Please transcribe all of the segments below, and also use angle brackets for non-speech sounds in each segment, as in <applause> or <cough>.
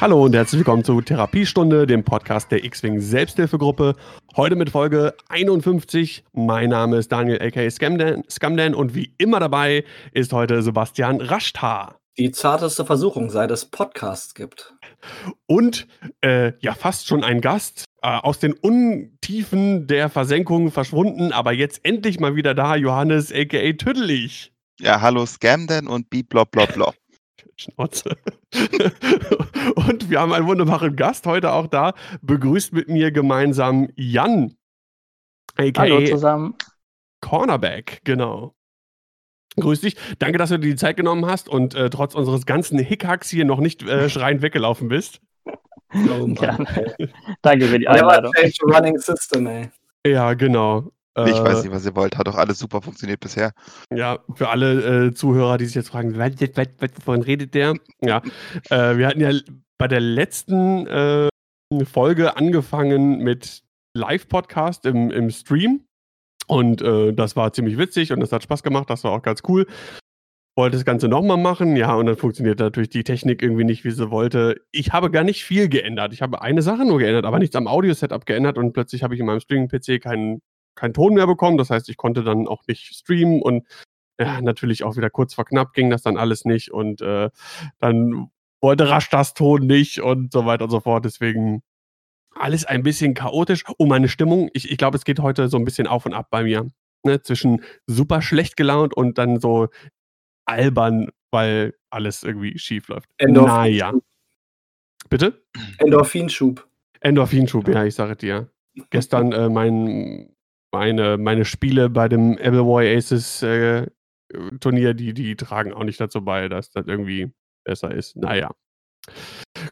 Hallo und herzlich willkommen zu Therapiestunde, dem Podcast der X-Wing Selbsthilfegruppe. Heute mit Folge 51. Mein Name ist Daniel aka Scamdan, Scamdan und wie immer dabei ist heute Sebastian Raschtar. Die zarteste Versuchung, seit es Podcasts gibt. Und äh, ja, fast schon ein Gast äh, aus den Untiefen der Versenkung verschwunden, aber jetzt endlich mal wieder da, Johannes aka Tüdelig. Ja, hallo Scamdan und Biblobloblob. Schnauze. <laughs> und wir haben einen wunderbaren Gast heute auch da. Begrüßt mit mir gemeinsam Jan. AKA Hallo zusammen. Cornerback, genau. Grüß dich. Danke, dass du dir die Zeit genommen hast und äh, trotz unseres ganzen Hickhacks hier noch nicht äh, schreiend weggelaufen bist. Oh <laughs> ja. Danke für die Einladung. Running System, ey. Ja, genau. Ich äh, weiß nicht, was ihr wollt. Hat doch alles super funktioniert bisher. Ja, für alle äh, Zuhörer, die sich jetzt fragen, wovon redet der? Ja, <laughs> äh, wir hatten ja bei der letzten äh, Folge angefangen mit Live-Podcast im, im Stream. Und äh, das war ziemlich witzig und das hat Spaß gemacht. Das war auch ganz cool. Wollte das Ganze nochmal machen, ja, und dann funktioniert natürlich die Technik irgendwie nicht, wie sie wollte. Ich habe gar nicht viel geändert. Ich habe eine Sache nur geändert, aber nichts am Audio-Setup geändert und plötzlich habe ich in meinem Streaming-PC keinen keinen Ton mehr bekommen. Das heißt, ich konnte dann auch nicht streamen und ja, natürlich auch wieder kurz vor knapp ging das dann alles nicht und äh, dann wollte rasch das Ton nicht und so weiter und so fort. Deswegen alles ein bisschen chaotisch. Und oh, meine Stimmung, ich, ich glaube, es geht heute so ein bisschen auf und ab bei mir. Ne? Zwischen super schlecht gelaunt und dann so albern, weil alles irgendwie schief läuft. Naja. Bitte? Endorphinschub. Endorphinschub, ja, ich sage dir. Gestern äh, mein meine, meine Spiele bei dem Appleboy Aces äh, Turnier, die, die tragen auch nicht dazu bei, dass das irgendwie besser ist. Naja.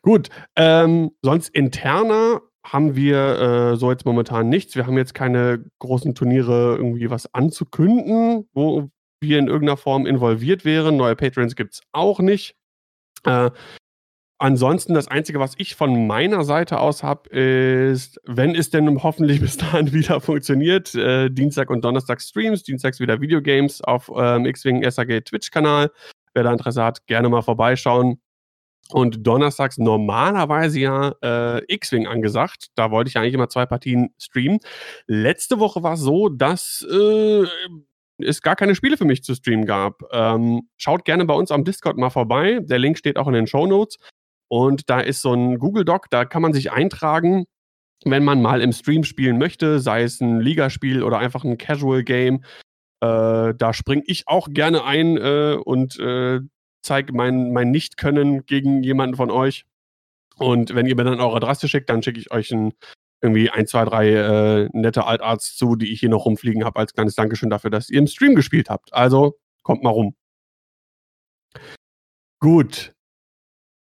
Gut. Ähm, sonst interner haben wir äh, so jetzt momentan nichts. Wir haben jetzt keine großen Turniere irgendwie was anzukünden, wo wir in irgendeiner Form involviert wären. Neue Patrons gibt es auch nicht. Äh, Ansonsten das Einzige, was ich von meiner Seite aus habe, ist, wenn es denn hoffentlich <laughs> bis dahin wieder funktioniert, äh, Dienstag und Donnerstag Streams, Dienstags wieder Videogames auf ähm, X-Wing SAG Twitch-Kanal. Wer da Interesse hat, gerne mal vorbeischauen. Und donnerstags normalerweise ja äh, X-Wing angesagt. Da wollte ich eigentlich immer zwei Partien streamen. Letzte Woche war es so, dass äh, es gar keine Spiele für mich zu streamen gab. Ähm, schaut gerne bei uns am Discord mal vorbei. Der Link steht auch in den Show Notes. Und da ist so ein Google Doc, da kann man sich eintragen, wenn man mal im Stream spielen möchte, sei es ein Ligaspiel oder einfach ein Casual Game. Äh, da springe ich auch gerne ein äh, und äh, zeige mein, mein Nicht-Können gegen jemanden von euch. Und wenn ihr mir dann eure Adresse schickt, dann schicke ich euch ein, irgendwie ein, zwei, drei äh, nette Altarts zu, die ich hier noch rumfliegen habe, als kleines Dankeschön dafür, dass ihr im Stream gespielt habt. Also kommt mal rum. Gut,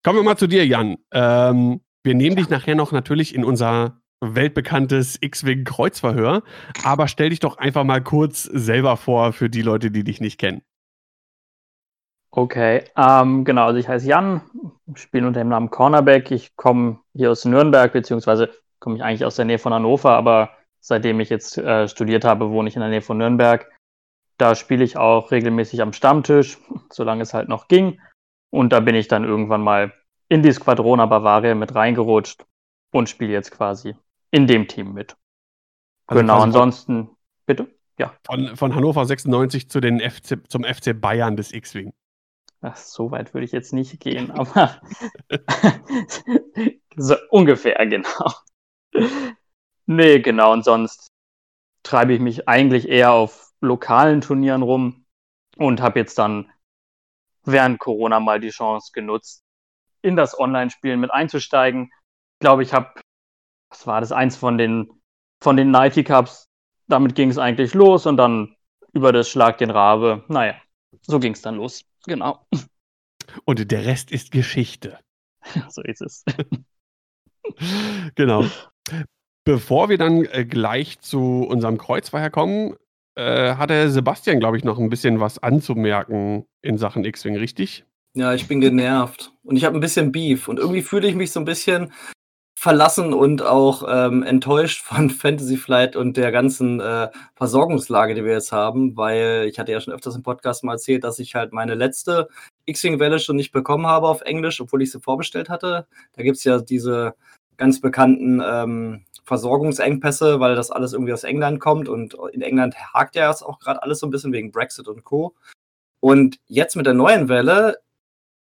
Kommen wir mal zu dir, Jan. Ähm, wir nehmen dich nachher noch natürlich in unser weltbekanntes X-Wing-Kreuzverhör, aber stell dich doch einfach mal kurz selber vor für die Leute, die dich nicht kennen. Okay, ähm, genau, also ich heiße Jan, spiele unter dem Namen Cornerback. Ich komme hier aus Nürnberg, beziehungsweise komme ich eigentlich aus der Nähe von Hannover, aber seitdem ich jetzt äh, studiert habe, wohne ich in der Nähe von Nürnberg. Da spiele ich auch regelmäßig am Stammtisch, solange es halt noch ging. Und da bin ich dann irgendwann mal in die Squadrona Bavaria mit reingerutscht und spiele jetzt quasi in dem Team mit. Also genau, ansonsten, bitte? Ja. Von, von Hannover 96 zu den FC, zum FC Bayern des X-Wing. Ach, so weit würde ich jetzt nicht gehen, aber <laughs> so ungefähr, genau. nee, genau, und sonst treibe ich mich eigentlich eher auf lokalen Turnieren rum und habe jetzt dann während Corona mal die Chance genutzt, in das Online-Spielen mit einzusteigen. Ich glaube, ich habe, was war das, eins von den, von den Nighty Cups. Damit ging es eigentlich los und dann über das Schlag den Rabe. Naja, so ging es dann los. Genau. Und der Rest ist Geschichte. <laughs> so ist es. <laughs> genau. Bevor wir dann äh, gleich zu unserem Kreuzfeuer kommen, äh, hat der Sebastian, glaube ich, noch ein bisschen was anzumerken in Sachen X-Wing, richtig? Ja, ich bin genervt und ich habe ein bisschen Beef und irgendwie fühle ich mich so ein bisschen verlassen und auch ähm, enttäuscht von <laughs> Fantasy Flight und der ganzen äh, Versorgungslage, die wir jetzt haben, weil ich hatte ja schon öfters im Podcast mal erzählt, dass ich halt meine letzte X-Wing-Welle schon nicht bekommen habe auf Englisch, obwohl ich sie vorbestellt hatte. Da gibt es ja diese ganz bekannten ähm, Versorgungsengpässe, weil das alles irgendwie aus England kommt und in England hakt ja jetzt auch gerade alles so ein bisschen wegen Brexit und Co. Und jetzt mit der neuen Welle,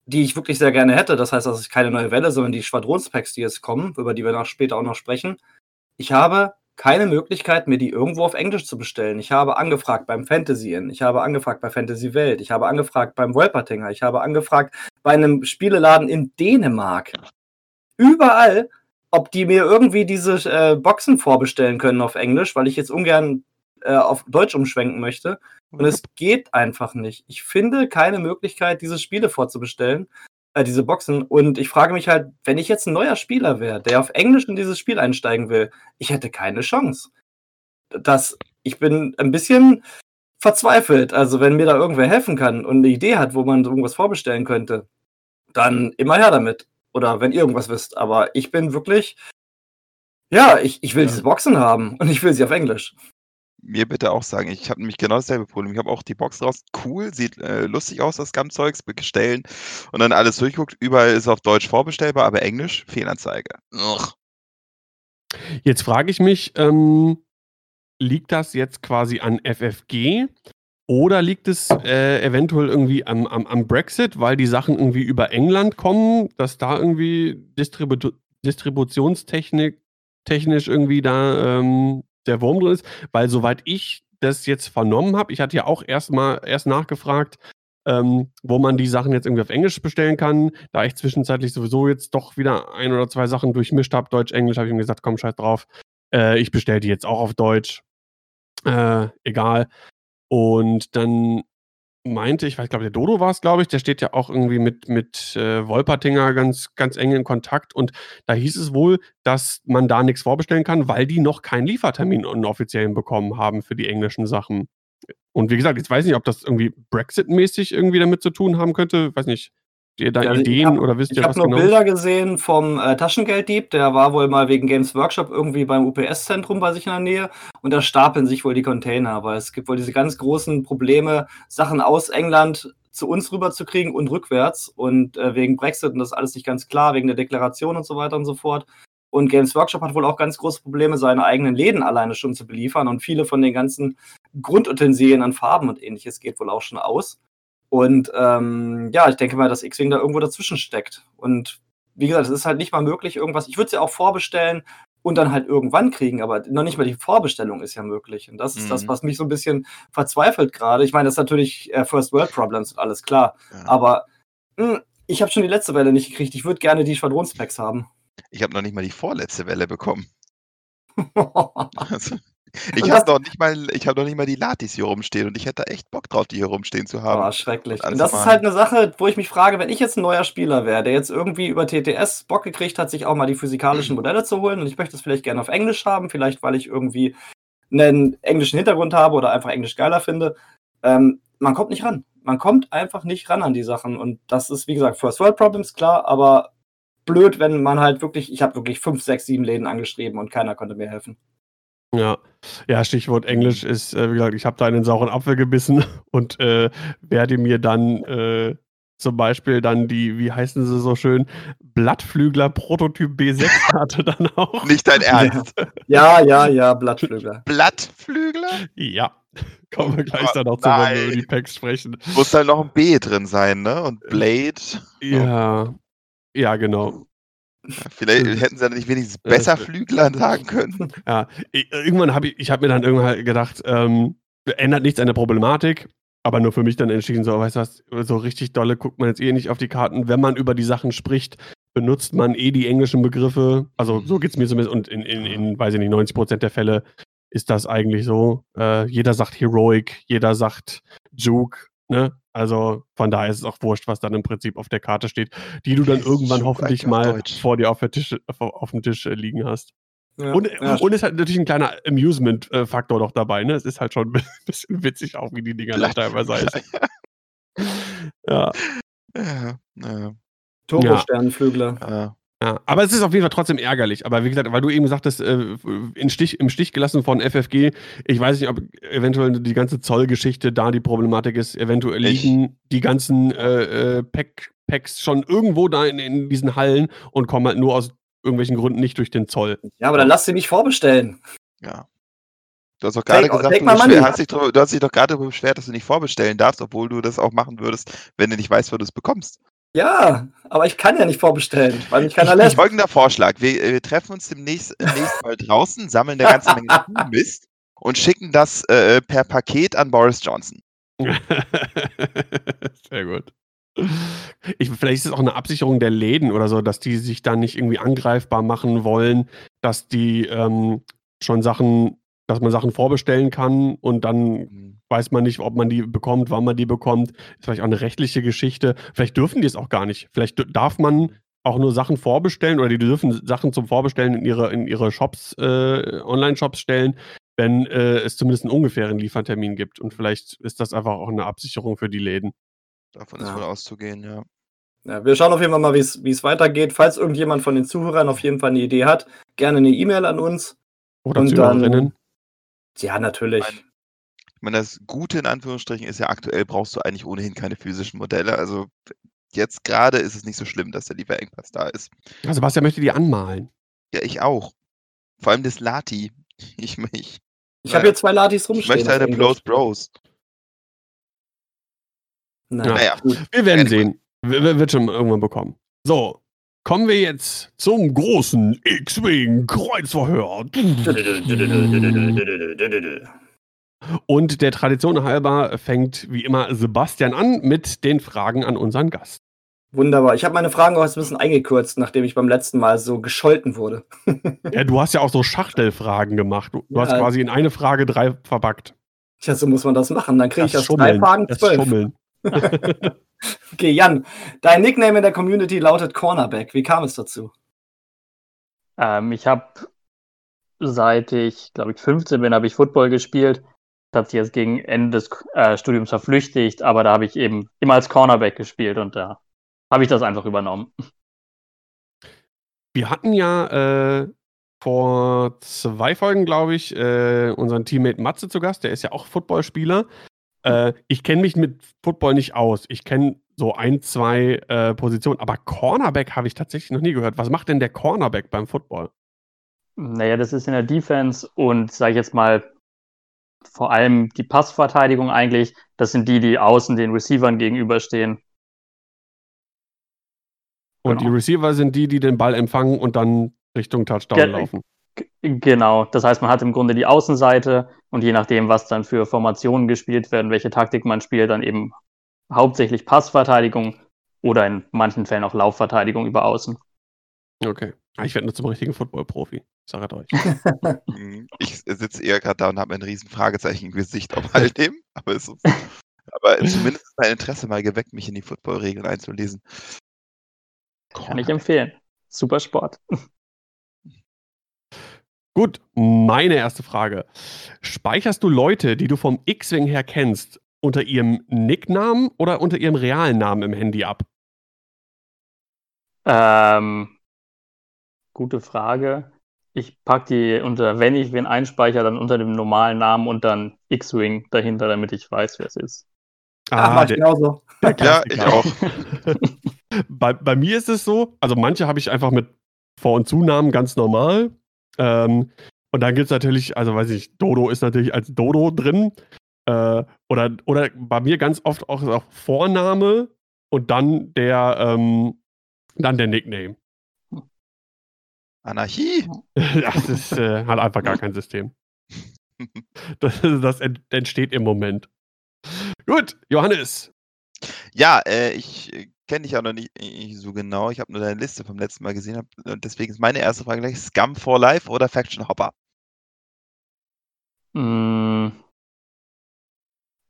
die ich wirklich sehr gerne hätte, das heißt, das ist keine neue Welle, sondern die Schwadronspacks, die jetzt kommen, über die wir noch später auch noch sprechen. Ich habe keine Möglichkeit, mir die irgendwo auf Englisch zu bestellen. Ich habe angefragt beim Fantasy Inn, ich habe angefragt bei Fantasy Welt, ich habe angefragt beim Wolpertinger, ich habe angefragt bei einem Spieleladen in Dänemark. Überall ob die mir irgendwie diese äh, Boxen vorbestellen können auf Englisch, weil ich jetzt ungern äh, auf Deutsch umschwenken möchte. Und es geht einfach nicht. Ich finde keine Möglichkeit, diese Spiele vorzubestellen, äh, diese Boxen. Und ich frage mich halt, wenn ich jetzt ein neuer Spieler wäre, der auf Englisch in dieses Spiel einsteigen will, ich hätte keine Chance. Das, ich bin ein bisschen verzweifelt. Also, wenn mir da irgendwer helfen kann und eine Idee hat, wo man irgendwas vorbestellen könnte, dann immer her damit. Oder wenn ihr irgendwas wisst. Aber ich bin wirklich, ja, ich, ich will ja. diese Boxen haben und ich will sie auf Englisch. Mir bitte auch sagen, ich habe nämlich genau dasselbe Problem. Ich habe auch die Box raus. Cool, sieht äh, lustig aus, das Scam-Zeugs, bestellen und dann alles durchguckt. Überall ist auf Deutsch vorbestellbar, aber Englisch Fehlanzeige. Ugh. Jetzt frage ich mich, ähm, liegt das jetzt quasi an FFG oder liegt es äh, eventuell irgendwie am, am, am, Brexit, weil die Sachen irgendwie über England kommen, dass da irgendwie Distribu Distributionstechnik technisch irgendwie da ähm, der Wurm drin ist? Weil soweit ich das jetzt vernommen habe, ich hatte ja auch erst erst nachgefragt, ähm, wo man die Sachen jetzt irgendwie auf Englisch bestellen kann. Da ich zwischenzeitlich sowieso jetzt doch wieder ein oder zwei Sachen durchmischt habe, Deutsch, Englisch, habe ich mir gesagt, komm, scheiß drauf. Äh, ich bestelle die jetzt auch auf Deutsch. Äh, egal. Und dann meinte ich, weil ich glaube, der Dodo war es, glaube ich, der steht ja auch irgendwie mit, mit äh, Wolpertinger ganz, ganz eng in Kontakt. Und da hieß es wohl, dass man da nichts vorbestellen kann, weil die noch keinen Liefertermin, einen offiziellen bekommen haben für die englischen Sachen. Und wie gesagt, jetzt weiß ich nicht, ob das irgendwie Brexit-mäßig irgendwie damit zu tun haben könnte. Weiß nicht, ihr da ja, Ideen hab, oder wisst ihr was genau? Ich habe nur Bilder gesehen vom äh, Taschengelddieb, der war wohl mal wegen Games Workshop irgendwie beim UPS-Zentrum bei sich in der Nähe und da stapeln sich wohl die Container, weil es gibt wohl diese ganz großen Probleme, Sachen aus England zu uns rüberzukriegen und rückwärts und äh, wegen Brexit und das ist alles nicht ganz klar, wegen der Deklaration und so weiter und so fort. Und Games Workshop hat wohl auch ganz große Probleme, seine eigenen Läden alleine schon zu beliefern und viele von den ganzen Grundutensilien an Farben und ähnliches geht wohl auch schon aus. Und ähm, ja, ich denke mal, dass X-Wing da irgendwo dazwischen steckt. Und wie gesagt, es ist halt nicht mal möglich, irgendwas. Ich würde es ja auch vorbestellen und dann halt irgendwann kriegen, aber noch nicht mal die Vorbestellung ist ja möglich. Und das ist mhm. das, was mich so ein bisschen verzweifelt gerade. Ich meine, das ist natürlich äh, First World Problems und alles klar. Ja. Aber mh, hm, ich habe schon die letzte Welle nicht gekriegt. Ich würde gerne die Schwadronspacks haben. Ich habe noch nicht mal die vorletzte Welle bekommen. <laughs> also, ich habe doch nicht mal, ich habe noch nicht mal die Latis hier rumstehen und ich hätte echt Bock drauf, die hier rumstehen zu haben. Oh, schrecklich. Und, und das ist halt eine Sache, wo ich mich frage, wenn ich jetzt ein neuer Spieler wäre, der jetzt irgendwie über TTS Bock gekriegt hat, sich auch mal die physikalischen Modelle zu holen und ich möchte es vielleicht gerne auf Englisch haben, vielleicht weil ich irgendwie einen englischen Hintergrund habe oder einfach Englisch geiler finde. Ähm, man kommt nicht ran. Man kommt einfach nicht ran an die Sachen und das ist, wie gesagt, First World Problems, klar, aber blöd, wenn man halt wirklich, ich habe wirklich fünf, sechs, sieben Läden angeschrieben und keiner konnte mir helfen. Ja. Ja, Stichwort Englisch ist, äh, wie gesagt, ich habe da einen sauren Apfel gebissen <laughs> und äh, werde mir dann äh, zum Beispiel dann die, wie heißen sie so schön, Blattflügler Prototyp B6-Karte <laughs> dann auch. Nicht dein Ernst? Ja, ja, ja, Blattflügler. <laughs> Blattflügler? Ja. Kommen wir gleich oh, dann auch zu, wenn wir über die Packs sprechen. Muss halt noch ein B drin sein, ne? Und Blade. Ja. Ja, genau. Vielleicht hätten sie dann nicht wenigstens besser Flüglern sagen können. <laughs> Ja, irgendwann habe ich, ich habe mir dann irgendwann gedacht, ähm, ändert nichts an der Problematik, aber nur für mich dann entschieden, so, weißt du was, so richtig dolle guckt man jetzt eh nicht auf die Karten. Wenn man über die Sachen spricht, benutzt man eh die englischen Begriffe. Also so geht es mir zumindest und in, in, in, weiß ich nicht, 90 Prozent der Fälle ist das eigentlich so. Äh, jeder sagt Heroic, jeder sagt Juke, ne? Also von daher ist es auch wurscht, was dann im Prinzip auf der Karte steht, die du dann irgendwann hoffentlich mal vor dir auf, Tisch, auf, dem Tisch äh, liegen hast. Ja, und, ja. und ist halt natürlich ein kleiner Amusement-Faktor noch dabei. Ne? Es ist halt schon <laughs> ein bisschen witzig, auch wie die Dinger da teilweise heißen. ja. <laughs> ja. ja. Turbosternenflügler. Ja. Ja, aber es ist auf jeden Fall trotzdem ärgerlich. Aber wie gesagt, weil du eben sagtest, äh, in Stich, im Stich gelassen von FFG, ich weiß nicht, ob eventuell die ganze Zollgeschichte da die Problematik ist. Eventuell Ich- liegen die ganzen äh, äh, Pack, Packs schon irgendwo da in, in diesen Hallen und kommen halt nur aus irgendwelchen Gründen nicht durch den Zoll. Ja, aber dann lass sie nicht vorbestellen. Ja. Du hast doch gerade gesagt, du, hast dich, du hast dich doch gerade darüber beschwert, dass du nicht vorbestellen darfst, obwohl du das auch machen würdest, wenn du nicht weißt, wo du es bekommst. Ja, aber ich kann ja nicht vorbestellen, weil mich keiner Ich, lässt. folgender Vorschlag. Wir, äh, wir treffen uns demnächst, demnächst mal draußen, sammeln eine ganze Menge <laughs> Mist und schicken das äh, per Paket an Boris Johnson. <laughs> Sehr gut. Ich, vielleicht ist es auch eine Absicherung der Läden oder so, dass die sich da nicht irgendwie angreifbar machen wollen, dass die ähm, schon Sachen, dass man Sachen vorbestellen kann und dann Hm. weiß man nicht, ob man die bekommt, wann man die bekommt. Ist vielleicht auch eine rechtliche Geschichte. Vielleicht dürfen die es auch gar nicht. Vielleicht darf man auch nur Sachen vorbestellen oder die dürfen Sachen zum Vorbestellen in ihre, in ihre Shops, äh, Online-Shops stellen, wenn äh, es zumindest einen ungefähren Liefertermin gibt. Und vielleicht ist das einfach auch eine Absicherung für die Läden. Davon ist Ja. wohl auszugehen, ja. Ja, wir schauen auf jeden Fall mal, wie es wie es weitergeht. Falls irgendjemand von den Zuhörern auf jeden Fall eine Idee hat, gerne eine E-Mail an uns. Oder Und dann- Zuhörerinnen. Ja, natürlich. Ein- Ich meine, das Gute in Anführungsstrichen ist ja aktuell brauchst du eigentlich ohnehin keine physischen Modelle. Also jetzt gerade ist es nicht so schlimm, dass der Lieferengpass da ist. Also Sebastian möchte die anmalen. Ja, ich auch. Vor allem das Lati. <laughs> Ich, ich, Ich habe hier zwei Latis ich rumstehen. möchte auf eine Englisch. Bros. Naja, Naja. Wir werden sehen. Wir, wir- wird schon irgendwann bekommen. So, kommen wir jetzt zum großen X-Wing Kreuzverhör. Und der Tradition halber fängt wie immer Sebastian an mit den Fragen an unseren Gast. Wunderbar. Ich habe meine Fragen auch ein bisschen eingekürzt, nachdem ich beim letzten Mal so gescholten wurde. Ja, du hast ja auch so Schachtelfragen gemacht. Du, du hast Ja. quasi in eine Frage drei verpackt. Tja, so muss man das machen. Dann kriege ich aus drei Schummeln. Fragen zwölf. <laughs> Okay, Jan, dein Nickname in der Community lautet Cornerback. Wie kam es dazu? Ähm, ich habe seit ich, glaube ich, 15 bin, habe ich Football gespielt. Das hat sich jetzt gegen Ende des äh, Studiums verflüchtigt, aber da habe ich eben immer als Cornerback gespielt und da habe ich das einfach übernommen. Wir hatten ja äh, vor zwei Folgen, glaube ich, äh, unseren Teammate Matze zu Gast. Der ist ja auch Footballspieler. Äh, ich kenne mich mit Football nicht aus. Ich kenne so ein, zwei äh, Positionen. Aber Cornerback habe ich tatsächlich noch nie gehört. Was macht denn der Cornerback beim Football? Naja, das ist in der Defense und sage ich jetzt mal vor allem die Passverteidigung eigentlich. Das sind die, die außen den Receivern gegenüberstehen. Und Genau. die Receiver sind die, die den Ball empfangen und dann Richtung Touchdown Ge- laufen. Genau, das heißt, man hat im Grunde die Außenseite und je nachdem, was dann für Formationen gespielt werden, welche Taktik man spielt, dann eben hauptsächlich Passverteidigung oder in manchen Fällen auch Laufverteidigung über Außen. Okay. Ich werde nur zum richtigen Football-Profi. Sage es euch. <laughs> Mhm. Ich sitze eher gerade da und habe ein riesen Fragezeichen im Gesicht auf all <laughs> dem. Aber, es ist, aber zumindest ist mein Interesse mal geweckt, mich in die Football-Regeln einzulesen. Kann ich empfehlen. Super Sport. Gut, meine erste Frage. Speicherst du Leute, die du vom X-Wing her kennst, unter ihrem Nicknamen oder unter ihrem realen Namen im Handy ab? Ähm, gute Frage. Ich packe die unter, wenn ich wen einspeichere, dann unter dem normalen Namen und dann X-Wing dahinter, damit ich weiß, wer es ist. Mach ich der, genauso. der Ja, ich auch. <laughs> bei, bei mir ist es so, also manche habe ich einfach mit Vor- und Zunamen ganz normal. Ähm, und dann gibt es natürlich, also weiß ich, Dodo ist natürlich als Dodo drin. Äh, oder, oder bei mir ganz oft auch, auch Vorname und dann der, ähm, dann der Nickname. Anarchie. <laughs> Das ist, äh, hat einfach gar kein System. <laughs> Das, das ent- entsteht im Moment. Gut, Johannes. Ja, äh, ich äh, kenne dich auch noch nicht, nicht so genau. Ich habe nur deine Liste vom letzten Mal gesehen. Hab, und deswegen ist meine erste Frage gleich: Scum for Life oder Faction Hopper? Mm,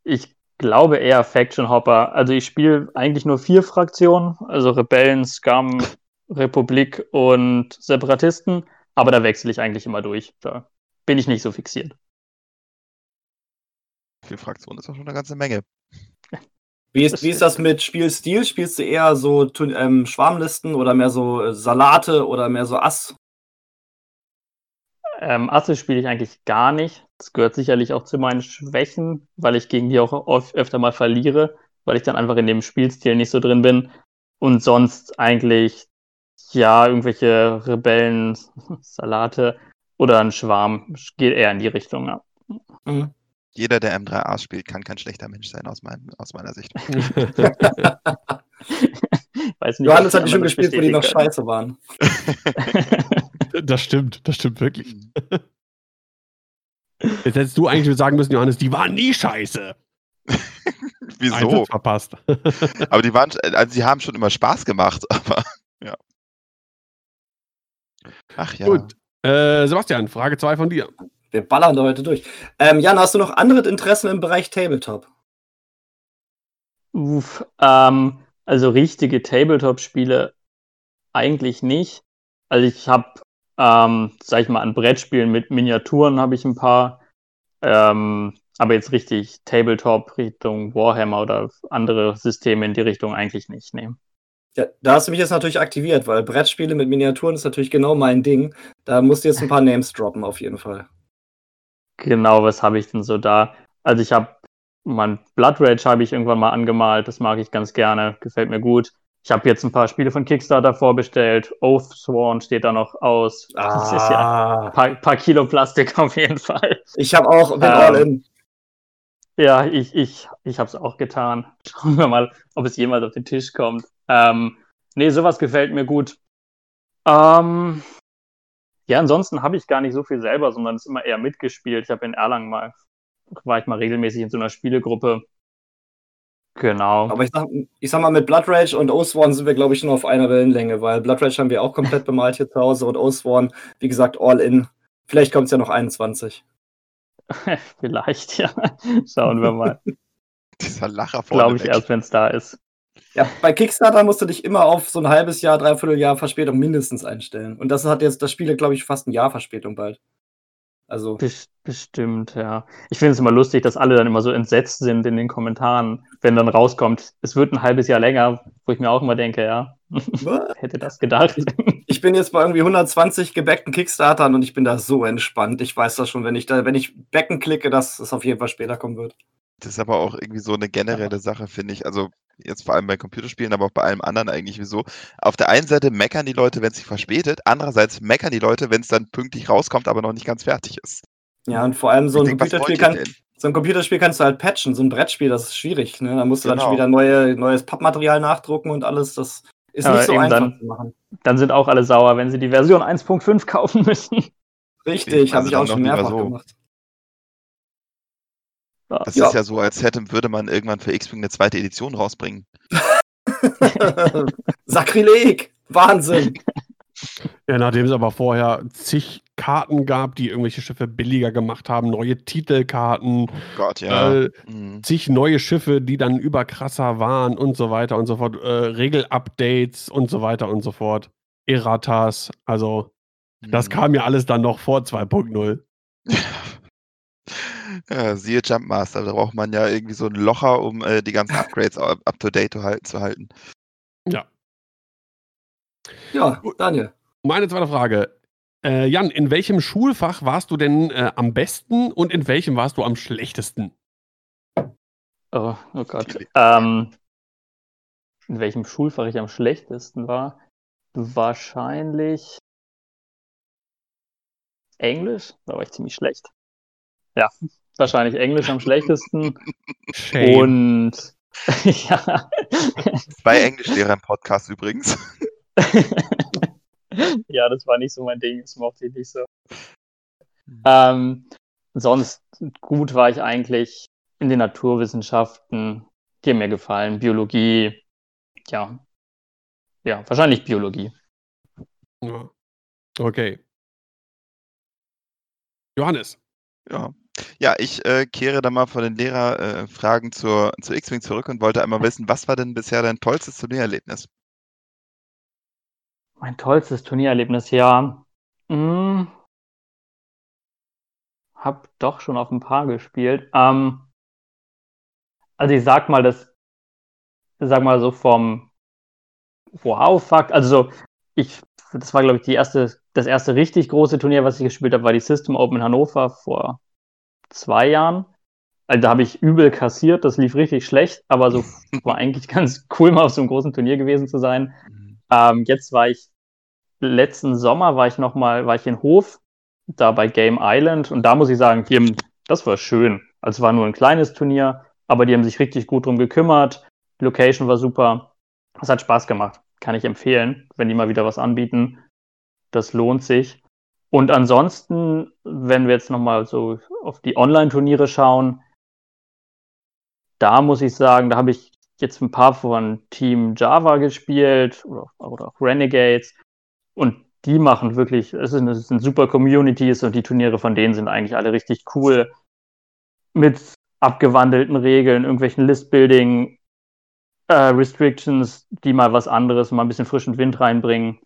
Ich glaube eher Faction Hopper. Also ich spiele eigentlich nur vier Fraktionen, also Rebellen, Scum, Republik und Separatisten, aber da wechsle ich eigentlich immer durch. Da bin ich nicht so fixiert. Für Fraktionen ist auch schon eine ganze Menge. Wie ist, wie ist das mit Spielstil? Spielst du eher so ähm, Schwarmlisten oder mehr so äh, Salate oder mehr so Ass? Ähm, Asse spiele ich eigentlich gar nicht. Das gehört sicherlich auch zu meinen Schwächen, weil ich gegen die auch oft, öfter mal verliere, weil ich dann einfach in dem Spielstil nicht so drin bin. Und sonst eigentlich, ja, irgendwelche Rebellen, <laughs> Salate oder ein Schwarm geht eher in die Richtung. Ja. Mhm. Jeder, der M3A spielt, kann kein schlechter Mensch sein, aus, mein, aus meiner Sicht. <laughs> Weiß nicht, Johannes hat die schon gespielt, wo die noch scheiße waren. das stimmt, das stimmt wirklich. Mhm. <laughs> Jetzt hättest du eigentlich sagen müssen, Johannes, die waren nie scheiße. <laughs> Wieso? verpasst. aber die waren, also die haben schon immer Spaß gemacht, aber ja. Ach ja. Gut. Äh, Sebastian, Frage 2 von dir. Wir ballern da heute durch. Ähm, Jan, hast du noch andere Interessen im Bereich Tabletop? Uff, ähm, also richtige Tabletop-Spiele eigentlich nicht. Also ich habe, ähm, sag ich mal, an Brettspielen mit Miniaturen habe ich ein paar. Ähm, aber jetzt richtig Tabletop Richtung Warhammer oder andere Systeme in die Richtung eigentlich nicht. Nee. Ja, da hast du mich jetzt natürlich aktiviert, weil Brettspiele mit Miniaturen ist natürlich genau mein Ding. Da musst du jetzt ein paar Names droppen, auf jeden Fall. Genau, was habe ich denn so da? Also ich habe mein Blood Rage habe ich irgendwann mal angemalt, das mag ich ganz gerne, gefällt mir gut. Ich habe jetzt ein paar Spiele von Kickstarter vorbestellt. Oathsworn steht da noch aus. Ah. Das ist ja ein paar, paar Kilo Plastik <laughs> auf jeden Fall. Ich habe auch, bin ähm, all in. Ja, ich, ich, ich habe es auch getan. <laughs> Schauen wir mal, ob es jemals auf den Tisch kommt. Ähm, nee, sowas gefällt mir gut. Ähm, ja, ansonsten habe ich gar nicht so viel selber, sondern es ist immer eher mitgespielt. Ich habe in Erlangen mal, war ich mal regelmäßig in so einer Spielegruppe. Genau. Aber ich sag, ich sag mal, mit Blood Rage und Oathsworn sind wir, glaube ich, nur auf einer Wellenlänge, weil Blood Rage haben wir auch komplett bemalt hier zu Hause und Oathsworn, wie gesagt, all in. Vielleicht kommt es ja noch 21. <laughs> Vielleicht, ja. Schauen wir mal. <laughs> Dieser Lacher vorne Glaube ich weg. erst, wenn es da ist. Ja, bei Kickstarter musst du dich immer auf so ein halbes Jahr, dreiviertel Jahr Verspätung mindestens einstellen. Und das hat jetzt das Spiel, glaube ich, fast ein Jahr Verspätung bald. Also. Bestimmt, ja. Ich finde es immer lustig, dass alle dann immer so entsetzt sind in den Kommentaren, wenn dann rauskommt, es wird ein halbes Jahr länger, wo ich mir auch immer denke, ja, <laughs> hätte das gedacht. Ich bin jetzt bei irgendwie 120 gebackten Kickstartern und ich bin da so entspannt. Ich weiß das schon, wenn ich da, wenn ich Becken klicke, dass es auf jeden Fall später kommen wird. Das ist aber auch irgendwie so eine generelle Sache, finde ich. Also jetzt vor allem bei Computerspielen, aber auch bei allem anderen eigentlich wieso. Auf der einen Seite meckern die Leute, wenn es sich verspätet, andererseits meckern die Leute, wenn es dann pünktlich rauskommt, aber noch nicht ganz fertig ist. Ja, und vor allem so ein denk, Computerspiel kann, so ein Computerspiel kannst du halt patchen, so ein Brettspiel, das ist schwierig, ne? Da musst du genau. dann schon wieder neue, neues Pappmaterial nachdrucken und alles, das ist aber nicht so einfach dann, zu machen. Dann sind auch alle sauer, wenn sie die Version 1.5 kaufen müssen. Richtig, habe ich auch schon mehrfach so. gemacht. Das ja. ist ja so, als hätte, würde man irgendwann für X-Wing eine zweite Edition rausbringen. <laughs> Sakrileg! Wahnsinn! <laughs> Ja, nachdem es aber vorher zig Karten gab, die irgendwelche Schiffe billiger gemacht haben, neue Titelkarten, oh Gott, ja. Äh, mhm. zig neue Schiffe, die dann überkrasser waren und so weiter und so fort, äh, Regelupdates und so weiter und so fort, Erratas, also mhm. das kam ja alles dann noch vor 2.0. <laughs> Ja, siehe Jumpmaster, da braucht man ja irgendwie so ein Locher, um äh, die ganzen Upgrades up to date zu halten. Ja. Ja, Daniel. Meine zweite Frage. Äh, Jan, in welchem Schulfach warst du denn äh, am besten und in welchem warst du am schlechtesten? Oh, oh Gott. Ähm, in welchem Schulfach ich am schlechtesten war? Wahrscheinlich Englisch. Da war ich ziemlich schlecht. Ja, wahrscheinlich Englisch am schlechtesten. Shame. Und <laughs> ja. Zwei Englischlehrer im Podcast übrigens. <laughs> ja, das war nicht so mein Ding, das mochte ich nicht so. Ähm, sonst gut war ich eigentlich in den Naturwissenschaften, die haben mir gefallen. Biologie, ja. Ja, wahrscheinlich Biologie. Ja. Okay. Johannes. Ja, ja, ich äh, kehre da mal von den Lehrerfragen äh, zur, zur X-Wing zurück und wollte einmal wissen, was war denn bisher dein tollstes Turniererlebnis? Mein tollstes Turniererlebnis, ja. Hm. Hab doch schon auf ein paar gespielt. Ähm, also ich sag mal, das sag mal so vom Wow-Fakt, also so, ich, das war glaube ich die erste, das erste richtig große Turnier, was ich gespielt habe, war die System Open in Hannover vor zwei Jahren. Also da habe ich übel kassiert, das lief richtig schlecht, aber so <laughs> war eigentlich ganz cool, mal auf so einem großen Turnier gewesen zu sein. Mhm. Ähm, jetzt war ich letzten Sommer war ich noch mal, war ich in Hof, da bei Game Island und da muss ich sagen, die haben, das war schön. Also es war nur ein kleines Turnier, aber die haben sich richtig gut drum gekümmert. Die Location war super. Es hat Spaß gemacht. Kann ich empfehlen, wenn die mal wieder was anbieten. Das lohnt sich. Und ansonsten, wenn wir jetzt noch mal so auf die Online-Turniere schauen, da muss ich sagen, da habe ich jetzt ein paar von Team Java gespielt oder, oder auch Renegades. Und die machen wirklich, es sind, es sind super Communities und die Turniere von denen sind eigentlich alle richtig cool. Mit abgewandelten Regeln, irgendwelchen Listbuilding, äh, Restrictions, die mal was anderes, mal ein bisschen frischen Wind reinbringen.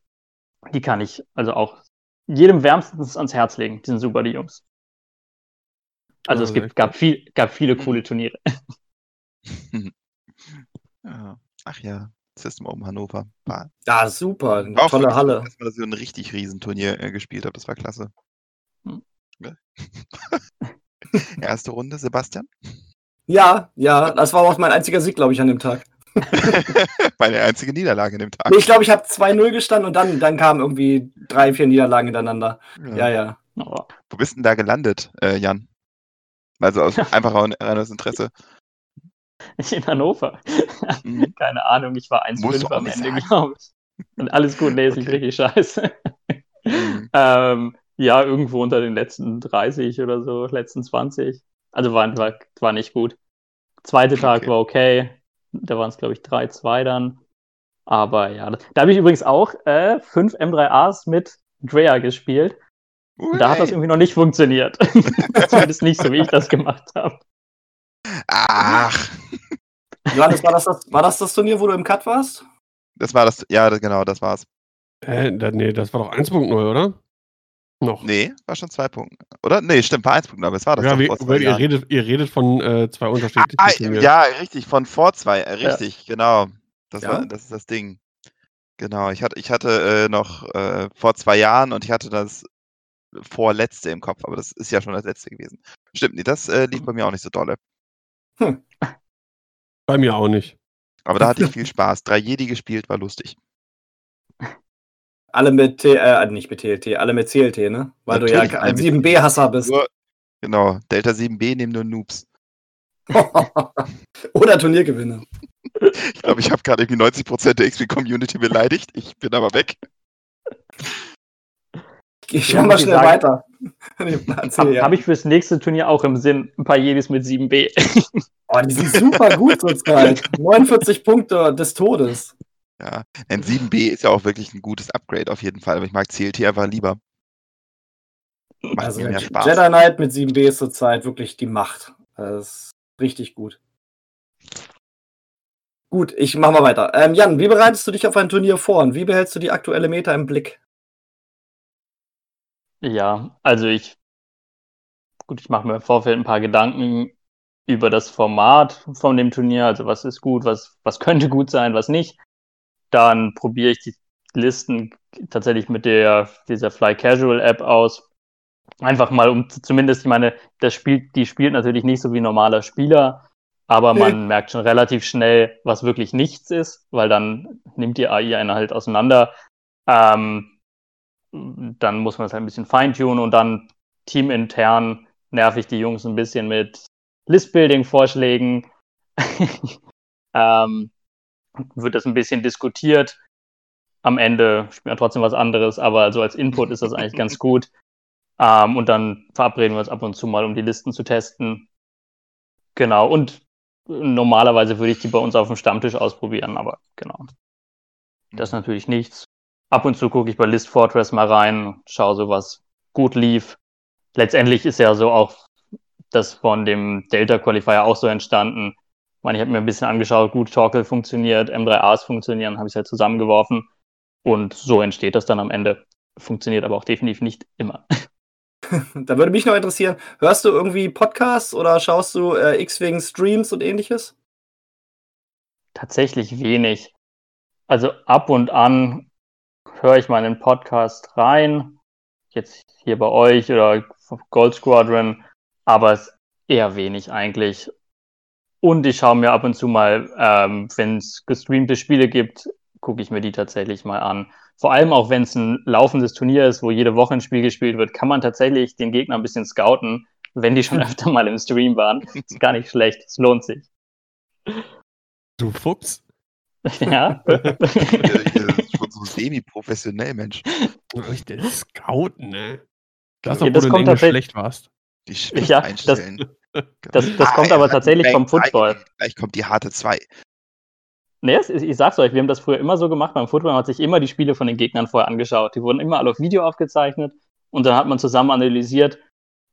Die kann ich also auch jedem wärmstens ans Herz legen. Die sind super, die Jungs. Also es gibt, gab, viel, gab viele coole Turniere. <laughs> ja. Ach ja, System Open Hannover. War Ja, super. Eine auch tolle Halle. dass man so ein richtig Riesenturnier äh, gespielt hat. Das war klasse. Hm. <laughs> Erste Runde, Sebastian. Ja, ja, das war auch mein einziger Sieg, glaube ich, an dem Tag. <laughs> Meine einzige Niederlage in dem Tag. Nee, ich glaube, ich habe 2-0 gestanden und dann, dann kamen irgendwie drei, vier Niederlagen hintereinander. Ja, ja. Aber Wo bist denn da gelandet, äh, Jan? Also aus <laughs> einfach aus Interesse. in Hannover. Mhm. <laughs> Keine Ahnung, ich war Musst du 1,5 auch am Ende, glaube ich. Und alles gut, nee, ist nicht Okay. richtig scheiße. Mhm. ähm, ja, irgendwo unter den letzten 30 oder so, letzten 20. Also war, war, war nicht gut. Zweite Tag Okay. war okay. Da waren es, glaube ich, 3-2 dann. Aber ja, da, habe ich übrigens auch äh, fünf M3As mit Drea gespielt. Und da hat das Ui. irgendwie noch nicht funktioniert. <laughs> Zumindest nicht so, wie ich das gemacht habe. Ach, Johannes, war das, das, war das das Turnier, wo du im Cut warst? das war das. Ja, das, genau, das war's. Äh, da, nee, das war doch 1.0, oder? Noch. Nee, war schon zwei Punkte. Oder? Nee, stimmt, war eins Punkte, aber es war das ja, weil ihr, Jahren. redet, ihr redet von äh, zwei unterschiedlichen Ah, ja, richtig, von vor zwei, äh, richtig, genau. Das, Ja? war, das ist das Ding. Genau, ich hatte, ich hatte äh, noch äh, vor zwei Jahren und ich hatte das vorletzte im Kopf, aber das ist ja schon das letzte gewesen. Stimmt, nee, das äh, lief bei mir auch nicht so dolle. Bei mir auch nicht. Aber da hatte ich viel Spaß. Drei Jedi gespielt, war lustig. Alle mit, T äh, nicht mit TLT, alle mit CLT, ne? Weil Natürlich du ja ein mit 7B-Hasser bist. Nur, genau, Delta 7B nehmen nur Noobs. <laughs> Oder Turniergewinner. Ich glaube, ich habe gerade irgendwie 90% der XP-Community beleidigt. Ich bin aber weg. Ich Ja, mach mal schnell sagen- weiter. <laughs> Habe ja. hab ich fürs nächste Turnier auch im Sinn ein paar Jedis mit 7B. Oh, die sind super gut <laughs> zurzeit. 49 Punkte des Todes. Ja, ein 7B ist ja auch wirklich ein gutes Upgrade auf jeden Fall, aber ich mag CLT einfach lieber. Macht Also mehr Spaß. Jedi Knight mit 7B ist zurzeit wirklich die Macht. Das ist richtig gut. Gut, ich mach mal weiter. Ähm, Jan, wie bereitest du dich auf ein Turnier vor und wie behältst du die aktuelle Meta im Blick? Ja, also ich, gut, ich mache mir im Vorfeld ein paar Gedanken über das Format von dem Turnier, also was ist gut, was, was könnte gut sein, was nicht. Dann probiere ich die Listen tatsächlich mit der, dieser Fly Casual App aus. Einfach mal, um zu- zumindest, ich meine, das spielt, die spielt natürlich nicht so wie ein normaler Spieler, aber man merkt schon relativ schnell, was wirklich nichts ist, weil dann nimmt die AI einen halt auseinander. Ähm, dann muss man es halt ein bisschen feintunen und dann teamintern nerv ich die Jungs ein bisschen mit Listbuilding-Vorschlägen. <laughs> ähm, wird das ein bisschen diskutiert. Am Ende spielt man trotzdem was anderes, aber so als Input ist das eigentlich <laughs> ganz gut. Ähm, und dann verabreden wir uns ab und zu mal, um die Listen zu testen. Genau, und normalerweise würde ich die bei uns auf dem Stammtisch ausprobieren, aber genau. Das ist natürlich nichts. Ab und zu gucke ich bei List Fortress mal rein, schaue so, was gut lief. Letztendlich ist ja so auch das von dem Delta Qualifier auch so entstanden. Ich meine, ich habe mir ein bisschen angeschaut, gut, Torkel funktioniert, M3As funktionieren, habe ich halt zusammengeworfen. Und so entsteht das dann am Ende. Funktioniert aber auch definitiv nicht immer. <laughs> Da würde mich noch interessieren, hörst du irgendwie Podcasts oder schaust du äh, X-Wing Streams und ähnliches? tatsächlich wenig. Also ab und an höre ich mal einen Podcast rein, jetzt hier bei euch oder Gold Squadron, aber es ist eher wenig eigentlich. Und ich schaue mir ab und zu mal, ähm, wenn es gestreamte Spiele gibt, gucke ich mir die tatsächlich mal an. Vor allem auch, wenn es ein laufendes Turnier ist, wo jede Woche ein Spiel gespielt wird, kann man tatsächlich den Gegner ein bisschen scouten, wenn die schon <laughs> öfter mal im Stream waren. Ist gar nicht schlecht, es lohnt sich. Du Fuchs. <laughs> Ja. <laughs> Schon so semi-professionell, Mensch. Richtig Scouten, ne? Das, Ja, obwohl das du in kommt Englisch tatsächlich- schlecht warst. Die Schrift Ja, das- das- das kommt aber tatsächlich vom Football. Gleich kommt die harte 2. Nee, ich sag's euch, wir haben das früher immer so gemacht. Beim Football man hat sich immer die Spiele von den Gegnern vorher angeschaut. Die wurden immer alle auf Video aufgezeichnet und dann hat man zusammen analysiert,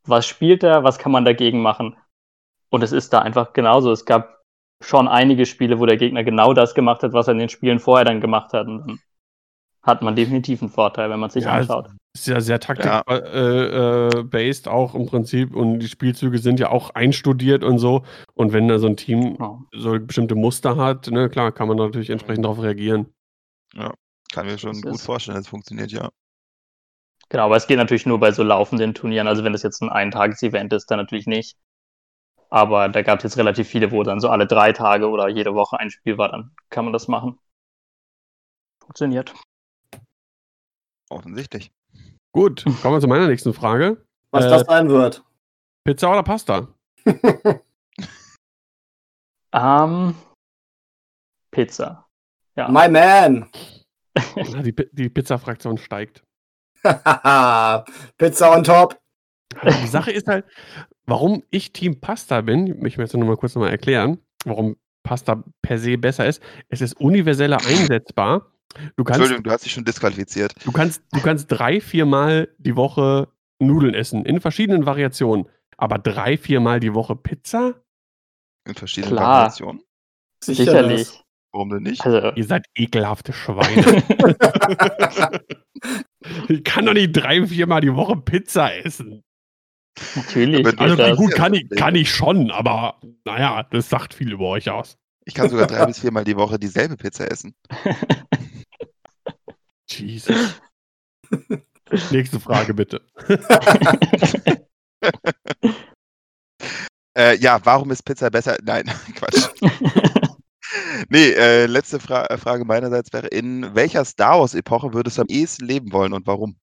was spielt er, was kann man dagegen machen. Und es ist da einfach genauso. Es gab schon einige Spiele, wo der Gegner genau das gemacht hat, was er in den Spielen vorher dann gemacht hat. Und dann hat man definitiv einen Vorteil, wenn man sich Ja, anschaut. Ist ja sehr taktik Ja. äh, äh, based auch im Prinzip und die Spielzüge sind ja auch einstudiert und so. Und wenn da so ein Team Ja. so bestimmte Muster hat, ne, klar, kann man natürlich entsprechend darauf reagieren. Kann mir schon Das gut vorstellen, dass es funktioniert, ja. Genau, aber es geht natürlich nur bei so laufenden Turnieren. Also wenn das jetzt ein Eintages-Event ist, dann natürlich nicht. Aber da gab es jetzt relativ viele, wo dann so alle drei Tage oder jede Woche ein Spiel war, dann kann man das machen. Funktioniert. Offensichtlich. Gut, kommen wir zu meiner nächsten Frage. Was Äh, das sein wird. Pizza oder Pasta? <laughs> Ähm, Pizza. Ja. My man. Die, die Pizza-Fraktion steigt. <laughs> Pizza on top. Die Sache ist halt, warum ich Team Pasta bin, ich möchte jetzt nur mal kurz nochmal erklären, warum Pasta per se besser ist. Es ist universeller einsetzbar. Du kannst, Entschuldigung, du hast dich schon disqualifiziert. du kannst, du kannst drei, viermal die Woche Nudeln essen, in verschiedenen Variationen. Aber drei, viermal die Woche Pizza? In verschiedenen Klar. Variationen. Sicher Sicherlich. Warum denn nicht? Also, Ihr seid ekelhafte Schweine. <laughs> ich kann doch nicht drei, viermal die Woche Pizza essen. natürlich. Also das. gut, kann ich, kann ich schon, aber naja, das sagt viel über euch aus. Ich kann sogar drei bis viermal die Woche dieselbe Pizza essen. <laughs> Jesus. <laughs> Nächste Frage bitte. <laughs> Äh, ja, warum ist Pizza besser? Nein, <laughs> Quatsch. Nee, äh, letzte Fra äh, Frage meinerseits wäre, in welcher Star Wars-Epoche würdest du am ehesten leben wollen und warum?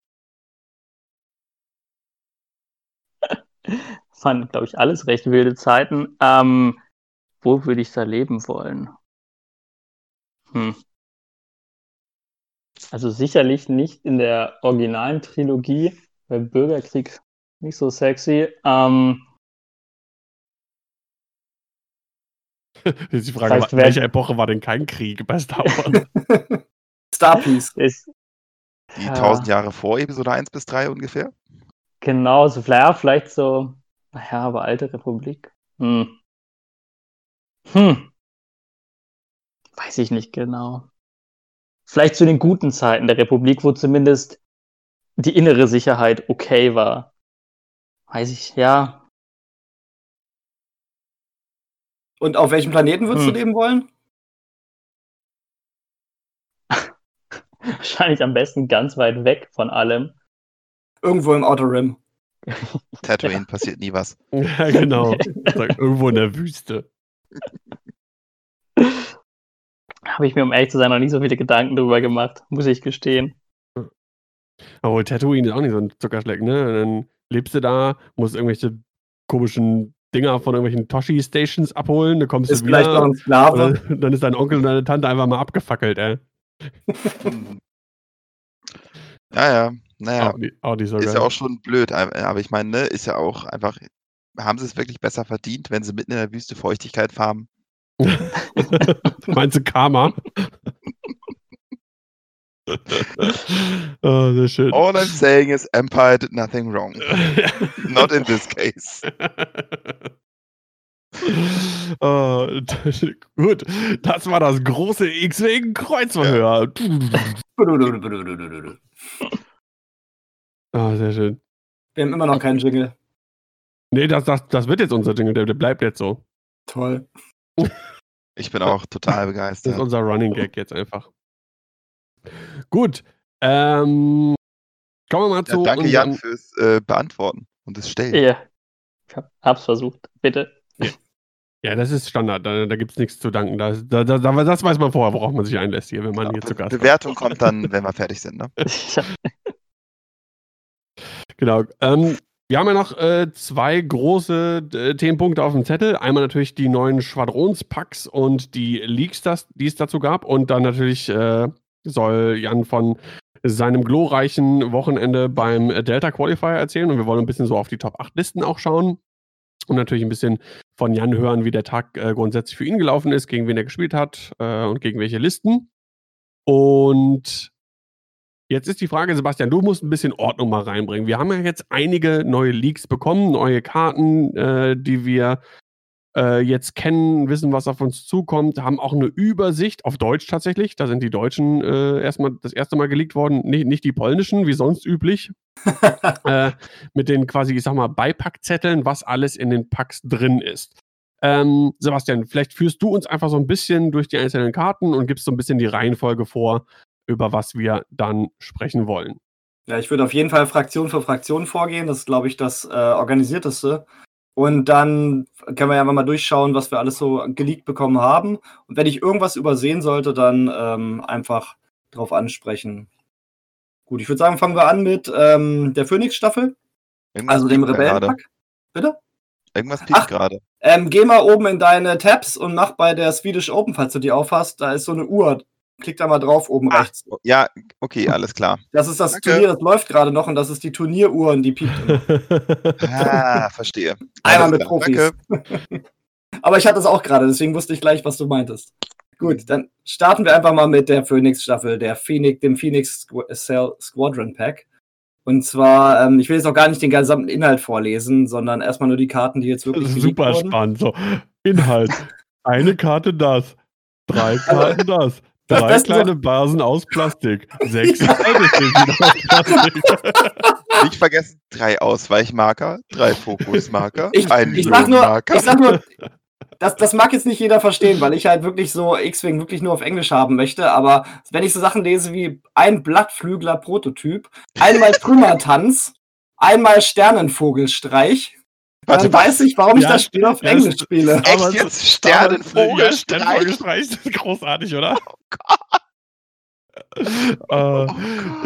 Fanden, glaube ich, alles recht wilde Zeiten. Ähm, wo würde ich da leben wollen? Hm. Also sicherlich nicht in der originalen Trilogie, weil Bürgerkrieg nicht so sexy. Ähm, <laughs> Jetzt die Frage, Vielleicht in wär- welcher Epoche war denn kein Krieg bei Star Wars? <laughs> Starpiece. <laughs> ist Die Ja. 1000 Jahre vor Episode 1 bis 3 ungefähr? genau so, ja, vielleicht so, naja, aber alte Republik. Hm. Hm. Weiß ich nicht genau. Vielleicht zu den guten Zeiten der Republik, wo zumindest die innere Sicherheit okay war. Weiß ich, ja. Und auf welchem Planeten würdest Hm. du leben wollen? <laughs> Wahrscheinlich am besten ganz weit weg von allem. Irgendwo im Outer Rim. Tatooine <laughs> passiert nie was. ja, genau. <laughs> Irgendwo in der Wüste. Habe ich mir, um ehrlich zu sein, noch nicht so viele Gedanken drüber gemacht, muss ich gestehen. Aber Tatooine ist auch nicht so ein Zuckerschleck, ne? Und dann lebst du da, musst irgendwelche komischen Dinger von irgendwelchen Toshi-Stations abholen, dann kommst Ist du wieder. vielleicht noch ein Sklave. oder dann ist dein Onkel und deine Tante einfach mal abgefackelt, ey. <laughs> Ja, ja, naja. Auch, nicht, auch nicht so Ist ja auch schon blöd, ein- aber ich meine, ne, ist ja auch einfach, haben sie es wirklich besser verdient, wenn sie mitten in der Wüste Feuchtigkeit farmen? <laughs> Meinst du Karma? oh, sehr schön. All I'm saying is Empire did nothing wrong. <laughs> Not in this case. <laughs> oh, gut, das war das große X-Wing-Kreuzverhör. Ah, sehr schön. Wir haben immer noch keinen Jingle. Nee, das, das, das wird jetzt unser Jingle, der, der bleibt jetzt so. Toll. Ich bin auch total <laughs> Das ist begeistert. unser Running Gag jetzt einfach. Gut. Ähm, kommen wir mal Ja, zu danke, Jan, unseren- fürs äh, Beantworten und das Stellen. Ja. Ich hab- hab's versucht. Bitte. Ja, das ist Standard. Da, da gibt es nichts zu danken. Da, da, da, da- das weiß man vorher, worauf man sich einlässt hier, wenn man hier zu Gast. Bewertung kommt dann, wenn wir fertig sind. Ne? <laughs> Genau. Ähm, wir haben ja noch äh, zwei große äh, Themenpunkte auf dem Zettel. Einmal natürlich die neuen Schwadronspacks und die Leaks, das, die es dazu gab. Und dann natürlich äh, soll Jan von seinem glorreichen Wochenende beim Delta Qualifier erzählen. Und wir wollen ein bisschen so auf die Top 8 Listen auch schauen. Und natürlich ein bisschen von Jan hören, wie der Tag äh, grundsätzlich für ihn gelaufen ist, gegen wen er gespielt hat äh, und gegen welche Listen. Und Jetzt ist die Frage, Sebastian, du musst ein bisschen Ordnung mal reinbringen. Wir haben ja jetzt einige neue Leaks bekommen, neue Karten, äh, die wir äh, jetzt kennen, wissen, was auf uns zukommt, haben auch eine Übersicht auf Deutsch tatsächlich. Da sind die Deutschen äh, erstmal das erste Mal geleakt worden, nicht, nicht die polnischen, wie sonst üblich. <laughs> äh, mit den quasi, ich sag mal, Beipackzetteln, was alles in den Packs drin ist. Ähm, Sebastian, vielleicht führst du uns einfach so ein bisschen durch die einzelnen Karten und gibst so ein bisschen die Reihenfolge vor, über was wir dann sprechen wollen. Ja, ich würde auf jeden Fall Fraktion für Fraktion vorgehen. Das ist, glaube ich, das äh, organisierteste. Und dann können wir ja mal durchschauen, was wir alles so geleakt bekommen haben. Und wenn ich irgendwas übersehen sollte, dann ähm, einfach drauf ansprechen. Gut, ich würde sagen, fangen wir an mit ähm, der Phoenix-Staffel, also dem. Rebellenpack. Bitte? Irgendwas piept Ach. gerade. Ähm, geh mal oben in deine Tabs und mach bei der Swedish Open, falls du die aufhast, da ist so eine Uhr. Klick da mal drauf, oben Ah. rechts. Ja, okay, alles klar. Das ist das Danke. Turnier, das läuft gerade noch und das ist die Turnieruhr und die piept. <laughs> Ah, verstehe. Einmal Alles mit klar. Profis. Danke. <laughs> Aber ich hatte es auch gerade, deswegen wusste ich gleich, was du meintest. Gut, dann starten wir einfach mal mit der Phoenix-Staffel, der Phoenix, dem Phoenix Cell Squadron Pack. Und zwar, ähm, ich will jetzt auch gar nicht den gesamten Inhalt vorlesen, sondern erstmal nur die Karten, die jetzt Das wirklich ist geleakt super wurden. spannend. So, Inhalt. <laughs> Eine Karte das. Drei Karten das. Das Drei Beste kleine Basen aus Plastik. Sechs Haltefäden aus Plastik. <laughs> Nicht vergessen, drei Ausweichmarker, drei Fokusmarker, Ich, einen ich, sag nur, ich sag nur, das, das mag jetzt nicht jeder verstehen, weil ich halt wirklich so X-Wing wirklich nur auf Englisch haben möchte, aber wenn ich so Sachen lese wie ein Blattflügler-Prototyp, einmal Trümmertanz, einmal Sternenvogelstreich, Warte, dann weiß ich, warum ich Ja, das Spiel auf das- Englisch spiele. Echt Aber jetzt? so- Sternenvogel, Ja, Sternenvogelstreich, das ist großartig, oder? Äh,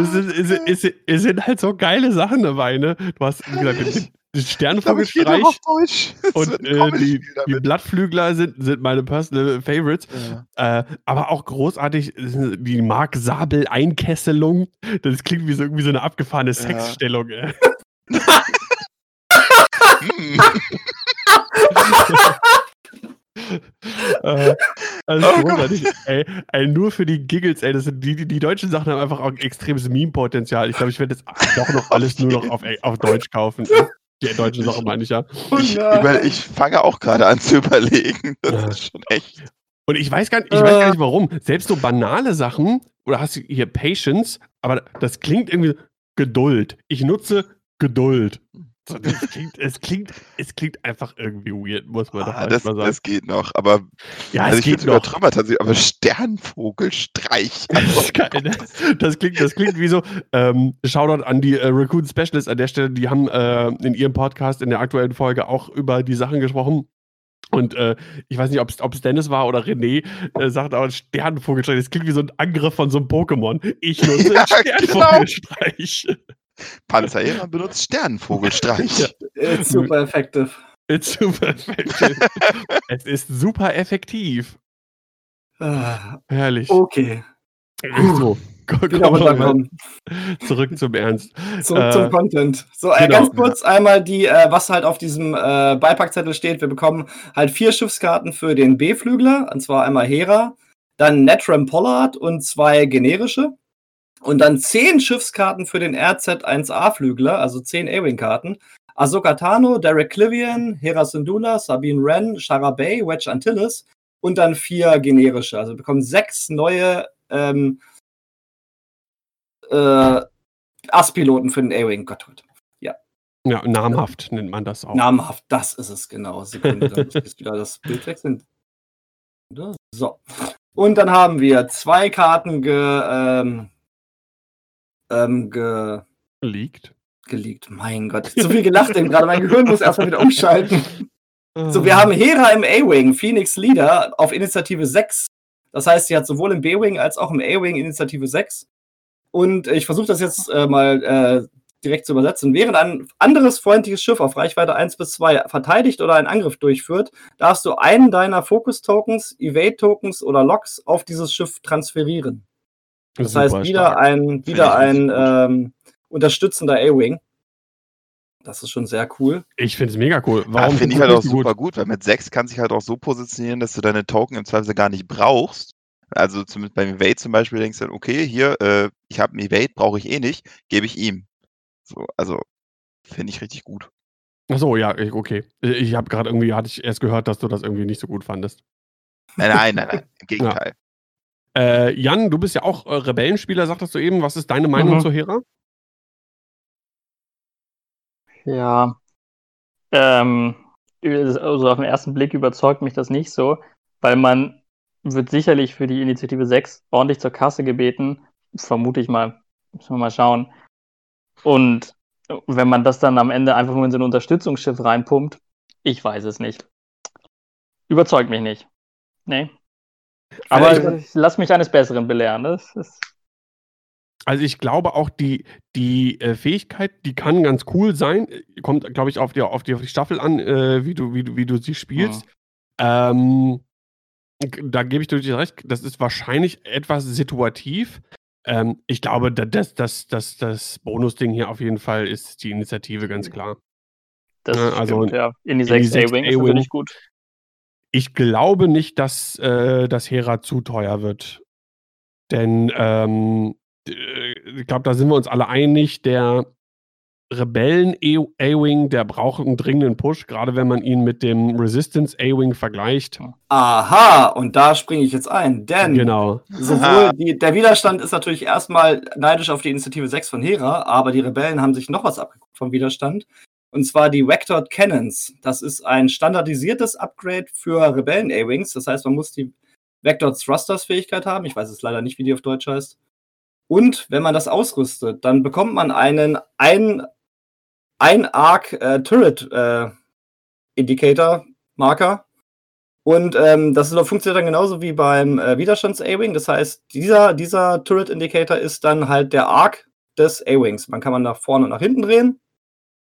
es, sind, es, sind- es, sind- es sind halt so geile Sachen dabei, ne? Du hast wie gesagt, den, Sternenvogelstreich <laughs> und äh, die, die. Blattflügler sind, sind meine personal Favorites. Ja. Äh, aber auch großartig sind die Mark Sabel Einkesselung. Das klingt wie so irgendwie so eine abgefahrene Sexstellung. <laughs> Hm. <laughs> äh, also Oh großartig. Ey, ey, nur für die Giggles, ey, das sind die, die, die deutschen Sachen haben einfach auch ein extremes Meme-Potenzial. Ich glaube, ich werde jetzt doch noch alles nur noch auf, ey, auf Deutsch kaufen. Die deutschen Sachen meine ich ja. Ich, nein. über, ich fange auch gerade an zu überlegen. Das Ja. ist schon echt. Und ich weiß gar nicht, ich weiß Äh. gar nicht warum. Selbst so banale Sachen, oder hast du hier Patience, aber das klingt irgendwie Geduld. Ich nutze Geduld. Das klingt, es, klingt, es klingt einfach irgendwie weird, muss man doch Ah, das, mal sagen. das geht noch. Aber ja, also es ich geht noch. übertrümmert tatsächlich, aber Sternvogelstreich. <laughs> Das ist geil, ne? Das klingt, das klingt wie so, ähm, Shoutout an die äh, Raccoon Specialists an der Stelle, die haben äh, in ihrem Podcast in der aktuellen Folge auch über die Sachen gesprochen. Und äh, ich weiß nicht, ob es Dennis war oder René, äh, sagt aber Sternenvogelstreich. Das klingt wie so ein Angriff von so einem Pokémon. Ich nutze <laughs> Ja, Sternenvogelstreich. Panzerjäger benutzt Sternenvogelstreich. <laughs> It's super effective. It's super effektiv. <laughs> es ist super effektiv. Ah, Herrlich. Okay, So, ko- wieder kommen wir mal runterkommen. zurück zum Ernst. Zurück Äh, zum Content. So, äh, genau. ganz kurz einmal die, äh, was halt auf diesem äh, Beipackzettel steht. Wir bekommen halt vier Schiffskarten für den B-Flügler, und zwar einmal Hera, dann Netram Pollard und zwei generische. Und dann zehn Schiffskarten für den RZ-1A-Flügler, also zehn A-Wing-Karten. Ahsoka Tano, Derek Clivian, Hera Syndulla, Sabine Wren, Shara Bay, Wedge Antilles und dann vier generische. Also wir bekommen sechs neue ähm, äh, Ass-Piloten für den A-Wing. Gott, Gott. Ja, namhaft nennt man das auch. Namhaft, das ist es genau. Sekunde, da muss ich wieder das Bild wechseln. So. Und dann haben wir zwei Karten ge, ähm, ähm, ge, Liegt. geleakt. Mein Gott, zu viel gelacht eben gerade. Mein Gehirn muss erstmal wieder <laughs> umschalten. So, wir haben Hera im A-Wing, Phoenix Leader auf Initiative 6. Das heißt, sie hat sowohl im B-Wing als auch im A-Wing Initiative 6. Und ich versuche das jetzt äh, mal äh, direkt zu übersetzen. Während ein anderes freundliches Schiff auf Reichweite 1 bis 2 verteidigt oder einen Angriff durchführt, darfst du einen deiner Focus-Tokens, Evade-Tokens oder Locks auf dieses Schiff transferieren. Das Super heißt, wieder stark. ein, wieder ein gut. ähm, unterstützender A-Wing. Das ist schon sehr cool. Ich finde es mega cool. Ja, Warum Finde ich halt auch super gut, weil mit 6 kann sich halt auch so positionieren, dass du deine Token im Zweifel gar nicht brauchst. Also zumindest beim Evade zum Beispiel denkst du dann, okay, hier, äh, ich habe einen Evade, brauche ich eh nicht, gebe ich ihm. So, also finde ich richtig gut. Achso, ja, okay. Ich habe gerade irgendwie, hatte ich erst gehört, dass du das irgendwie nicht so gut fandest. Nein, nein, nein, nein. Im <laughs> Gegenteil. Äh, Jan, du bist ja auch äh, Rebellenspieler, sagtest du eben. Was ist deine Meinung Mhm. zu Hera? Ja. Ähm, also auf den ersten Blick überzeugt mich das nicht so, weil man wird sicherlich für die Initiative 6 ordentlich zur Kasse gebeten. Vermute ich mal. Müssen wir mal schauen. Und wenn man das dann am Ende einfach nur in so ein Unterstützungsschiff reinpumpt, ich weiß es nicht. Überzeugt mich nicht. Nee. Aber Vielleicht- ich lass mich eines Besseren belehren. Das ist, Also ich glaube auch, die, die äh, Fähigkeit, die kann ganz cool sein. Kommt, glaube ich, auf die, auf, die, auf die Staffel an, äh, wie, du, wie, du, wie du sie spielst. Ähm, da gebe ich dir natürlich recht, das ist wahrscheinlich etwas situativ. Ähm, ich glaube, da- das, das, das, das Bonusding hier auf jeden Fall ist die Initiative, ganz klar. das Ja, also stimmt, ja. In die in die 6 sechs A-Wings A-Wing. finde ich gut. Ich glaube nicht, dass äh, das Hera zu teuer wird. Denn ähm, äh, ich glaube, da sind wir uns alle einig, der Rebellen A-Wing, der braucht einen dringenden Push, gerade wenn man ihn mit dem Resistance A-Wing vergleicht. Aha, und da springe ich jetzt ein, denn Genau. sowohl die, der Widerstand ist natürlich erstmal neidisch auf die Initiative 6 von Hera, aber die Rebellen haben sich noch was abgeguckt vom Widerstand. Und zwar die Vectored Cannons. Das ist ein standardisiertes Upgrade für Rebellen A-Wings. Das heißt, man muss die Vectored Thrusters Fähigkeit haben. Ich weiß es leider nicht, wie die auf Deutsch heißt. Und wenn man das ausrüstet, dann bekommt man einen ein, ein Arc äh, äh. Und ähm, das funktioniert dann genauso wie beim äh, Widerstands-A-Wing. Das heißt, dieser, dieser Turret Indicator ist dann halt der Arc des A-Wings. Man kann man nach vorne und nach hinten drehen.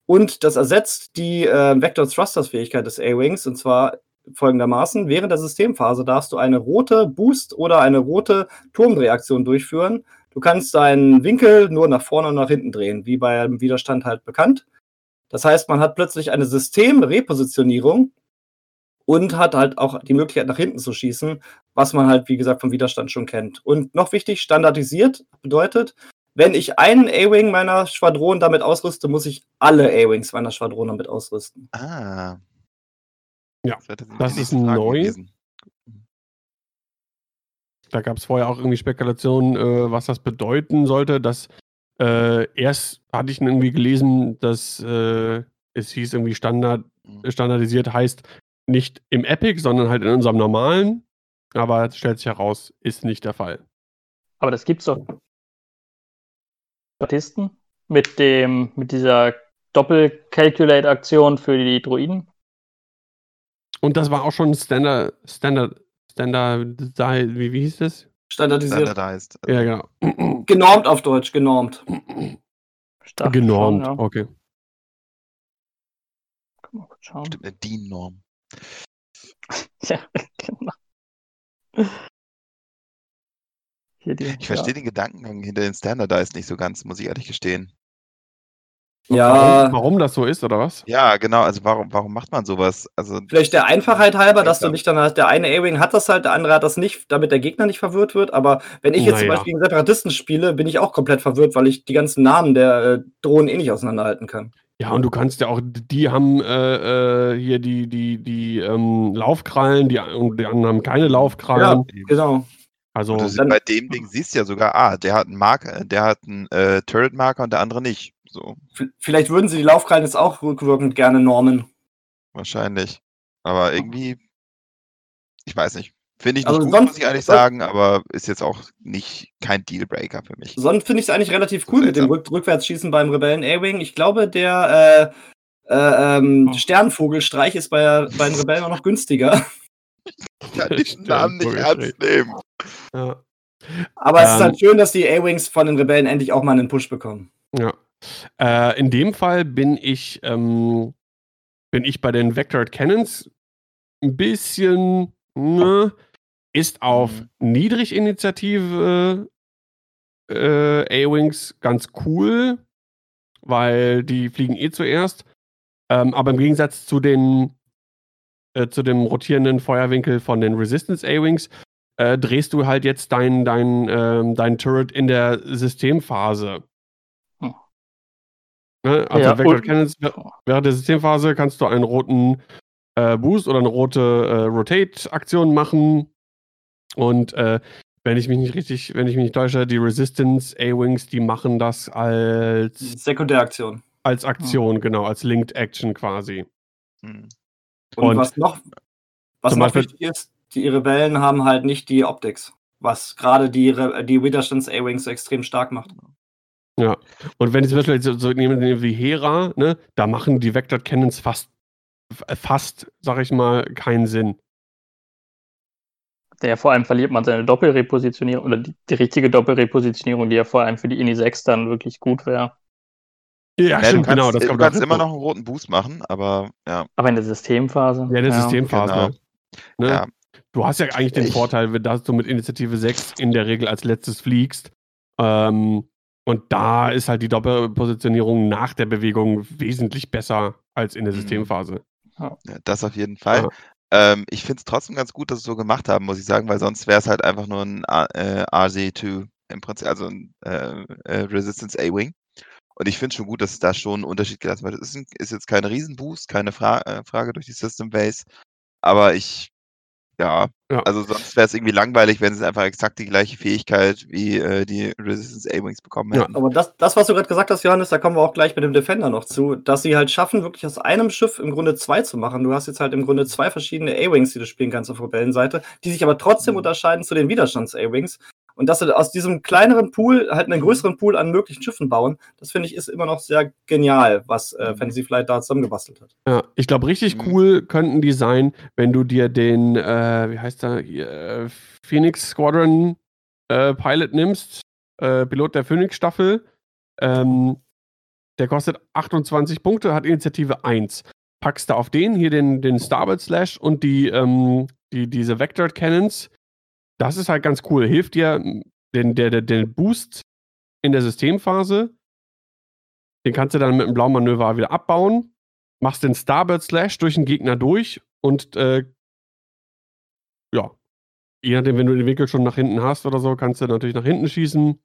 Und das ersetzt die äh, Vector Thrusters Fähigkeit des A-Wings. Und zwar folgendermaßen: Während der Systemphase darfst du eine rote Boost oder eine rote Turmdrehaktion durchführen. Du kannst deinen Winkel nur nach vorne und nach hinten drehen, wie beim Widerstand halt bekannt. Das heißt, man hat plötzlich eine Systemrepositionierung und hat halt auch die Möglichkeit, nach hinten zu schießen, was man halt, wie gesagt, vom Widerstand schon kennt. Und noch wichtig, standardisiert bedeutet, wenn ich einen A-Wing meiner Schwadron damit ausrüste, muss ich alle A-Wings meiner Schwadron damit ausrüsten. Ah. Ja, das ist neu. gewesen. Da gab es vorher auch irgendwie Spekulationen, äh, was das bedeuten sollte. Dass äh, erst hatte ich irgendwie gelesen, dass äh, es hieß irgendwie Standard, Mhm. standardisiert heißt nicht im Epic, sondern halt in unserem normalen. Aber es stellt sich heraus, ist nicht der Fall. Aber das gibt's doch. Statisten mit dem, mit dieser Doppel-Calculate-Aktion für die Droiden. Und das war auch schon Standard, Standard, Standard, wie, wie hieß das? Standardisiert. Standardized. Ja, genau. Genormt auf Deutsch, genormt. Stark Genormt, schon, ja. okay. Kann man kurz schauen. Stimmt, eine DIN-Norm. <laughs> Ja, genau. Hier die, Ich verstehe den Gedankengang hinter den Standardized nicht so ganz, muss ich ehrlich gestehen. Ja, Warum, warum das so ist, oder was? Ja, genau, also warum, warum macht man sowas? Also, vielleicht der Einfachheit halber, dass du nicht dann hast, der eine A-Wing hat das halt, der andere hat das nicht, damit der Gegner nicht verwirrt wird. Aber wenn ich jetzt zum Naja. Beispiel gegen Separatisten spiele, bin ich auch komplett verwirrt, weil ich die ganzen Namen der äh, Drohnen eh nicht auseinanderhalten kann. Ja, und du kannst ja auch, die haben äh, äh, hier die, die, die ähm, Laufkrallen, die, die anderen haben keine Laufkrallen. Genau. Also, bei dem Ding siehst du ja sogar, ah, der hat einen Marker, der hat einen äh, Turret-Marker und der andere nicht. So, Vielleicht würden sie die Laufkrallen jetzt auch rückwirkend gerne normen. wahrscheinlich. Aber irgendwie, ich weiß nicht. Finde ich nicht Also gut, sonst- muss ich ehrlich sonst- sagen, aber ist jetzt auch nicht kein Dealbreaker für mich. Sonst finde ich es eigentlich relativ cool mit dem. Rück Rückwärtsschießen beim Rebellen A-Wing. Ich glaube, der äh, äh, ähm, Oh. Sternvogelstreich ist bei, bei den Rebellen auch noch günstiger. Ich kann <laughs> diesen Namen nicht ernst nehmen. Ja. Aber es ist Ähm. halt schön, dass die A-Wings von den Rebellen endlich auch mal einen Push bekommen. Ja. Äh, in dem Fall bin ich, ähm, bin ich bei den Vectored Cannons ein bisschen, ne, ist auf Mhm. Niedriginitiative äh, A-Wings ganz cool, weil die fliegen eh zuerst. Ähm, aber im Gegensatz zu den äh, zu dem rotierenden Feuerwinkel von den Resistance A-Wings äh, drehst du halt jetzt dein, dein, ähm, dein Turret in der Systemphase. Hm. Ne? Also Ja, Vectored und- Cannons, während der Systemphase kannst du einen roten äh, Boost oder eine rote äh, Rotate-Aktion machen. Und äh, wenn ich mich nicht richtig, wenn ich mich nicht täusche, die Resistance A-Wings, die machen das als, Sekundäraktion. als Aktion, genau, als Linked Action quasi. Hm. Und, Und was noch, was noch Beispiel- wichtig ist, die Rebellen haben halt nicht die Optics, was gerade die, Re die Widerstands A-Wings so extrem stark macht. Ja. Und wenn ich zum Beispiel so, so nehmen nehmen wie Hera, ne, da machen die Vector Cannons fast, fast, sag ich mal, keinen Sinn. Der vor allem verliert man seine Doppelrepositionierung oder die, die richtige Doppelrepositionierung, die ja vor allem für die Ini 6 dann wirklich gut wäre. Ja, Ja, du stimmt, kannst, genau. Das du kommt kannst auch immer noch einen roten Boost machen, aber ja. Aber in der Systemphase. Ja, der Systemphase. genau. Ne? Ja. Du hast ja eigentlich den Ich- Vorteil, dass du mit Initiative 6 in der Regel als letztes fliegst. Ähm, und da ist halt die Doppelpositionierung nach der Bewegung wesentlich besser als in der Mhm. Systemphase. Ja, das auf jeden Fall. Ja. Ähm, ich finde es trotzdem ganz gut, dass sie es so gemacht haben, muss ich sagen, weil sonst wäre es halt einfach nur ein äh, RZ2 im Prinzip, also ein äh, äh, Resistance A-Wing. Und ich finde schon gut, dass es da schon einen Unterschied gelassen wird. Es ist, ein, ist jetzt kein Riesenboost, keine Fra äh, Frage durch die System Base, aber ich, ja, Ja. also sonst wäre es irgendwie langweilig, wenn sie einfach exakt die gleiche Fähigkeit wie äh, die Resistance A-Wings bekommen Ja. hätten. Aber das, das, was du gerade gesagt hast, Johannes, da kommen wir auch gleich mit dem Defender noch zu, dass sie halt schaffen, wirklich aus einem Schiff im Grunde zwei zu machen. Du hast jetzt halt im Grunde zwei verschiedene A-Wings, die du spielen kannst auf Rebellenseite, die sich aber trotzdem Mhm. unterscheiden zu den Widerstands-A-Wings. Und dass sie aus diesem kleineren Pool halt einen größeren Pool an möglichen Schiffen bauen, das finde ich ist immer noch sehr genial, was äh, Mhm. Fantasy Flight da zusammengebastelt hat. Ja, ich glaube, richtig Mhm. cool könnten die sein, wenn du dir den, äh, wie heißt der, hier, äh, Phoenix Squadron äh, Pilot nimmst, äh, Pilot der Phoenix-Staffel. Ähm, der kostet 28 Punkte, hat Initiative 1. Packst du auf den hier den, den Starboard Slash und die, ähm, die, diese Vector Cannons. Das ist halt ganz cool. Hilft dir m, den, der, der, den Boost in der Systemphase. Den kannst du dann mit einem blauen Manöver wieder abbauen machst den Starbird Slash durch den Gegner durch und äh, ja, je nachdem, wenn du den Winkel schon nach hinten hast oder so, kannst du natürlich nach hinten schießen.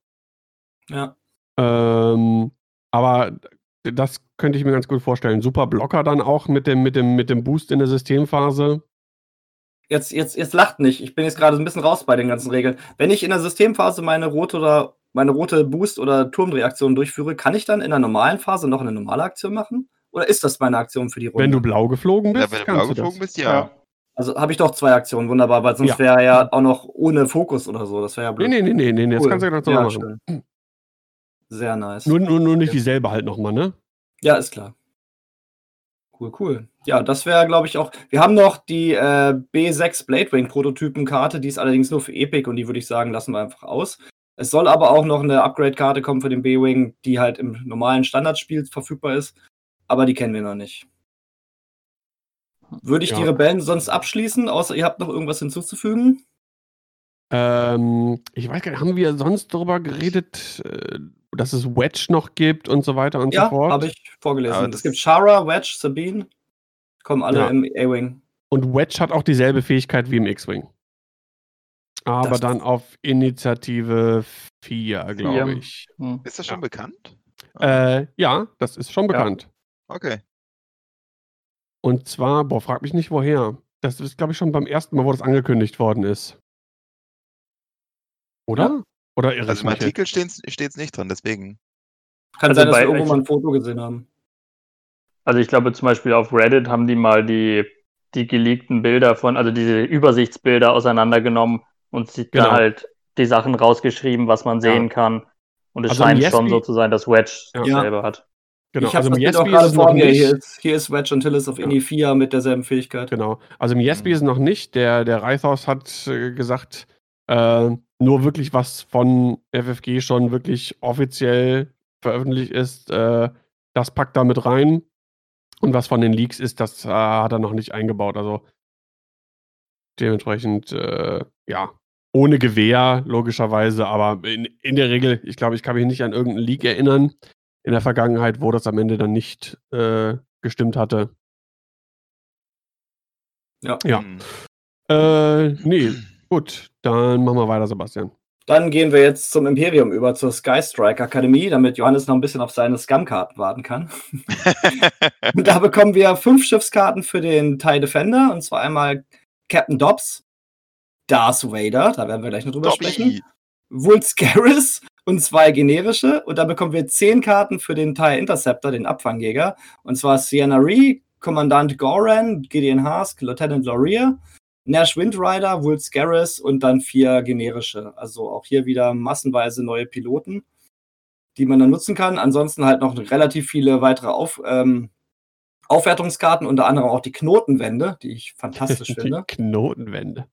Ja. Ähm, aber das könnte ich mir ganz gut vorstellen. Super Blocker dann auch mit dem, mit dem, mit dem Boost in der Systemphase. Jetzt, jetzt, jetzt lacht nicht. Ich bin jetzt gerade so ein bisschen raus bei den ganzen Regeln. Wenn ich in der Systemphase meine rote oder meine rote Boost- oder Turmdrehaktion durchführe, kann ich dann in der normalen Phase noch eine normale Aktion machen? Oder ist das meine Aktion für die Runde? Wenn du blau geflogen bist, Ja, wenn du kannst blau du das. geflogen bist, ja. also habe ich doch zwei Aktionen, wunderbar, weil sonst Ja. wäre ja auch noch ohne Fokus oder so. Das wäre ja Nee, blöd. nee, nee, nee, nee, nee, das Cool. kannst du ja, normal machen. schön. Sehr nice. Nur, nur, nur nicht dieselbe halt nochmal, ne? Ja, ist klar. Cool, cool. Ja, das wäre, glaube ich, auch. Wir haben noch die äh, B6 Bladewing Prototypenkarte, die ist allerdings nur für Epic und die würde ich sagen, lassen wir einfach aus. Es soll aber auch noch eine Upgrade-Karte kommen für den B-Wing, die halt im normalen Standardspiel verfügbar ist, aber die kennen wir noch nicht. Würde ich die Ja. Rebellen sonst abschließen, außer ihr habt noch irgendwas hinzuzufügen? Ähm, ich weiß gar nicht, haben wir sonst darüber geredet, äh, dass es Wedge noch gibt und so weiter und so Ja, fort? habe ich vorgelesen. Es gibt Shara, Wedge, Sabine. Kommen alle Ja. im A-Wing. Und Wedge hat auch dieselbe Fähigkeit wie im X-Wing. Aber Das- dann auf Initiative 4, glaube ich. Hm. Ist das schon Ja. bekannt? Äh, ja, das ist schon bekannt. Okay. Und zwar, boah, frag mich nicht woher. Das ist, glaube ich, schon beim ersten Mal, wo das angekündigt worden ist. Oder? Oder irre Also ich im? Artikel steht es nicht drin, deswegen. Kann Also sein, dass wir irgendwo mal ein Foto gesehen haben. Also ich glaube zum Beispiel auf Reddit haben die mal die die geleakten Bilder von, also diese Übersichtsbilder auseinandergenommen und sich Genau. da halt die Sachen rausgeschrieben, was man Ja. sehen kann. Und es Also scheint schon so zu sein, dass Wedge Ja. dasselbe hat. Genau, ich habe also das auch ist gerade vor mir. Hier nicht. ist, hier ist Wedge und Tillis auf Ja. Ini 4 mit derselben Fähigkeit. Genau. Also Miesby ist es noch nicht. Der, der Reithaus hat äh, gesagt, äh, nur wirklich was von FFG schon wirklich offiziell veröffentlicht ist, äh, das packt da mit rein. Und was von den Leaks ist, das äh, hat er noch nicht eingebaut. Also dementsprechend, äh, ja, ohne Gewehr, logischerweise, aber in, in der Regel, ich glaube, ich kann mich nicht an irgendeinen Leak erinnern in der Vergangenheit, wo das am Ende dann nicht äh, gestimmt hatte. Ja. Hm. Äh, nee, gut, dann machen wir weiter, Sebastian. Dann gehen wir jetzt zum Imperium über, zur Sky Strike Akademie, damit Johannes noch ein bisschen auf seine Scam-Karten warten kann. <laughs> Und da bekommen wir fünf Schiffskarten für den TIE Defender, und zwar einmal Captain Dobbs, Darth Vader, da werden wir gleich noch drüber sprechen, Dobby. Vulscaris und zwei generische. Und da bekommen wir zehn Karten für den TIE Interceptor, den Abfangjäger. Und zwar Sienna Ree, Kommandant Goran, Gideon Hask, Lieutenant Laurier, Nash Windrider, Vulscaris und dann vier generische. Also auch hier wieder massenweise neue Piloten, die man dann nutzen kann. Ansonsten halt noch relativ viele weitere Auf, ähm, Aufwertungskarten, unter anderem auch die Knotenwände, die ich fantastisch <laughs> finde. Die Knotenwände.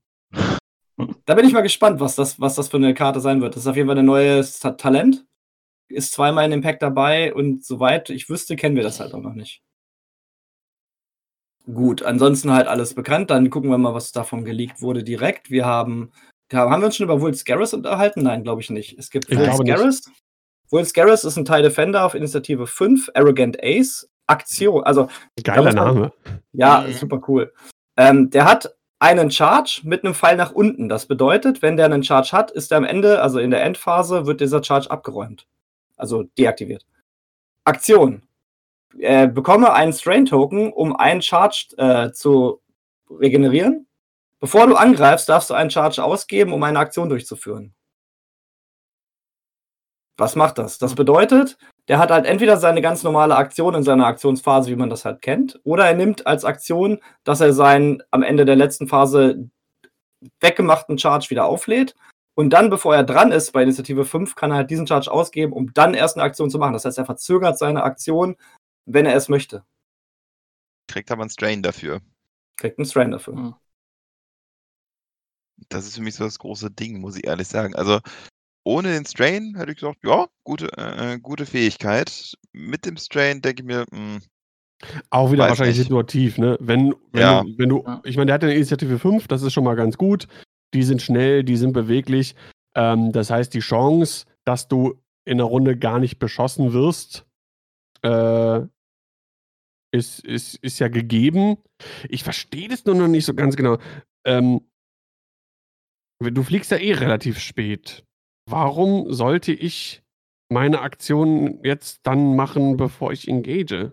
Da bin ich mal gespannt, was das, was das für eine Karte sein wird. Das ist auf jeden Fall ein neues Ta- Talent. Ist zweimal in dem Pack dabei und soweit ich wüsste, kennen wir das halt auch noch nicht. Gut, ansonsten halt alles bekannt. Dann gucken wir mal, was davon geleakt wurde direkt. Wir haben, haben wir uns schon über Vulscaris unterhalten? Nein, glaube ich nicht. Es gibt Ich nicht. Vulscaris. Vulscaris ist ein TIE Defender auf Initiative 5, Arrogant Ace, Aktion, also Geiler Name. ja, Mhm. super cool. Ähm, der hat einen Charge mit einem Pfeil nach unten. Das bedeutet, wenn der einen Charge hat, ist er am Ende, also in der Endphase, wird dieser Charge abgeräumt. Also deaktiviert. Aktion. Äh, bekomme einen Strain-Token, um einen Charge äh, zu regenerieren. Bevor du angreifst, darfst du einen Charge ausgeben, um eine Aktion durchzuführen. Was macht das? Das bedeutet, der hat halt entweder seine ganz normale Aktion in seiner Aktionsphase, wie man das halt kennt, oder er nimmt als Aktion, dass er seinen am Ende der letzten Phase weggemachten Charge wieder auflädt. Und dann, bevor er dran ist bei Initiative 5, kann er halt diesen Charge ausgeben, um dann erst eine Aktion zu machen. Das heißt, er verzögert seine Aktion, wenn er es möchte. Kriegt aber einen Strain dafür. Kriegt einen Strain dafür. Hm. Das ist für mich so das große Ding, muss ich ehrlich sagen. Also ohne den Strain hätte ich gesagt, ja, gute, äh, gute Fähigkeit. Mit dem Strain denke ich mir, hm, Auch wieder Weiß wahrscheinlich nicht. situativ, ne? Wenn, wenn Ja. du, wenn du, ich meine, der hat eine Initiative 5, das ist schon mal ganz gut. Die sind schnell, die sind beweglich. Ähm, das heißt, die Chance, dass du in der Runde gar nicht beschossen wirst, äh, ist, ist, ist ja gegeben. Ich verstehe das nur noch nicht so ganz genau. Ähm, du fliegst ja eh relativ spät. Warum sollte ich meine Aktion jetzt dann machen, bevor ich engage?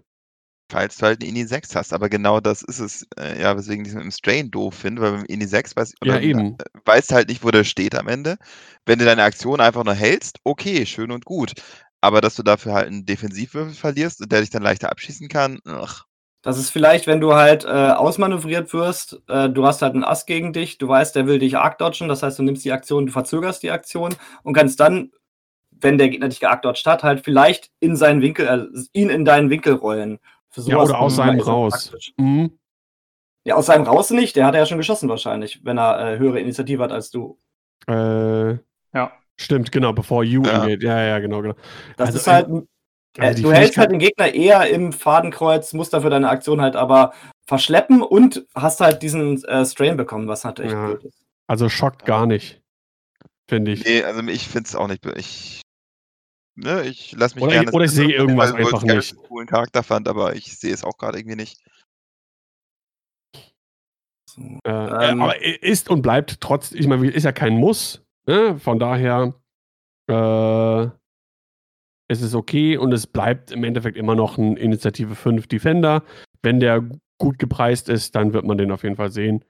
falls du halt eine Ini 6 hast. Aber genau das ist es, äh, ja, weswegen ich es mit dem Strain doof finde, weil beim Ini 6 weiß, Ja, eben. äh, weißt halt nicht, wo der steht am Ende. Wenn du deine Aktion einfach nur hältst, okay, schön und gut. Aber dass du dafür halt einen Defensivwürfel verlierst und der dich dann leichter abschießen kann, ach, Das ist vielleicht, wenn du halt äh, ausmanövriert wirst, äh, du hast halt einen Ass gegen dich, du weißt, der will dich arc dodgen, das heißt, du nimmst die Aktion, du verzögerst die Aktion und kannst dann, wenn der Gegner dich gearc dodged hat, halt vielleicht in seinen Winkel, äh, ihn in deinen Winkel rollen. Für Ja, oder aus seinem raus. Mhm. Ja, aus seinem raus nicht, der hat ja schon geschossen wahrscheinlich, wenn er äh, höhere Initiative hat als du. Äh, Ja. Stimmt, genau, bevor you Ja. engage. Ja, ja, genau, genau. Das Also, ist halt, also äh, du hältst halt den Gegner eher im Fadenkreuz, musst dafür deine Aktion halt aber verschleppen und hast halt diesen äh, Strain bekommen, was halt echt Ja. blöd ist. Also schockt gar nicht. Finde ich. nee, also ich finde es auch nicht, ich, ne, ich lasse mich Oder gerne ich- oder ich sehe irgendwas weil einfach nicht. einen coolen Charakter fand, aber ich sehe es auch gerade irgendwie nicht. Äh, Ähm. aber ist und bleibt trotz, ich meine, ist ja kein Muss. Ne? Von daher äh, ist es okay und es bleibt im Endeffekt immer noch ein Initiative 5 Defender. Wenn der gu- gut gepreist ist, dann wird man den auf jeden Fall sehen.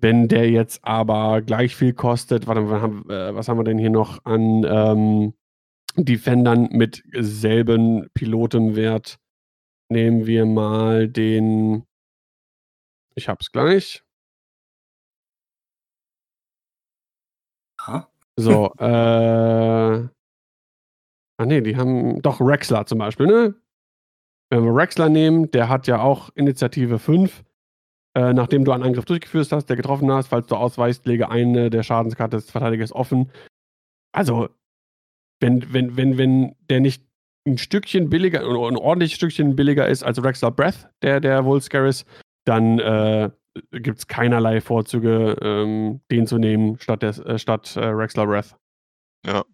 Wenn der jetzt aber gleich viel kostet, warte, was haben, äh, was haben wir denn hier noch an ähm, Defendern mit selben Pilotenwert? Nehmen wir mal den Ich hab's gleich. Ha? So, äh. Ah, nee, die haben doch Rexler zum Beispiel, ne? Wenn wir Rexler nehmen, der hat ja auch Initiative 5. Äh, nachdem du einen Angriff durchgeführt hast, der getroffen hast, falls du ausweichst, lege eine der Schadenskarte des Verteidigers offen. Also, wenn, wenn, wenn, wenn der nicht ein Stückchen billiger, ein ordentliches Stückchen billiger ist als Rexler Breath, der, der Volscaris, dann äh, gibt es keinerlei Vorzüge, ähm, den zu nehmen, statt, des, äh, statt äh, Rexler Breath. Ja.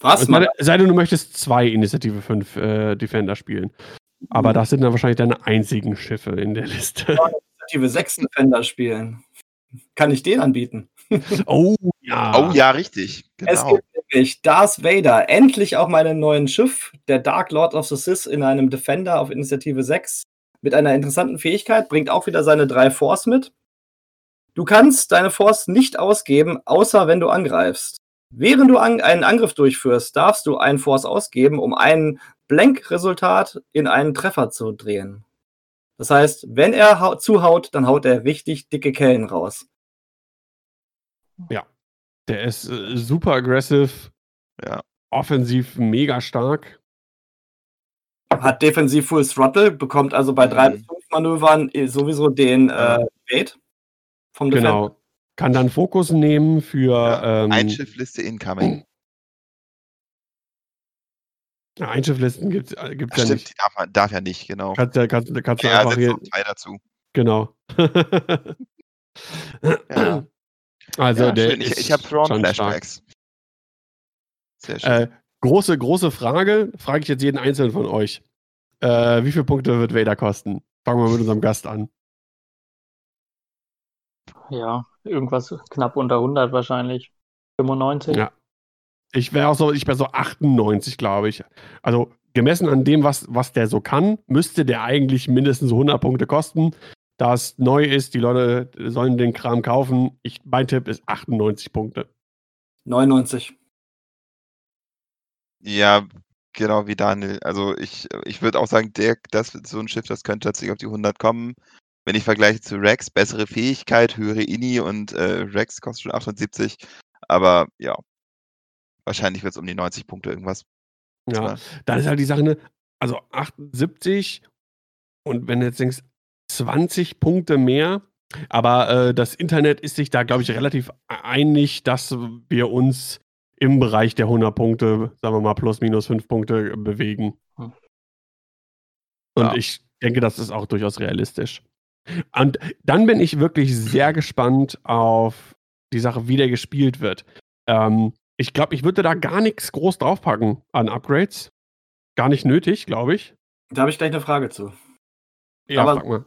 Was? Es sei, sei denn, du möchtest zwei Initiative 5 äh, Defender spielen. Aber Mhm. das sind dann wahrscheinlich deine einzigen Schiffe in der Liste. Initiative 6 Defender spielen. Kann ich den anbieten? <laughs> oh ja. Oh ja, richtig. Es Genau. gibt nämlich Darth Vader, endlich auch meinen neuen Schiff, der Dark Lord of the Sith in einem Defender auf Initiative 6 mit einer interessanten Fähigkeit, bringt auch wieder seine drei Force mit. Du kannst deine Force nicht ausgeben, außer wenn du angreifst. Während du an einen Angriff durchführst, darfst du einen Force ausgeben, um ein Blank-Resultat in einen Treffer zu drehen. Das heißt, wenn er hau- zuhaut, dann haut er richtig dicke Kellen raus. Der ist äh, super aggressive, Ja. offensiv mega stark. Hat defensiv Full Throttle, bekommt also bei drei Mhm. bis fünf Manövern eh sowieso den Ja. äh, Bait vom Defender. Genau. Kann dann Fokus nehmen für Ja. ähm, Einschiffliste incoming. ja, Einschifflisten gibt es gibt's Ach, ja stimmt, nicht. die darf man darf ja nicht, genau. Kannst, du- kannst, du- kannst du Ja, einfach setzt hier. zwei dazu. Genau. Ja. <clears throat> Also ja, der schön. Ich, ich habe Thrawn schon stark. Flashbacks. Sehr schön. Äh, große, große Frage, frage ich jetzt jeden einzelnen von euch. Äh, wie viele Punkte wird Vader kosten? Fangen wir mit unserem Gast an. Ja, irgendwas knapp unter 100 wahrscheinlich. 95. Ja. Ich wäre auch so, ich wäre so 98, glaube ich. Also gemessen an dem, was, was der so kann, müsste der eigentlich mindestens so 100 Punkte kosten. Da es neu ist, die Leute sollen den Kram kaufen. Ich, mein Tipp ist 98 Punkte. 99. Ja, genau wie Daniel. Also ich, ich würde auch sagen, der, das so ein Schiff, das könnte tatsächlich auf die 100 kommen. Wenn ich vergleiche zu Rex, bessere Fähigkeit, höhere Ini und äh, Rex kostet schon 78. Aber ja, wahrscheinlich wird es um die 90 Punkte irgendwas. Ja, dann ist halt die Sache, ne? also 78 und wenn du jetzt denkst, 20 Punkte mehr, aber äh, das Internet ist sich da, glaube ich, relativ einig, dass wir uns im Bereich der 100 Punkte, sagen wir mal plus minus 5 Punkte bewegen. Hm. Und Ja. ich denke, das ist auch durchaus realistisch. Und dann bin ich wirklich sehr gespannt auf die Sache, wie der gespielt wird. Ähm, ich glaube, ich würde da gar nichts groß draufpacken an Upgrades. Gar nicht nötig, glaube ich. Da habe ich gleich eine Frage zu. Ja, Aber- frag mal.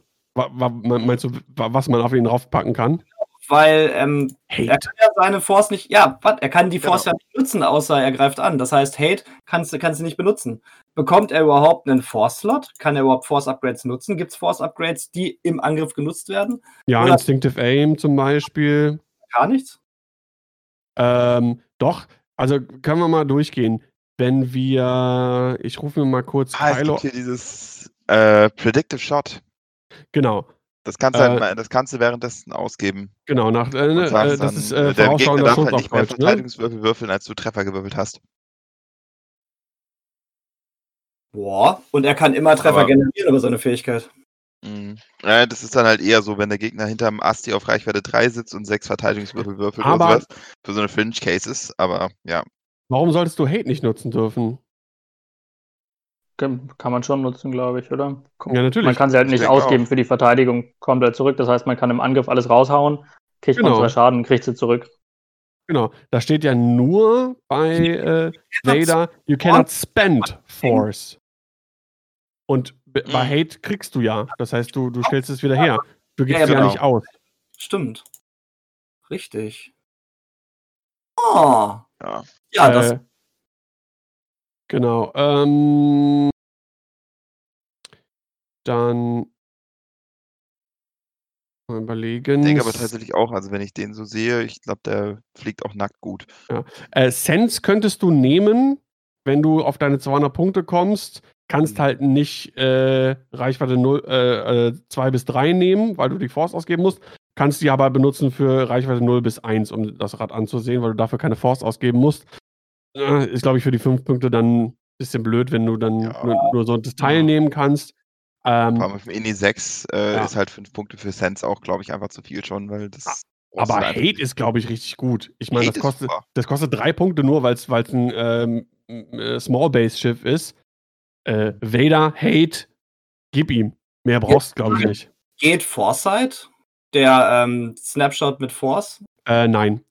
Meinst du, wa- was man auf ihn draufpacken kann? Weil ähm, er kann ja seine Force nicht, ja, was, er kann die Force Genau. ja nicht nutzen, außer er greift an. Das heißt, Hate kannst du kannst du nicht benutzen. Bekommt er überhaupt einen Force-Slot? Kann er überhaupt Force-Upgrades nutzen? Gibt es Force-Upgrades, die im Angriff genutzt werden? Ja, Oder- Instinctive Aim zum Beispiel. Gar nichts? Ähm, doch, also können wir mal durchgehen. Wenn wir, ich rufe mir mal kurz Ah, es Kylo. gibt hier dieses äh, Predictive Shot. Genau, Das kannst, du Äh, halt das kannst du währenddessen ausgeben. genau, nach, äh, ne, äh, das dann, ist äh, äh, der Gegner darf halt nicht mehr Deutsch, ne? Verteidigungswürfel würfeln, als du Treffer gewürfelt hast. Boah. Und er kann immer Treffer Aber- generieren über seine Fähigkeit. Mhm. Ja, das ist dann halt eher so, wenn der Gegner hinterm Asti auf Reichweite 3 sitzt und sechs Verteidigungswürfel würfelt Aber- oder sowas. Für so eine Fringe Cases. Aber ja. Warum solltest du Hate nicht nutzen dürfen? Kann man schon nutzen, glaube ich, oder? Ja, natürlich. Man kann sie halt Ich nicht ausgeben auch. für die Verteidigung komplett zurück. Das heißt, man kann im Angriff alles raushauen, kriegt Genau. man zwei Schaden, kriegt sie zurück. Genau, da steht ja nur bei <laughs> äh, Vader, you cannot spend Force. Und bei Mhm. Hate kriegst du ja. Das heißt, du, du stellst es wieder her. Du gibst Ja, es ja genau. nicht aus. Stimmt. Richtig. Oh. Ja. Ja, das äh, genau. Ähm, dann mal überlegen. Ich denke aber tatsächlich auch, also wenn ich den so sehe, ich glaube, der fliegt auch nackt gut. Äh, Sense könntest du nehmen, wenn du auf deine 200 Punkte kommst. kannst halt nicht äh, Reichweite 0, äh, 2 bis 3 nehmen, weil du die Force ausgeben musst. Kannst die aber benutzen für Reichweite 0 bis 1, um das Rad anzusehen, weil du dafür keine Force ausgeben musst. Äh, ist, glaube ich, für die 5 Punkte dann ein bisschen blöd, wenn du dann Ja. nur, nur so das teilnehmen kannst. Ähm, Vor allem auf dem Indie 6 äh, Ja. ist halt 5 Punkte für Sense auch, glaube ich, einfach zu viel schon, weil das. aber Hate nicht. ist, glaube ich, richtig gut. Ich meine, das kostet, das kostet drei Punkte nur, weil es ein ähm, äh, Small Base Schiff ist. Äh, Vader, Hate, gib ihm. Mehr brauchst du, glaube ich, nicht. Geht Foresight? Der ähm, Snapshot mit Force? Äh, nein.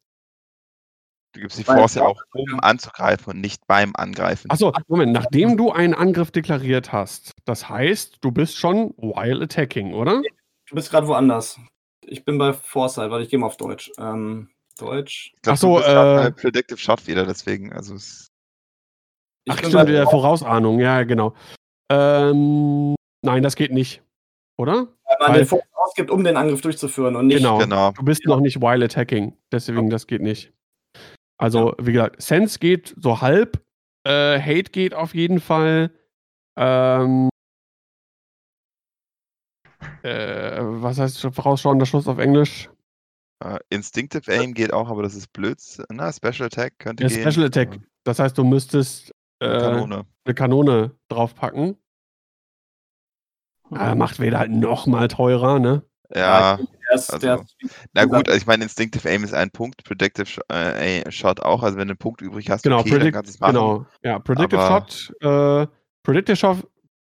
Du gibst die Force ja auch, um anzugreifen und nicht beim Angreifen. Achso, Moment, nachdem du einen Angriff deklariert hast, das heißt, du bist schon while attacking, oder? Du bist gerade woanders. Ich bin bei Foresight, weil ich gehe mal auf Deutsch. Ähm, Deutsch. Ich glaub, Ach so, du bist grad äh, bei Predictive Shot wieder, deswegen, also es, Ich Ach, stimmt, der Vorausahnung, ja, genau. Ähm, nein, das geht nicht, oder? weil man weil- den Force ausgibt, um den Angriff durchzuführen und nicht. Genau. genau. Du bist noch nicht while attacking, deswegen das geht nicht. Also, wie gesagt, Sense geht so halb, äh, Hate geht auf jeden Fall. Ähm, äh, was heißt vorausschauender Schluss auf Englisch? Äh, Instinctive Aim geht auch, aber das ist Blödsinn. Na, Special Attack könnte Der gehen. Special Attack. Das heißt, du müsstest äh, Äh, Kanone. eine Kanone draufpacken. Äh, macht Vader halt noch mal teurer, ne? Ja, Ist, also- der na gut, also ich meine, Instinctive Aim ist ein Punkt, Predictive äh, Shot auch, also wenn du einen Punkt übrig hast, Genau, okay, dann predict, kannst du es machen. genau. Ja, Predictive Aber- Shot, äh, Predictive Shot,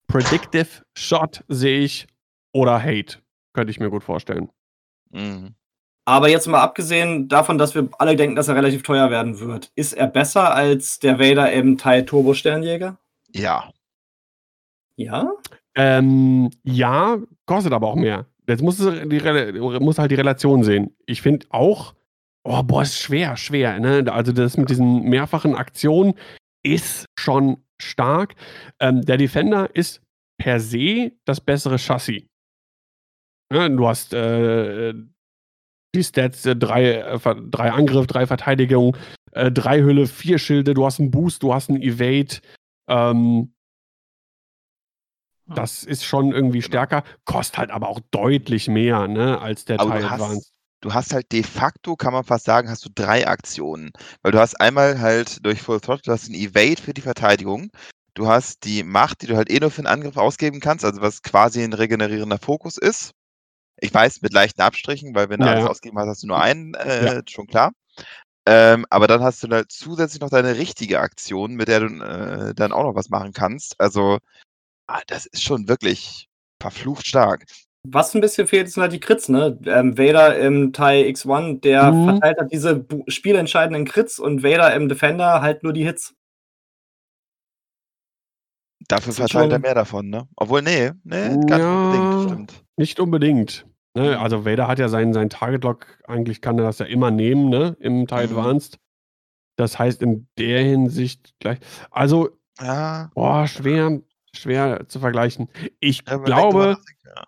Predictive Shot sehe ich oder Hate. Könnte ich mir gut vorstellen. Mhm. aber jetzt mal abgesehen davon, dass wir alle denken, dass er relativ teuer werden wird, ist er besser als der Vader im Teil Turbo Sternjäger? Ja, Ja? Ähm, ja, kostet aber auch mehr. Jetzt musst du halt die Relation sehen. Ich finde auch, oh, boah, ist schwer, schwer. Ne? Also das mit diesen mehrfachen Aktionen ist schon stark. Ähm, der Defender ist per se das bessere Chassis. Ne? Du hast äh, die Stats, äh, drei, äh, drei Angriff, drei Verteidigung, äh, drei Hülle, vier Schilde, du hast einen Boost, du hast einen Evade. Ähm, das ist schon irgendwie stärker, kostet halt aber auch deutlich mehr, ne, als der Aber Teil du hast- du hast halt de facto, kann man fast sagen, hast du drei Aktionen. Weil du hast einmal halt durch Full Throttle, du hast ein Evade für die Verteidigung. Du hast die Macht, die du halt eh nur für einen Angriff ausgeben kannst, also was quasi ein regenerierender Fokus ist. Ich weiß, mit leichten Abstrichen, weil wenn du Ja, alles ja. ausgeben hast, hast du nur einen, äh, schon klar. Ähm, aber dann hast du halt zusätzlich noch deine richtige Aktion, mit der du äh, dann auch noch was machen kannst. Also, ah, das ist schon wirklich verflucht stark. Was ein bisschen fehlt, sind halt die Crits, ne? Ähm, Vader im Teil X1, der Mhm. verteilt hat diese spielentscheidenden Crits und Vader im Defender halt nur die Hits. Dafür verteilt er mehr davon, ne? Obwohl, nee, nee, gar Ja. nicht unbedingt, stimmt. Nicht unbedingt. Ne? Mhm. Also Vader hat ja seinen, seinen Target-Lock, eigentlich kann er das ja immer nehmen, ne, im Teil Mhm. Advanced. Das heißt, in der Hinsicht gleich. Also, Ja, boah, schwer, schwer zu vergleichen. Ich ja, wenn man glaube, ja.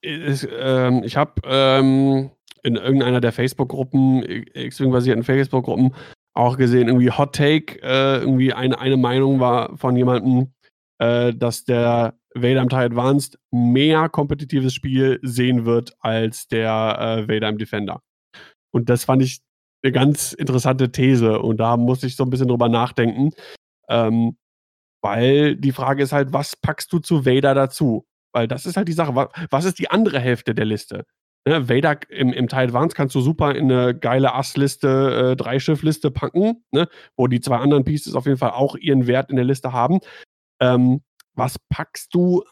ist, ähm, ich habe ähm, in irgendeiner der Facebook-Gruppen, X-Wing-basierten Facebook-Gruppen, auch gesehen, irgendwie Hot Take, äh, irgendwie eine, eine Meinung war von jemandem, äh, dass der Vader im Teil Advanced mehr kompetitives Spiel sehen wird als der äh, Vader im Defender. Und das fand ich eine ganz interessante These und da musste ich so ein bisschen drüber nachdenken. Ähm, weil die Frage ist halt, was packst du zu Vader dazu? Weil das ist halt die Sache. Was, ist die andere Hälfte der Liste? Ne, Vader im, im Teil Advance kannst du super in eine geile Ass-Liste, äh, Dreischiff-Liste packen, ne, wo die zwei anderen Pieces auf jeden Fall auch ihren Wert in der Liste haben. Ähm, was packst du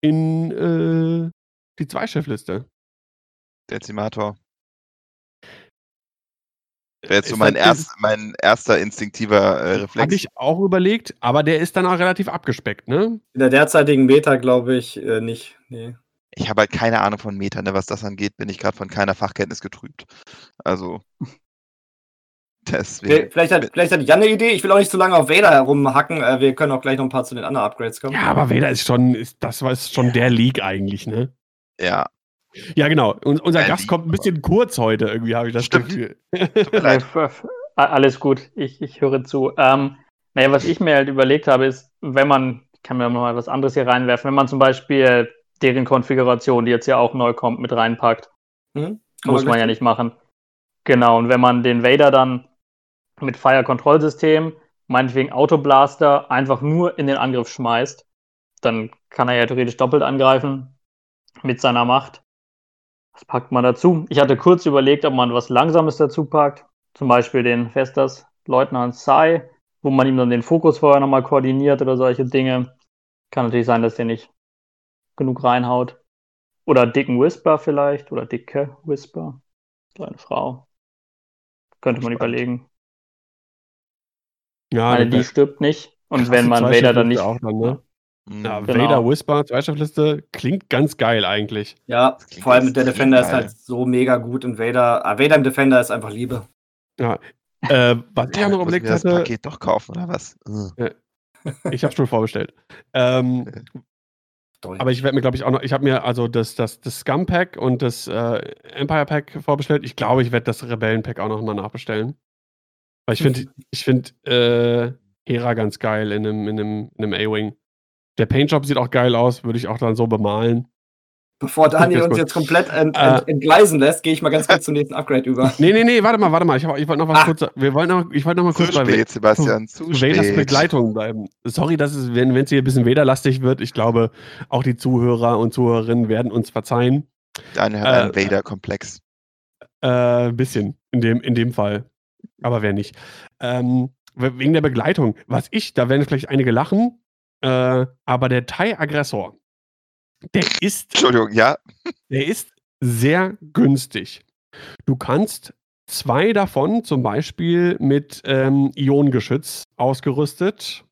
in äh, die Zweischiff-Liste? Dezimator. Wäre jetzt so Ist mein, erst, mein erster instinktiver äh, Habe Reflex. ich auch überlegt, aber der ist dann auch relativ abgespeckt, ne? In der derzeitigen Meta glaube ich äh, nicht. Nee. Ich habe halt keine Ahnung von Meta, ne? was das angeht, bin ich gerade von keiner Fachkenntnis getrübt. Also, <laughs> deswegen. Vielleicht hat, vielleicht hat Jan eine Idee. Ich will auch nicht zu lange auf Vader herumhacken. Äh, wir können auch gleich noch ein paar zu den anderen Upgrades kommen. Ja, aber Vader ist schon, ist, das war ist schon der League eigentlich, ne? Ja, Ja, genau. Und unser Äh, Gast kommt ein bisschen kurz heute, irgendwie habe ich das Stimmt. Gefühl. tut mir <laughs> leid. a- alles gut, ich, ich höre zu. Ähm, naja, was ich mir halt überlegt habe, ist, wenn man kann mir mal was anderes hier reinwerfen. Wenn man zum Beispiel deren Konfiguration, die jetzt ja auch neu kommt, mit reinpackt. Hm? Muss man ja nicht machen. Genau, und wenn man den Vader dann mit Fire-Kontrollsystem, meinetwegen Autoblaster, einfach nur in den Angriff schmeißt, dann kann er ja theoretisch doppelt angreifen mit seiner Macht. Was packt man dazu? Ich hatte kurz überlegt, ob man was Langsames dazu packt. Zum Beispiel den Festas Leutnant Sai, wo man ihm dann den Fokus vorher nochmal koordiniert oder solche Dinge. Kann natürlich sein, dass der nicht genug reinhaut. Oder dicken Whisper vielleicht. Oder dicke Whisper. Kleine Frau. Könnte man überlegen. Ja, Meine, eine die stirbt nicht. Und wenn man Vader dann nicht. Auch dann, ne? Ja, Genau. Vader Whisper, Zweischiffliste, klingt ganz geil eigentlich. Ja, vor allem der Defender ist geil. halt so mega gut und Vader, ah, Vader im Defender ist einfach Liebe. Ja. Äh, was ich auch noch überlegt mir das hatte, Paket doch kaufen, oder was? Ich habe schon vorbestellt. Ähm, <laughs> aber ich werde mir, glaube ich, auch noch, ich habe mir also das, das, das Scum Pack und das äh, Empire Pack vorbestellt. Ich glaube, ich werde das Rebellen Pack auch noch mal nachbestellen. Weil ich finde, <laughs> ich finde äh, Hera ganz geil in einem, in einem, in einem A-Wing. Der Paintjob sieht auch geil aus, würde ich auch dann so bemalen. Bevor Daniel uns gut. jetzt komplett ent, Äh. ent, entgleisen lässt, gehe ich mal ganz kurz zum nächsten Upgrade über. Nee, nee, nee, warte mal, warte mal. Ich, ich wollte noch was Ah. kurz. Wir wollten noch, ich wollte noch mal Zu kurz bei spät, Sebastian, zu Vaders spät. Begleitung bleiben. Sorry, dass es, wenn es hier ein bisschen Vader-lastig wird, ich glaube, auch die Zuhörer und Zuhörerinnen werden uns verzeihen. Daniel hat Äh, einen Vader-Komplex. Äh, ein bisschen, in dem, in dem Fall. Aber wer nicht. Ähm, we- wegen der Begleitung. Was ich, da werden vielleicht einige lachen, äh, aber der Thai-Aggressor, der ist Entschuldigung, ja. Der ist sehr günstig. Du kannst zwei davon zum Beispiel mit ähm, Ionengeschütz ausgerüstet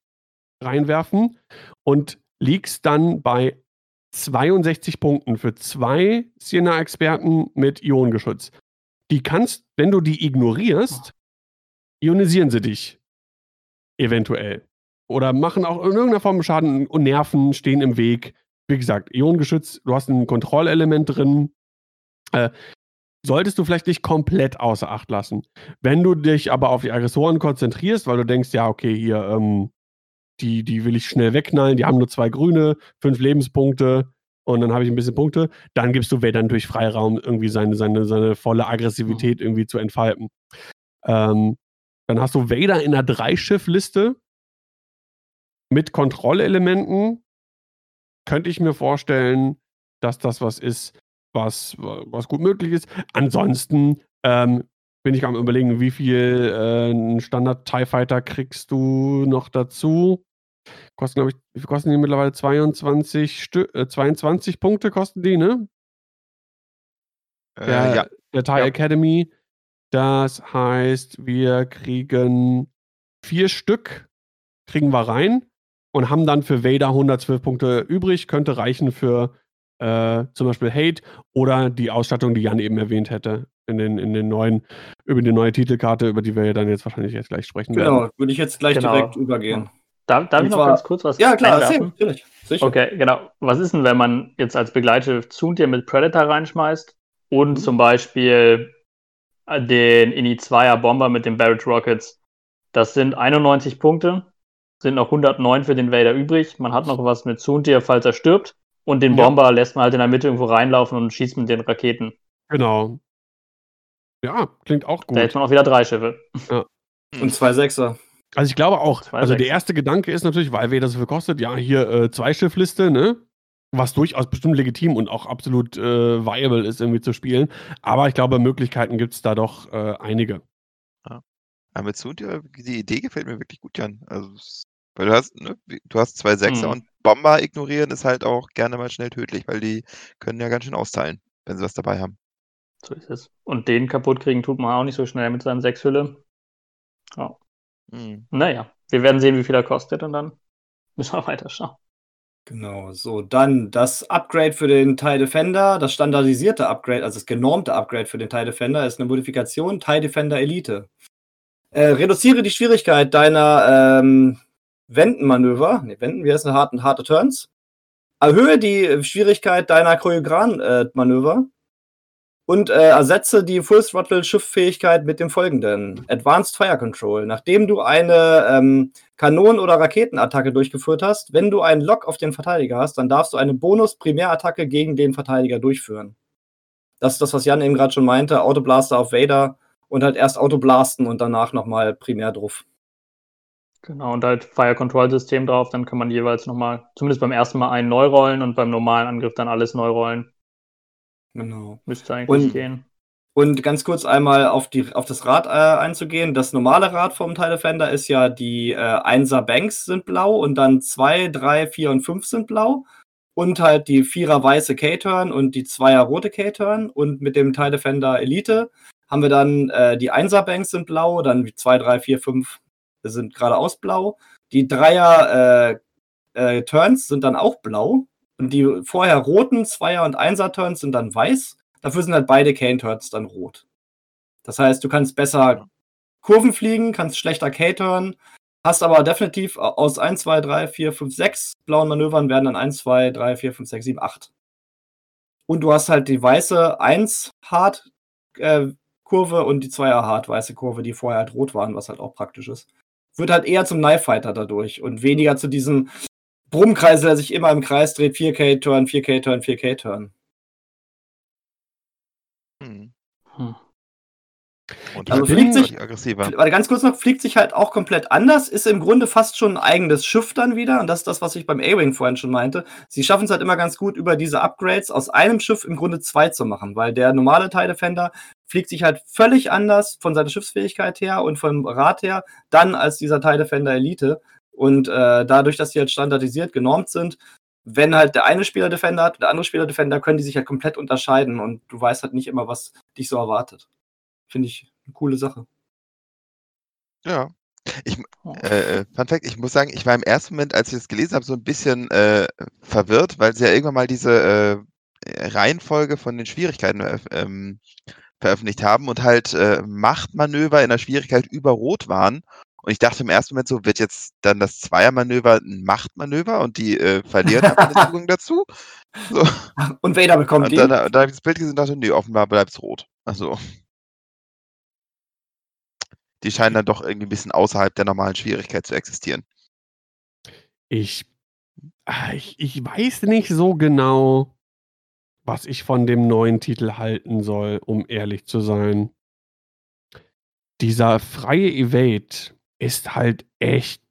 reinwerfen und liegst dann bei 62 Punkten für zwei Siena-Experten mit Ionengeschütz. Die kannst, wenn du die ignorierst, ionisieren sie dich. Eventuell. Oder machen auch in irgendeiner Form Schaden und Nerven stehen im Weg wie gesagt, Ionengeschütz, du hast ein Kontrollelement drin. Äh, solltest du vielleicht nicht komplett außer Acht lassen. Wenn du dich aber auf die Aggressoren konzentrierst, weil du denkst, ja, okay, hier, ähm, die, die will ich schnell wegknallen, die haben nur zwei grüne, fünf Lebenspunkte und dann habe ich ein bisschen Punkte, dann gibst du Vader durch Freiraum, irgendwie seine, seine, seine volle Aggressivität irgendwie zu entfalten. Ähm, dann hast du Vader in einer Dreischiff-Liste mit Kontrollelementen, könnte ich mir vorstellen, dass das was ist, was, was gut möglich ist. Ansonsten ähm, bin ich am überlegen, wie viel äh, Standard TIE Fighter kriegst du noch dazu? Kosten, glaube ich, wie viel kosten die mittlerweile? 22, Stü äh, 22 Punkte kosten die, ne? Äh, Der, ja. der TIE Ja. Academy. Das heißt, wir kriegen vier Stück, kriegen wir rein und haben dann für Vader 112 Punkte übrig. Könnte reichen für äh, zum Beispiel Hate oder die Ausstattung, die Jan eben erwähnt hätte, in den, in den neuen, über die neue Titelkarte, über die wir ja dann jetzt wahrscheinlich jetzt gleich sprechen werden. Genau, würde ich jetzt gleich Genau. direkt übergehen. Darf, darf Und ich noch zwar- ganz kurz was Ja, klar, erzähl, natürlich. Sicher. Okay, genau. Was ist denn, wenn man jetzt als Begleitschiff Zuntier mit Predator reinschmeißt und Mhm. zum Beispiel äh, den Ini-2er Bomber mit den Barrett Rockets? Das sind 91 Punkte, sind noch 109 für den Vader übrig. Man hat noch was mit Zuntier, falls er stirbt. Und den Ja. Bomber lässt man halt in der Mitte irgendwo reinlaufen und schießt mit den Raketen. Genau. Ja, klingt auch Da hätte gut. man auch wieder drei Schiffe. Und zwei Sechser. Also ich glaube auch, Zwei, also der sechs. erste Gedanke ist natürlich, weil Vader so viel kostet, ja, hier äh, Zwei-Schiff-Liste, ne? Was durchaus bestimmt legitim und auch absolut äh, viable ist, irgendwie zu spielen. Aber ich glaube, Möglichkeiten gibt es da doch äh, einige. Aber mit Zuntier, die Idee gefällt mir wirklich gut, Jan. Also, es- weil du hast, ne, du hast zwei Sechser Mhm. und Bomber ignorieren ist halt auch gerne mal schnell tödlich, weil die können ja ganz schön austeilen, wenn sie was dabei haben. So ist es. Und den kaputt kriegen tut man auch nicht so schnell mit seinem Sechshülle. Ja. Mhm. Naja, wir werden sehen, wie viel er kostet und dann <laughs> müssen wir weiter schauen. Genau, so, dann das Upgrade für den TIE Defender, das standardisierte Upgrade, also das genormte Upgrade für den TIE Defender ist eine Modifikation TIE Defender Elite. Äh, reduziere die Schwierigkeit deiner ähm, Wendenmanöver, ne, Wenden, wie heißt das, harte, Turns. Erhöhe die Schwierigkeit deiner Choreogran-Manöver Und äh, ersetze die Full Throttle Schifffähigkeit mit dem folgenden: Advanced Fire Control. Nachdem du eine ähm, Kanonen- oder Raketenattacke durchgeführt hast, wenn du einen Lock auf den Verteidiger hast, dann darfst du eine Bonus-Primärattacke gegen den Verteidiger durchführen. Das ist das, was Jan eben gerade schon meinte: Autoblaster auf Vader und halt erst Autoblasten und danach nochmal primär drauf. Genau, und halt Fire Control System drauf, dann kann man jeweils nochmal, zumindest beim ersten Mal einen neu rollen und beim normalen Angriff dann alles neu rollen. Genau. Müsste eigentlich Und- gehen. Und ganz kurz einmal auf, die, auf das Rad äh, einzugehen. Das normale Rad vom Tile Defender ist ja, die äh, 1er Banks sind blau und dann 2, 3, 4 und 5 sind blau. Und halt die 4er weiße K-Turn und die 2er rote K-Turn. Und mit dem Tile Defender Elite haben wir dann äh, die 1er Banks sind blau, dann 2, 3, 4, 5 sind geradeaus blau. Die 3er äh, äh, Turns sind dann auch blau. Und die vorher roten 2er und 1er Turns sind dann weiß. Dafür sind halt beide Cane-Turns dann rot. Das heißt, du kannst besser Kurven fliegen, kannst schlechter K-Turn, hast aber definitiv aus 1, 2, 3, 4, 5, 6 blauen Manövern werden dann 1, 2, 3, 4, 5, 6, 7, 8. Und du hast halt die weiße 1 Hard äh, Kurve und die 2er Hard weiße Kurve, die vorher halt rot waren, was halt auch praktisch ist. Wird halt eher zum Knife Fighter dadurch und weniger zu diesem Brummkreisel, der sich immer im Kreis dreht, 4K-Turn, 4K-Turn, 4K-Turn. Hm. Hm. Und Also fliegt sich- aggressiver. Warte, ganz kurz noch, fliegt sich halt auch komplett anders, ist im Grunde fast schon ein eigenes Schiff dann wieder. Und das ist das, was ich beim A-Wing vorhin schon meinte. Sie schaffen es halt immer ganz gut, über diese Upgrades aus einem Schiff im Grunde zwei zu machen, weil der normale TIE Defender fliegt sich halt völlig anders von seiner Schiffsfähigkeit her und vom Rad her, dann als dieser TIE Defender Elite. Und äh, dadurch, dass sie halt standardisiert genormt sind, wenn halt der eine Spieler Defender hat und der andere Spieler Defender, können die sich halt komplett unterscheiden und du weißt halt nicht immer, was dich so erwartet. Finde ich eine coole Sache. Ja. Ich, äh, äh, Fun Fact, ich muss sagen, ich war im ersten Moment, als ich das gelesen habe, so ein bisschen äh, verwirrt, weil sie ja irgendwann mal diese äh, Reihenfolge von den Schwierigkeiten äh, ähm, veröffentlicht haben und halt äh, Machtmanöver in der Schwierigkeit über Rot waren. Und ich dachte im ersten Moment so, wird jetzt dann das Zweiermanöver ein Machtmanöver und die äh, verlieren einfach den Zugang dazu? So. <laughs> Und Vader bekommt Und den. dann, da habe ich das Bild gesehen und dachte, nee, offenbar bleibt es rot. Also. Die scheinen dann doch irgendwie ein bisschen außerhalb der normalen Schwierigkeit zu existieren. Ich, ah, ich, ich weiß nicht so genau, was ich von dem neuen Titel halten soll, um ehrlich zu sein. Dieser freie Evade ist halt echt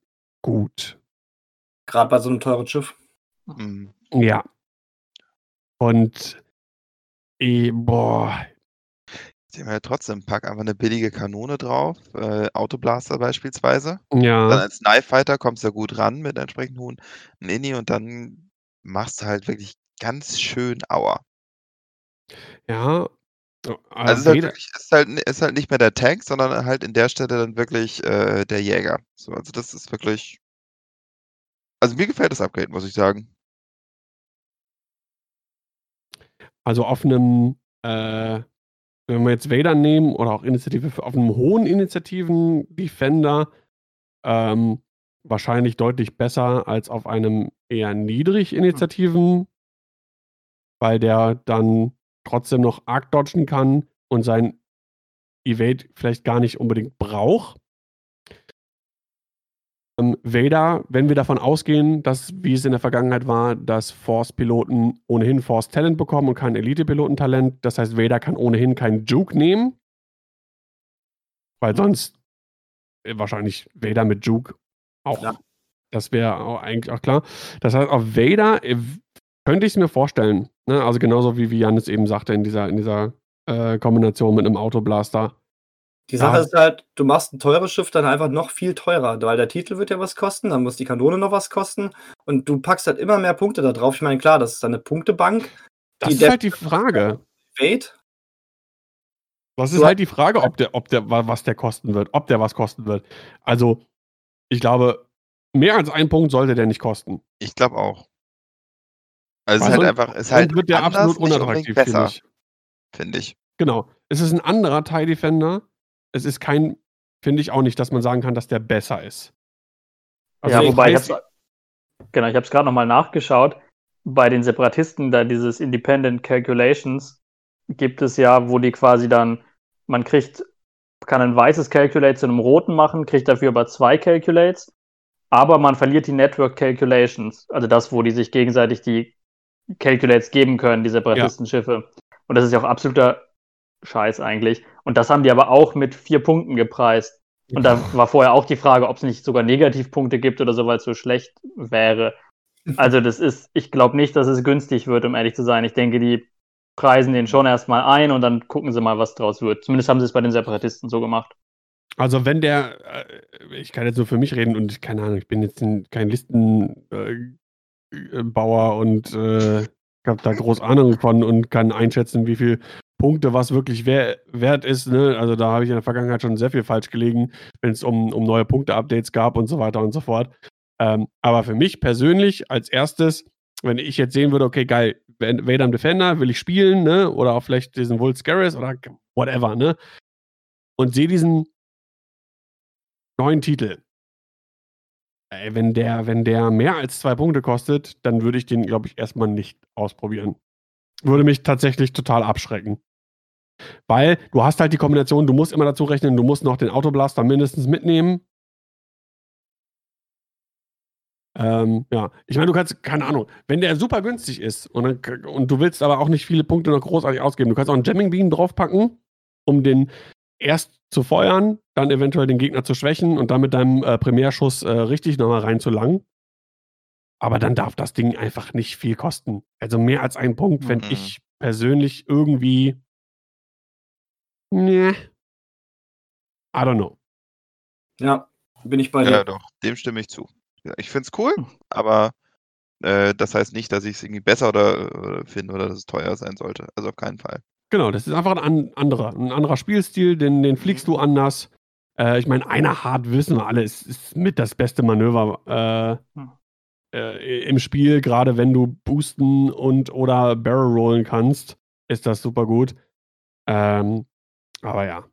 gut. Gerade bei so einem teuren Schiff. Hm. Ja. Und boah, Sie haben ja trotzdem, pack einfach eine billige Kanone drauf, äh, Autoblaster beispielsweise. ja. Dann als Knife Fighter kommst du ja gut ran mit entsprechend hohen Inni und dann machst du halt wirklich ganz schön Aua. Ja. äh, Also es ist halt, wirklich, ist, halt, ist halt nicht mehr der Tank, sondern halt in der Stelle dann wirklich äh, der Jäger. So, also das ist wirklich. Also mir gefällt das Upgrade, muss ich sagen. Also auf einem, äh, wenn wir jetzt Vader nehmen oder auch Initiative auf einem hohen Initiativen Defender, ähm, wahrscheinlich deutlich besser als auf einem eher niedrig Initiativen, weil der dann trotzdem noch arc dodgen kann und sein Evade vielleicht gar nicht unbedingt braucht. Ähm, Vader, wenn wir davon ausgehen, dass, wie es in der Vergangenheit war, dass Force-Piloten ohnehin Force-Talent bekommen und kein Elite-Pilotentalent, das heißt, Vader kann ohnehin keinen Juke nehmen, weil sonst äh, wahrscheinlich Vader mit Juke auch, Ja. das wäre auch eigentlich auch klar. Das heißt, auf Vader äh, könnte ich es mir vorstellen, ne? also genauso wie, wie Janis eben sagte in dieser, in dieser äh, Kombination mit einem Autoblaster. Die Sache Ja. ist halt, du machst ein teures Schiff dann einfach noch viel teurer, weil der Titel wird ja was kosten, dann muss die Kanone noch was kosten und du packst halt immer mehr Punkte da drauf. Ich meine, klar, das ist dann eine Punktebank. Das Die ist halt die Frage. Fade. Das ist Du- halt die Frage, ob der, ob der, wa- was der kosten wird, ob der was kosten wird. Also, ich glaube, mehr als ein Punkt sollte der nicht kosten. Ich glaube auch. Also es ist halt einfach, es halt wird der anders, absolut unattraktiv, finde besser, ich. finde ich. Genau. Es ist ein anderer TIE Defender. Es ist kein, finde ich auch nicht, dass man sagen kann, dass der besser ist. Also ja, ich wobei ich weiß- hab's, genau, ich habe es gerade nochmal nachgeschaut. Bei den Separatisten, da dieses Independent Calculations, gibt es ja, wo die quasi dann, man kriegt, kann ein weißes Calculate zu einem roten machen, kriegt dafür aber zwei Calculates, aber man verliert die Network Calculations, also das, wo die sich gegenseitig die Calculates geben können, die Separatistenschiffe. Und das ist ja auch absoluter Scheiß eigentlich. Und das haben die aber auch mit vier Punkten gepreist. Und da war vorher auch die Frage, ob es nicht sogar Negativpunkte gibt oder so, weil es so schlecht wäre. Also das ist, ich glaube nicht, dass es günstig wird, um ehrlich zu sein. Ich denke, die preisen den schon erstmal ein und dann gucken sie mal, was draus wird. Zumindest haben sie es bei den Separatisten so gemacht. Also wenn der, äh, ich kann jetzt nur für mich reden und keine Ahnung, ich bin jetzt kein Listenbauer und äh, habe da groß Ahnung von und kann einschätzen, wie viel Punkte, was wirklich wer wert ist. Ne? Also da habe ich in der Vergangenheit schon sehr viel falsch gelegen, wenn es um, um neue Punkte-Updates gab und so weiter und so fort. Ähm, aber für mich persönlich als erstes, wenn ich jetzt sehen würde, okay, geil, Vader Defender will ich spielen, ne? Oder auch vielleicht diesen Volt Scaris oder whatever, ne? Und sehe diesen neuen Titel. Ey, wenn der, wenn der mehr als zwei Punkte kostet, dann würde ich den, glaube ich, erstmal nicht ausprobieren. Würde mich tatsächlich total abschrecken. Weil du hast halt die Kombination, du musst immer dazu rechnen, du musst noch den Autoblaster mindestens mitnehmen. Ähm, ja, ich meine, du kannst, keine Ahnung, wenn der super günstig ist und, dann, und du willst aber auch nicht viele Punkte noch großartig ausgeben, du kannst auch einen Jamming Beam draufpacken, um den erst zu feuern, dann eventuell den Gegner zu schwächen und dann mit deinem äh, Primärschuss äh, richtig nochmal reinzulangen. Aber dann darf das Ding einfach nicht viel kosten. Also mehr als ein Punkt fände mhm. ich persönlich irgendwie Nee. I don't know. Ja, bin ich bei dir. Ja, doch, dem stimme ich zu. Ich finde es cool, aber äh, das heißt nicht, dass ich es irgendwie besser oder, oder finde oder dass es teuer sein sollte. Also auf keinen Fall. Genau, das ist einfach ein anderer, ein anderer Spielstil, den, den fliegst du anders. Äh, ich meine, einer hart wissen wir alle, ist, ist mit das beste Manöver äh, hm. äh, im Spiel, gerade wenn du boosten und oder Barrel rollen kannst, ist das super gut. Ähm, aber ja.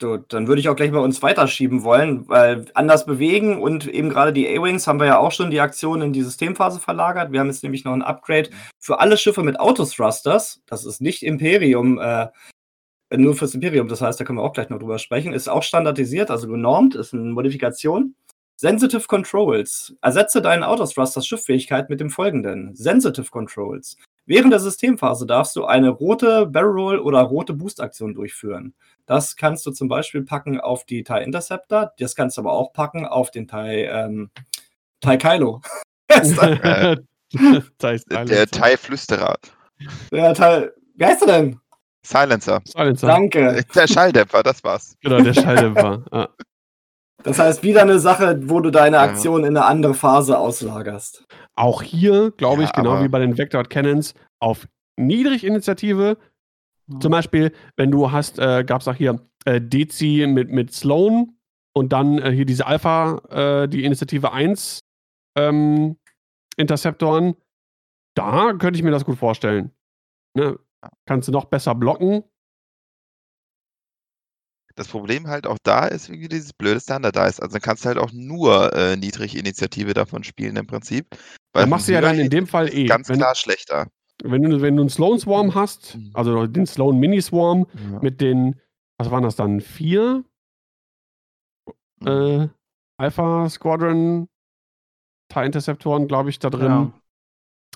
So, dann würde ich auch gleich mal uns weiterschieben wollen, weil anders bewegen und eben gerade die A-Wings haben wir ja auch schon die Aktion in die Systemphase verlagert. Wir haben jetzt nämlich noch ein Upgrade für alle Schiffe mit Autothrusters. Das ist nicht Imperium, äh, nur fürs Imperium. Das heißt, da können wir auch gleich noch drüber sprechen. Ist auch standardisiert, also genormt, ist eine Modifikation. Sensitive Controls. Ersetze deinen Autothrusters Schifffähigkeit mit dem folgenden. Sensitive Controls. Während der Systemphase darfst du eine rote Barrel Roll oder rote Boost-Aktion durchführen. Das kannst du zum Beispiel packen auf die TIE Interceptor. Das kannst du aber auch packen auf den TIE, ähm, TIE Kylo. <laughs> der TIE Flüsterer. Der TIE, wie heißt er denn? Silencer. Silencer. Danke. Der Schalldämpfer, das war's. Genau, der Schalldämpfer. <laughs> ah. Das heißt, wieder eine Sache, wo du deine Aktion ja. in eine andere Phase auslagerst. Auch hier, glaube ich, ja, genau wie bei den Vector Cannons, auf Niedriginitiative. Mhm. Zum Beispiel, wenn du hast, äh, gab es auch hier äh, Dezi mit, mit Sloan und dann äh, hier diese Alpha, äh, die Initiative 1 ähm, Interceptoren. Da könnte ich mir das gut vorstellen. Ne? Kannst du noch besser blocken das Problem halt auch da ist, wie dieses blöde Standard da ist. Also dann kannst du halt auch nur äh, Niedriginitiative davon spielen im Prinzip. Weil dann machst du ja dann in dem Fall eh. Ganz wenn, klar schlechter. Wenn du, wenn du einen Sloan Swarm hast, mhm. also den Sloan Mini Swarm ja. mit den, was waren das dann? Vier mhm. äh, Alpha Squadron TIE Interceptoren, glaube ich, da drin.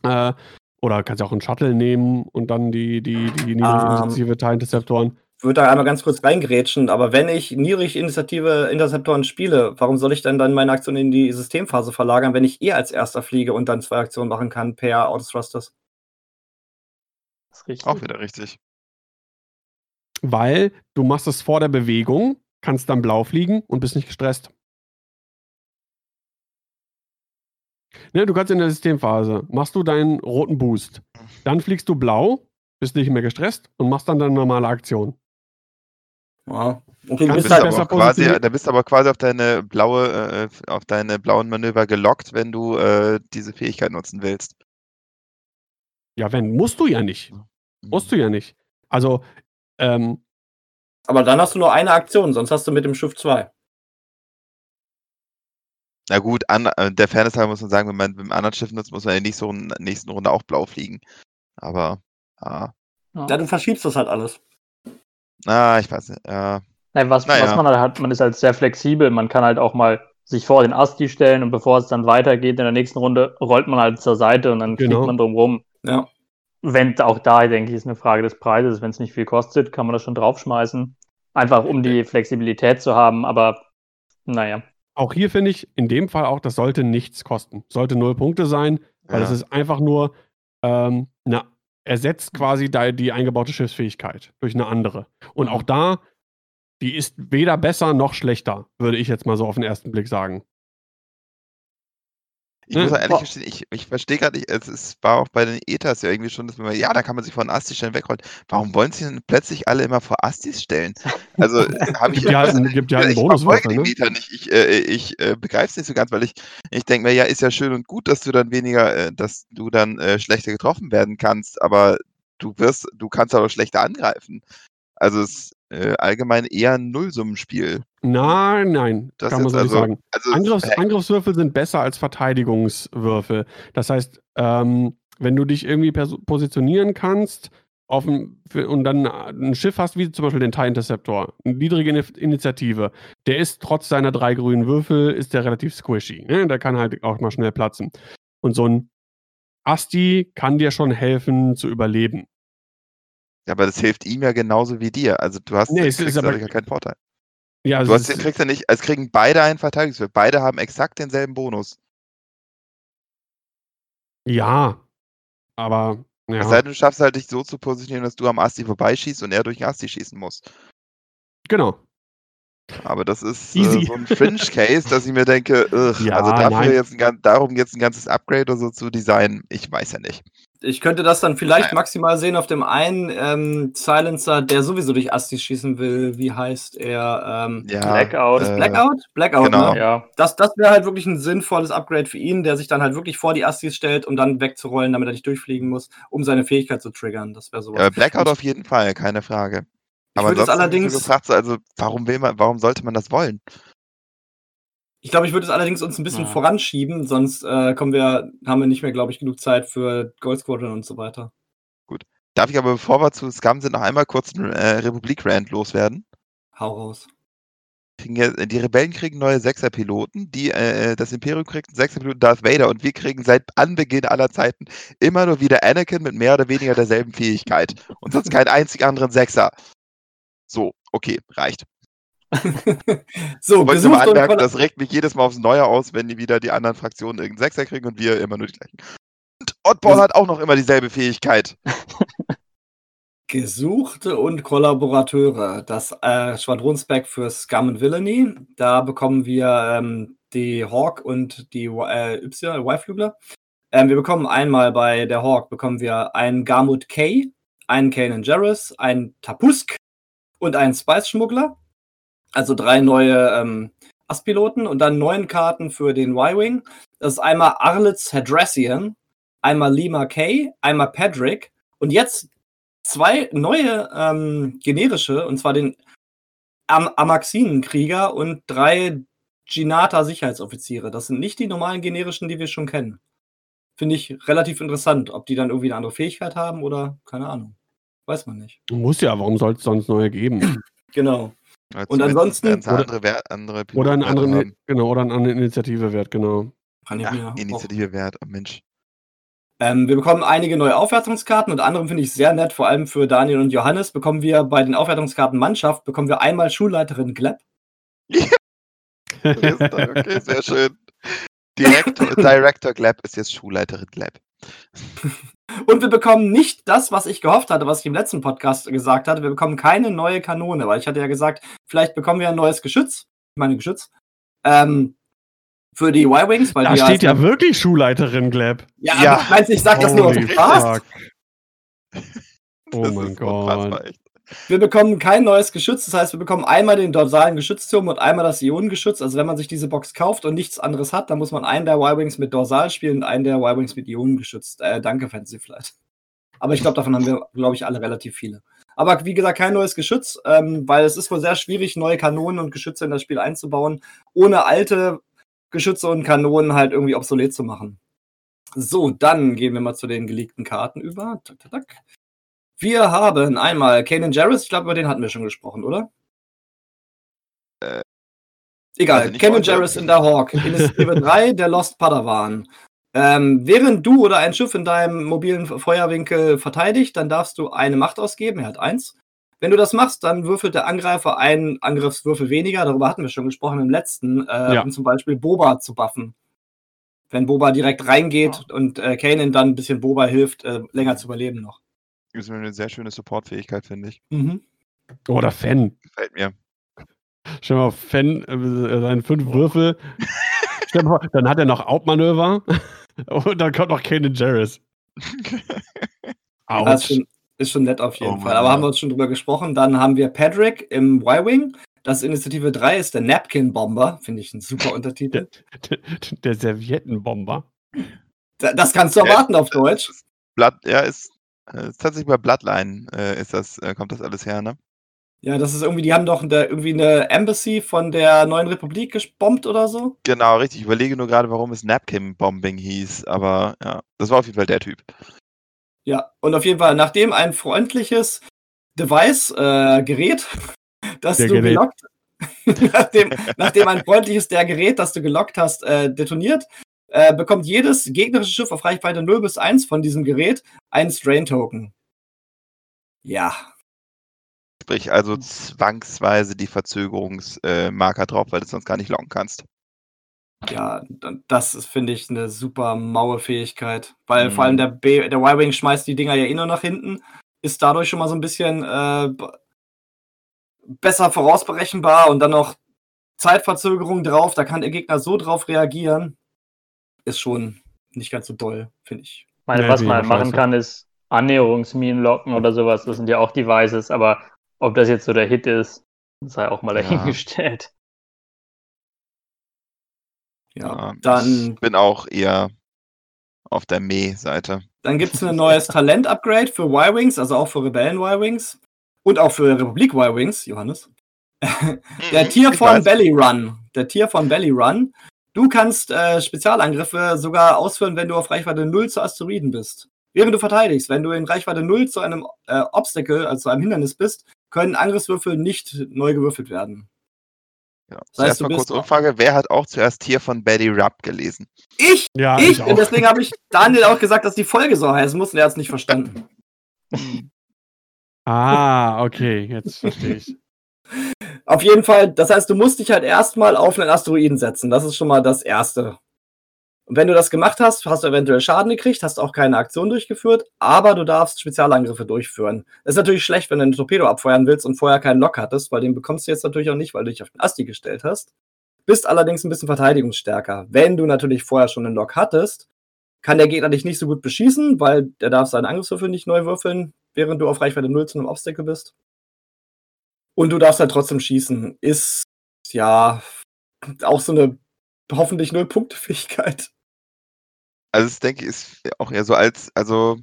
Ja. Äh, oder kannst du auch einen Shuttle nehmen und dann die, die, die niedriginitiative um. Ähm. TIE Interceptoren würde da einmal ganz kurz reingrätschen, aber wenn ich Niedrig-Initiative Interceptoren spiele, warum soll ich denn dann meine Aktion in die Systemphase verlagern, wenn ich eh als erster fliege und dann zwei Aktionen machen kann per Autothrusters? Auch wieder richtig. Weil du machst es vor der Bewegung, kannst dann blau fliegen und bist nicht gestresst. Ne, du kannst in der Systemphase, machst du deinen roten Boost. Dann fliegst du blau, bist nicht mehr gestresst und machst dann deine normale Aktion. Ja. Okay, du bist halt besser quasi, da bist du aber quasi auf deine blaue, äh, auf deine blauen Manöver gelockt, wenn du äh, diese Fähigkeit nutzen willst. Ja, wenn, musst du ja nicht. Musst du ja nicht. Also, ähm, Aber dann hast du nur eine Aktion, sonst hast du mit dem Schiff zwei. Na gut, an, äh, der Fairness muss man sagen, wenn man mit einem anderen Schiff nutzt, muss man in der nächsten Runde, nächsten Runde auch blau fliegen. Aber, ah. Ja, du verschiebst das halt alles. Ah, ich weiß nicht. Ja. Nein, was, Naja. was man halt hat, man ist halt sehr flexibel. Man kann halt auch mal sich vor den Asti stellen und bevor es dann weitergeht in der nächsten Runde, rollt man halt zur Seite und dann Genau. man drum rum. Ja. Wenn auch da, denke ich, ist eine Frage des Preises. Wenn es nicht viel kostet, kann man das schon draufschmeißen. Einfach um die Flexibilität zu haben, aber naja. Auch hier finde ich, in dem Fall auch, das sollte nichts kosten. Sollte null Punkte sein, weil Ja. es ist einfach nur, ähm, eine, ersetzt quasi die, eingebaute Schiffsfähigkeit durch eine andere. Und auch da, die ist weder besser noch schlechter, würde ich jetzt mal so auf den ersten Blick sagen. Ich muss Hm. auch ehrlich gestehen, ich, ich verstehe gerade nicht, es, es war auch bei den Ethas ja irgendwie schon, dass man, ja, da kann man sich von Asti stellen wegrollen. Warum wollen sie denn plötzlich alle immer vor Astis stellen? Also <laughs> habe ich Gibt ja einen- gibt ja einen Bonuswürfel, den ne? Mieter nicht. Ich, äh, ich äh, begreife es nicht so ganz, weil ich, ich denke mir, ja, ist ja schön und gut, dass du dann weniger, äh, dass du dann äh, schlechter getroffen werden kannst, aber du wirst, du kannst aber schlechter angreifen. Also es äh, allgemein eher ein Nullsummenspiel. Nein, nein, Das kann man so nicht also- sagen. Also Angriffs, hä? Angriffswürfel sind besser als Verteidigungswürfel. Das heißt, ähm, wenn du dich irgendwie positionieren kannst ein, und dann ein Schiff hast, wie zum Beispiel den TIE Interceptor, eine niedrige Ini- Initiative, der ist trotz seiner drei grünen Würfel, ist der relativ squishy. Ne? Der kann halt auch mal schnell platzen. Und so ein Asti kann dir schon helfen zu überleben. Ja, aber das hilft ihm ja genauso wie dir. Also du hast Nee, du es dadurch ja keinen Vorteil. Ja, Du also hast, es ist- kriegst ja nicht, es kriegen beide einen Verteidigungswürfel. Beide haben exakt denselben Bonus. ja, aber Es ja, sei denn, du schaffst halt dich so zu positionieren, dass du am Asti vorbeischießt und er durch den Asti schießen muss. genau. Aber das ist äh, so ein Fringe-Case, dass ich mir denke, <laughs> ugh, Ja, also dafür nein. jetzt ein, darum jetzt ein ganzes Upgrade oder so zu designen, ich weiß ja nicht. Ich könnte das dann vielleicht Naja. maximal sehen auf dem einen ähm, Silencer, der sowieso durch Asti schießen will. Wie heißt er? Ähm, Ja, Blackout. äh, Blackout? Blackout, genau. ne? Ja, Das, das wäre halt wirklich ein sinnvolles Upgrade für ihn, der sich dann halt wirklich vor die Astis stellt, um dann wegzurollen, damit er nicht durchfliegen muss, um seine Fähigkeit zu triggern. Das wäre sowas. Ja, Blackout auf jeden Fall, keine Frage. Ich Aber würde es ansonsten hab ich allerdings- so gefragt, so, also warum will man, warum sollte man das wollen? Ich glaube, ich würde es allerdings uns ein bisschen Ja. voranschieben, sonst äh, kommen wir, haben wir nicht mehr, glaube ich, genug Zeit für Gold Squadron und so weiter. Darf ich aber, bevor wir zu Scum sind, noch einmal kurz einen äh, Republik-Rand loswerden? Hau raus. Ja, die Rebellen kriegen neue Sechser-Piloten, die, äh, das Imperium kriegt einen Sechser-Piloten Darth Vader und wir kriegen seit Anbeginn aller Zeiten immer nur wieder Anakin mit mehr oder weniger derselben Fähigkeit und sonst keinen einzigen anderen Sechser. So, okay, reicht. <laughs> so, Ich mal anmerken, das regt mich jedes Mal aufs Neue aus, wenn die wieder die anderen Fraktionen irgendeinen Sechser kriegen und wir immer nur die gleichen. Und Oddball hat auch noch immer dieselbe Fähigkeit. <laughs> Gesuchte und Kollaborateure. Das äh, Schwadronsback für Scum and Villainy. Da bekommen wir ähm, die Hawk und die äh, Y, Y-Flügler. Ähm, wir bekommen einmal bei der Hawk bekommen wir einen Garmut K, einen Kanan Jarrus, einen Tapusk und einen Spice-Schmuggler. Also drei neue ähm, Astpiloten und dann neun Karten für den Y-Wing. Das ist einmal Arlitz Hadrassian, einmal Lima K, einmal Pedrick und jetzt zwei neue ähm, generische, und zwar den Am Amaxinenkrieger und drei Ginata-Sicherheitsoffiziere. Das sind nicht die normalen generischen, die wir schon kennen. Finde ich relativ interessant, ob die dann irgendwie eine andere Fähigkeit haben oder keine Ahnung. Weiß man nicht. Muss ja, warum soll es sonst neue geben? Genau. Ja, Und ansonsten- sie Oder- andere, andere Oder anderen, haben. genau, oder einen anderen Initiative-Wert, genau. Kann ich mir Ja, auch- Initiative wert, oh Mensch. Ähm, wir bekommen einige neue Aufwertungskarten und anderem finde ich sehr nett, vor allem für Daniel und Johannes, bekommen wir bei den Aufwertungskarten Mannschaft, bekommen wir einmal Schulleiterin Glepp. <laughs> Okay, sehr schön. <laughs> Director, Director Glab ist jetzt Schulleiterin Glab. <laughs> Und wir bekommen nicht das, was ich gehofft hatte, was ich im letzten Podcast gesagt hatte. Wir bekommen keine neue Kanone, weil ich hatte ja gesagt, vielleicht bekommen wir ein neues Geschütz. Ich meine Geschütz. Ähm, für die Y-Wings, Da die steht ja als- wirklich Schulleiterin, Gleb. Ja, Ja. aber meinst du, ich sag das nur aus Spaß? <laughs> Oh Das mein Gott. Wir bekommen kein neues Geschütz, das heißt, wir bekommen einmal den dorsalen Geschützturm und einmal das Ionengeschütz. Also wenn man sich diese Box kauft und nichts anderes hat, dann muss man einen der Y-Wings mit Dorsal spielen und einen der Y-Wings mit Ionengeschütz. Äh, danke, Fantasy Flight. Aber ich glaube, davon haben wir, glaube ich, alle relativ viele. Aber wie gesagt, kein neues Geschütz, ähm, weil es ist wohl sehr schwierig, neue Kanonen und Geschütze in das Spiel einzubauen, ohne alte Geschütze und Kanonen halt irgendwie obsolet zu machen. So, dann gehen wir mal zu den geleakten Karten über. Tak, tak, tak. Wir haben einmal Kanan Jarrus, ich glaube, über den hatten wir schon gesprochen, oder? Äh, Egal, also Kanan. Jarrus in der Hawk, Initiative <laughs> 3, der Lost Padawan. Ähm, während du oder ein Schiff in deinem mobilen Feuerwinkel verteidigt, dann darfst du eine Macht ausgeben, er hat eins. Wenn du das machst, dann würfelt der Angreifer einen Angriffswürfel weniger, darüber hatten wir schon gesprochen im letzten, äh, Ja. um zum Beispiel Boba zu buffen. Wenn Boba direkt reingeht und äh, Kanan dann ein bisschen Boba hilft, äh, länger zu überleben noch. Ist mir eine sehr schöne Supportfähigkeit, finde ich. Mhm. Oder Fan. Gefällt mir. Stell mal, Fan, äh, seine fünf Würfel. Mal, dann hat er noch Outmanöver. <laughs> Und dann kommt noch Kanan Jarrus. Das ist schon, ist schon nett auf jeden Oh Fall. Aber ja. haben wir uns schon drüber gesprochen. Dann haben wir Patrick im Y-Wing. Das Initiative 3 ist der Napkin Bomber. Finde ich ein super Untertitel. Der, der Serviettenbomber. Da- Das kannst du Ja, erwarten auf Deutsch. Blood, ja, ist, äh, ist tatsächlich bei Bloodline äh, ist das, äh, kommt das alles her, ne? Ja, das ist irgendwie, die haben doch eine, irgendwie eine Embassy von der Neuen Republik gebombt oder so. Genau, richtig. Ich überlege nur gerade, warum es Napkin Bombing hieß, aber ja, das war auf jeden Fall der Typ. Ja, und auf jeden Fall, nachdem ein freundliches Device, äh, Gerät, <laughs> das Der du Gerät. gelockt, <laughs> nachdem, nachdem ein freundliches der Gerät, das du gelockt hast, äh, detoniert, äh, bekommt jedes gegnerische Schiff auf Reichweite 0 bis 1 von diesem Gerät einen Strain-Token. Ja, Sprich also zwangsweise die Verzögerungsmarker äh, drauf, weil du sonst gar nicht locken kannst. ja, das ist, finde ich, eine super maue Fähigkeit. Weil vor Mhm. allem der, B der Y-Wing schmeißt die Dinger ja eh nur nach hinten, ist dadurch schon mal so ein bisschen äh, besser vorausberechenbar und dann noch Zeitverzögerung drauf, da kann der Gegner so drauf reagieren. Ist schon nicht ganz so doll, finde ich. Ich meine, Nee, was man halt machen kann, ist Annäherungsminen locken oder sowas. Das sind ja auch Devices, aber ob das jetzt so der Hit ist, sei auch mal Ja. dahingestellt. Ja, ich dann, bin auch eher auf der Meh-Seite. dann gibt es ein neues Talent-Upgrade für Y-Wings, also auch für Rebellen-Y-Wings und auch für Republik-Y-Wings, Johannes. <laughs> Der Tier Ich von. Belly Run. Der Tier von Belly Run. Du kannst äh, Spezialangriffe sogar ausführen, wenn du auf Reichweite 0 zu Asteroiden bist. Während du verteidigst, wenn du in Reichweite 0 zu einem äh, Obstacle, also zu einem Hindernis bist, können Angriffswürfel nicht neu gewürfelt werden. Ja. Das heißt, mal kurz Umfrage, wer hat auch zuerst Tier von Betty Rupp gelesen? Ich! Ja, ich! ich Und auch. deswegen habe ich Daniel auch gesagt, dass die Folge so heißen muss und er hat es nicht verstanden. <laughs> Ah, okay, jetzt verstehe ich. Auf jeden Fall, das heißt, du musst dich halt erstmal auf einen Asteroiden setzen. Das ist schon mal das Erste. Und wenn du das gemacht hast, hast du eventuell Schaden gekriegt, hast auch keine Aktion durchgeführt, aber du darfst Spezialangriffe durchführen. Das ist natürlich schlecht, wenn du einen Torpedo abfeuern willst und vorher keinen Lock hattest, weil den bekommst du jetzt natürlich auch nicht, weil du dich auf den Asti gestellt hast. Bist allerdings ein bisschen verteidigungsstärker. Wenn du natürlich vorher schon einen Lock hattest, kann der Gegner dich nicht so gut beschießen, weil der darf seinen Angriffswürfel nicht neu würfeln, während du auf Reichweite 0 zu einem Obstacle bist. Und du darfst halt trotzdem schießen. Ist ja auch so eine hoffentlich Null-Punkte-Fähigkeit. Also das denke ich ist auch eher so als, also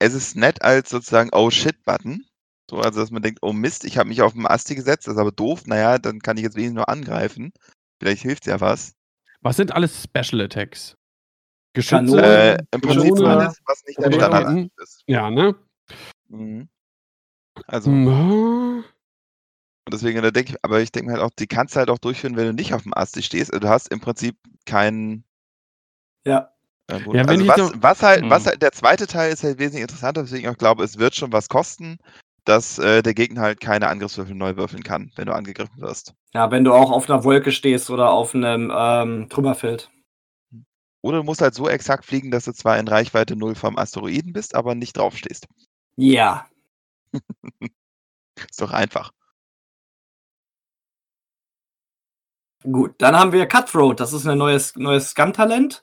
es ist nett als sozusagen Oh shit-Button. So, also dass man denkt, oh Mist, ich habe mich auf den Asti gesetzt, das ist aber doof, naja, dann kann ich jetzt wenigstens nur angreifen. Vielleicht hilft ja was. Was sind alles Special Attacks? Kanone, Geschütze? Äh, Im Prinzip Kanone, alles, was nicht Torpedo. Standard ist. Ja, ne? Mhm. Also, Mhm. Und deswegen, da denke ich, aber ich denke mir halt auch, die kannst du halt auch durchführen, wenn du nicht auf dem Asti stehst. Also du hast im Prinzip keinen Ja. Ja, also was, so- was halt, was Hm. halt, der zweite Teil ist halt wesentlich interessanter, deswegen ich auch glaube, es wird schon was kosten, dass äh, der Gegner halt keine Angriffswürfel neu würfeln kann, wenn du angegriffen wirst. Ja, wenn du auch auf einer Wolke stehst oder auf einem ähm, Trümmerfeld. Oder du musst halt so exakt fliegen, dass du zwar in Reichweite 0 vom Asteroiden bist, aber nicht drauf stehst. Ja. <laughs> Ist doch einfach. Gut, dann haben wir Cutthroat. Das ist ein neues, neues Scam-Talent.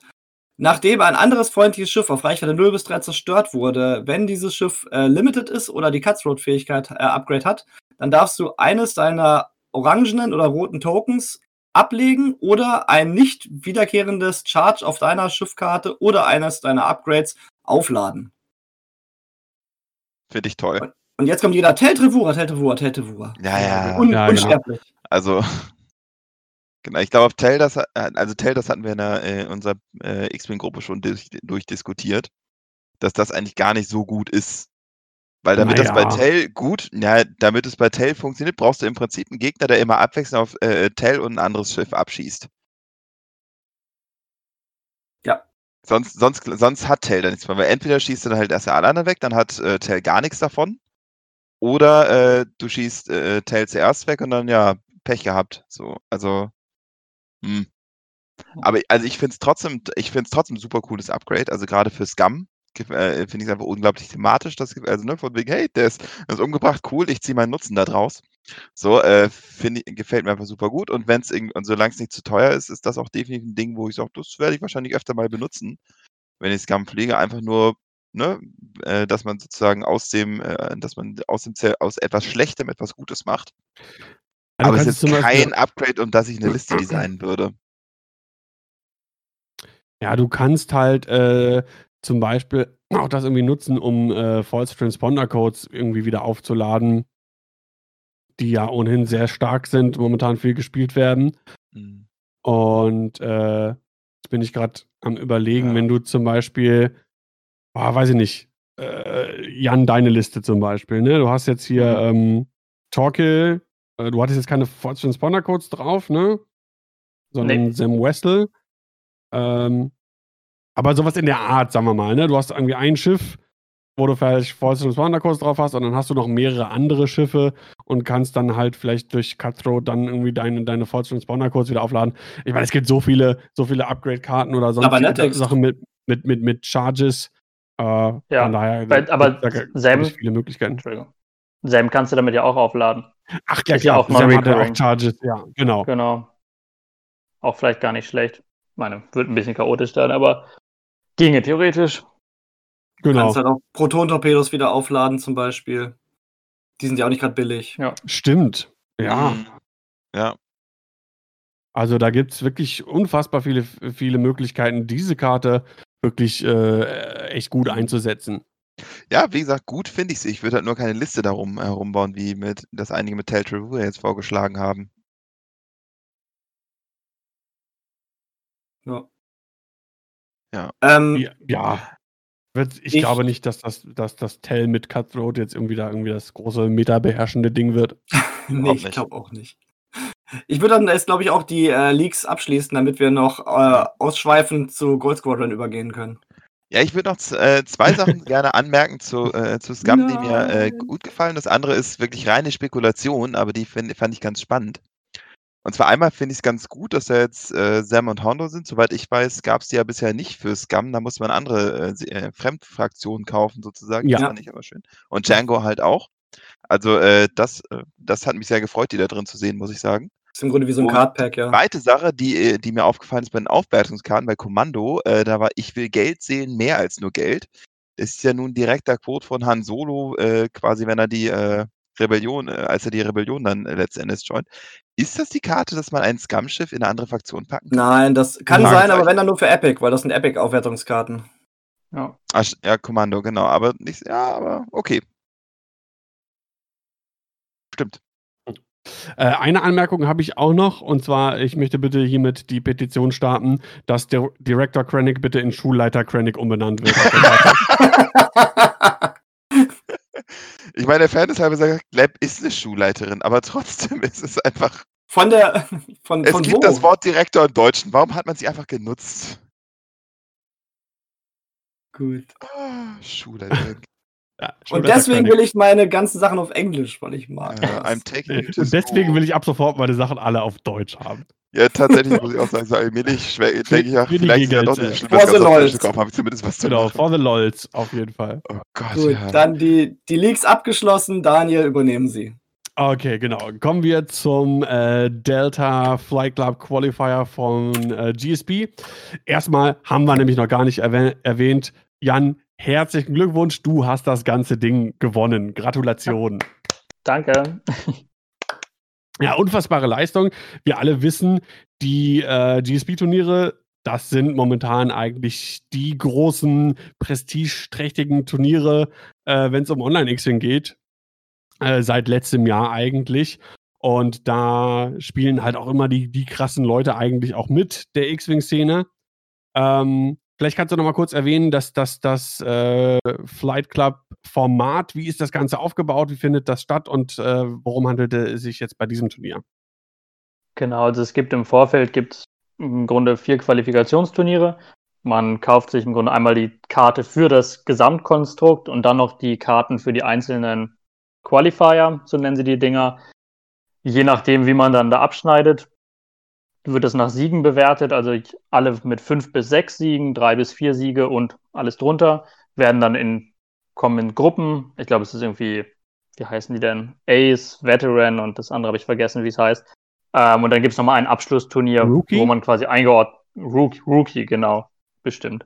Nachdem ein anderes freundliches Schiff auf Reichweite 0 bis 3 zerstört wurde, wenn dieses Schiff äh, limited ist oder die Cutthroat-Fähigkeit äh, Upgrade hat, dann darfst du eines deiner orangenen oder roten Tokens ablegen oder ein nicht wiederkehrendes Charge auf deiner Schiffkarte oder eines deiner Upgrades aufladen. Finde ich toll. Und jetzt kommt jeder Teltrevura, Teltrevura, Teltrevura. Ja, ja. Un Ja, genau. unsterblich. Also, genau, ich glaube, auf Tell, das, hat- also Tell, das hatten wir in, der, äh, unserer äh, X-Wing-Gruppe schon durch, durchdiskutiert, dass das eigentlich gar nicht so gut ist. Weil damit das bei Naja. Tell gut, ja, damit es bei Tell funktioniert, brauchst du im Prinzip einen Gegner, der immer abwechselnd auf äh, Tell und ein anderes Schiff abschießt. Ja. Sonst, sonst, sonst hat Tell da nichts mehr. Weil entweder schießt er dann halt erst alle anderen weg, dann hat äh, Tell gar nichts davon. Oder äh, du schießt äh, Tell zuerst weg und dann ja, Pech gehabt. So, also. Hm. Aber also ich finde es trotzdem, ich finde es trotzdem ein super cooles Upgrade. Also gerade für Scum äh, finde ich es einfach unglaublich thematisch. Das, also ne, von wegen, hey, der ist, der ist umgebracht, cool, ich ziehe meinen Nutzen da draus. So, äh, finde ich, gefällt mir einfach super gut. Und wenn es und solange es nicht zu teuer ist, ist das auch definitiv ein Ding, wo ich sage, das werde ich wahrscheinlich öfter mal benutzen, wenn ich Scum pflege. Einfach nur, ne, äh, dass man sozusagen aus dem, äh, dass man aus dem Zer- aus etwas Schlechtem etwas Gutes macht. Ja, Aber es ist kein Upgrade, um das ich eine Liste designen würde. Ja, du kannst halt äh, zum Beispiel auch das irgendwie nutzen, um äh, False Transponder Codes irgendwie wieder aufzuladen, die ja ohnehin sehr stark sind, momentan viel gespielt werden. Mhm. Und äh, jetzt bin ich gerade am Überlegen, Ja. wenn du zum Beispiel, ah, weiß ich nicht, äh, Jan, deine Liste zum Beispiel, ne? Du hast jetzt hier ähm, Torkel, du hattest jetzt keine False Transponder Codes drauf, ne? Sondern Nee. Sam Wessel. Ähm, aber sowas in der Art, sagen wir mal, ne? Du hast irgendwie ein Schiff, wo du vielleicht False Transponder Codes drauf hast, und dann hast du noch mehrere andere Schiffe und kannst dann halt vielleicht durch Cutthroat dann irgendwie deine, deine False Transponder Codes wieder aufladen. Ich meine, es gibt so viele, so viele Upgrade-Karten oder sonst Cybernetics. Sachen mit, mit, mit, mit Charges. Äh, Ja, von daher aber da g- Sam- viele Möglichkeiten. Sam kannst du damit ja auch aufladen. Ach ja, Ist ja auch non-recurring. auch Charges, ja, genau. Genau. Auch vielleicht gar nicht schlecht. Ich meine, wird ein bisschen chaotisch dann, aber ginge theoretisch. Du Genau. kannst halt auch Proton-Torpedos wieder aufladen zum Beispiel. Die sind ja auch nicht gerade billig. Ja. Stimmt. Ja. Mhm. Ja. Also da gibt es wirklich unfassbar viele, viele Möglichkeiten, diese Karte wirklich äh, echt gut einzusetzen. Ja, wie gesagt, gut finde ich sie. Ich würde halt nur keine Liste darum herumbauen, wie mit das einige mit Tell Trevor jetzt vorgeschlagen haben. Ja. Ja. Ähm, Ja, ja. Wird- Ich, Ich- glaube nicht, dass das, dass das Tell mit Cutthroat jetzt irgendwie da irgendwie das große meta-beherrschende Ding wird. <laughs> nee, überhaupt ich nicht. glaube auch nicht. Ich würde dann jetzt, glaube ich, auch die äh, Leaks abschließen, damit wir noch äh, ausschweifend zu Gold Squadron übergehen können. Ja, ich würde noch äh, zwei Sachen <laughs> gerne anmerken zu, äh, zu Scum, die mir äh, gut gefallen. Das andere ist wirklich reine Spekulation, aber die find, fand ich ganz spannend. Und zwar einmal finde ich es ganz gut, dass da jetzt äh, Sam und Hondo sind. Soweit ich weiß, gab es die ja bisher nicht für Scum. Da muss man andere äh, Fremdfraktionen kaufen, sozusagen. Ja. Das fand ich aber schön. Und Django halt auch. Also das, das hat mich sehr gefreut, die da drin zu sehen, muss ich sagen. Ist im Grunde wie so ein Cardpack, ja. Zweite Sache, die, äh, die mir aufgefallen ist bei den Aufwertungskarten bei Kommando, äh, da war ich will Geld sehen, mehr als nur Geld. Das ist ja nun direkter Quote von Han Solo, äh, quasi wenn er die äh, Rebellion, äh, als er die Rebellion dann äh, letztendlich joint. Ist das die Karte, dass man ein Scum-Schiff in eine andere Fraktion packen kann? Nein, das kann Fragezeichen. sein, aber wenn dann nur für Epic, weil das sind Epic-Aufwertungskarten. Ja. Sch- ja, Kommando, genau, aber nicht, ja, aber okay. Stimmt. Äh, eine Anmerkung habe ich auch noch, und zwar, ich möchte bitte hiermit die Petition starten, dass der Director Krennic bitte in Schulleiter Krennic umbenannt wird. <laughs> Ich meine, der Fairness halber sagt, Gleb ist eine Schulleiterin, aber trotzdem ist es einfach. von der. Von, Es von gibt wo? das Wort Direktor im Deutschen. Warum hat man sie einfach genutzt? Gut. Ah, Schulleiterin. Ja, Und deswegen will ich meine ganzen Sachen auf Englisch, weil ich mag. Äh, you to Und deswegen will ich ab sofort meine Sachen alle auf Deutsch haben. Ja, tatsächlich muss ich auch sagen, so allmählich denke ich, die vielleicht ist ja doch nicht schlimm, For das the Ganze auf habe ich zumindest was zu Genau, machen. for the LOLs, auf jeden Fall. Oh Gott, Gut, ja. dann die, die Leaks abgeschlossen. Daniel, übernehmen Sie. Okay, genau. Kommen wir zum äh, Delta Flight Club Qualifier von äh, GSP. Erstmal haben wir nämlich noch gar nicht erwäh erwähnt, Jan, herzlichen Glückwunsch, du hast das ganze Ding gewonnen. Gratulation. <laughs> Danke. Ja, unfassbare Leistung. Wir alle wissen, die äh, GSP-Turniere, das sind momentan eigentlich die großen, prestigeträchtigen Turniere, äh, wenn es um Online-Xing geht. Äh, seit letztem Jahr eigentlich. Und da spielen halt auch immer die, die krassen Leute eigentlich auch mit der X-Wing-Szene. Ähm, vielleicht kannst du noch mal kurz erwähnen, dass, dass das äh, Flight Club Format, wie ist das Ganze aufgebaut, wie findet das statt und äh, worum handelt es sich jetzt bei diesem Turnier? Genau, also es gibt im Vorfeld gibt's im Grunde vier Qualifikationsturniere. Man kauft sich im Grunde einmal die Karte für das Gesamtkonstrukt und dann noch die Karten für die einzelnen Qualifier, so nennen sie die Dinger. Je nachdem, wie man dann da abschneidet, wird es nach Siegen bewertet. Also alle mit fünf bis sechs Siegen, drei bis vier Siege und alles drunter werden dann in, kommen in Gruppen. Ich glaube, es ist irgendwie, wie heißen die denn? Ace, Veteran und das andere habe ich vergessen, wie es heißt. Ähm, und dann gibt es nochmal ein Abschlussturnier, Rookie? wo man quasi eingeordnet, Rookie, Rookie, genau, bestimmt.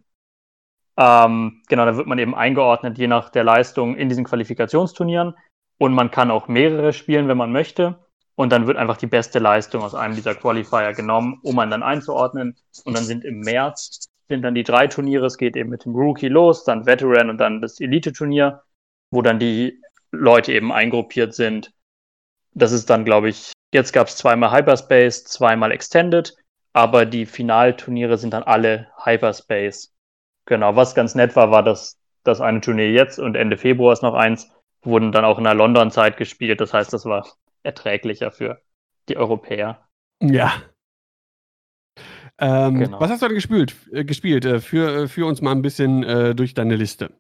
Ähm, genau, da wird man eben eingeordnet, je nach der Leistung in diesen Qualifikationsturnieren. Und man kann auch mehrere spielen, wenn man möchte. Und dann wird einfach die beste Leistung aus einem dieser Qualifier genommen, um man dann einzuordnen. Und dann sind im März sind dann die drei Turniere. Es geht eben mit dem Rookie los, dann Veteran und dann das Elite-Turnier, wo dann die Leute eben eingruppiert sind. Das ist dann, glaube ich, jetzt gab es zweimal Hyperspace, zweimal Extended, aber die Finalturniere sind dann alle Hyperspace. Genau, was ganz nett war, war, dass das eine Turnier jetzt und Ende Februar ist noch eins, wurden dann auch in der London-Zeit gespielt. Das heißt, das war erträglicher für die Europäer. Ja. Ähm, Genau. Was hast du denn gespielt? Äh, gespielt? Äh, für, äh, für uns mal ein bisschen äh, durch deine Liste.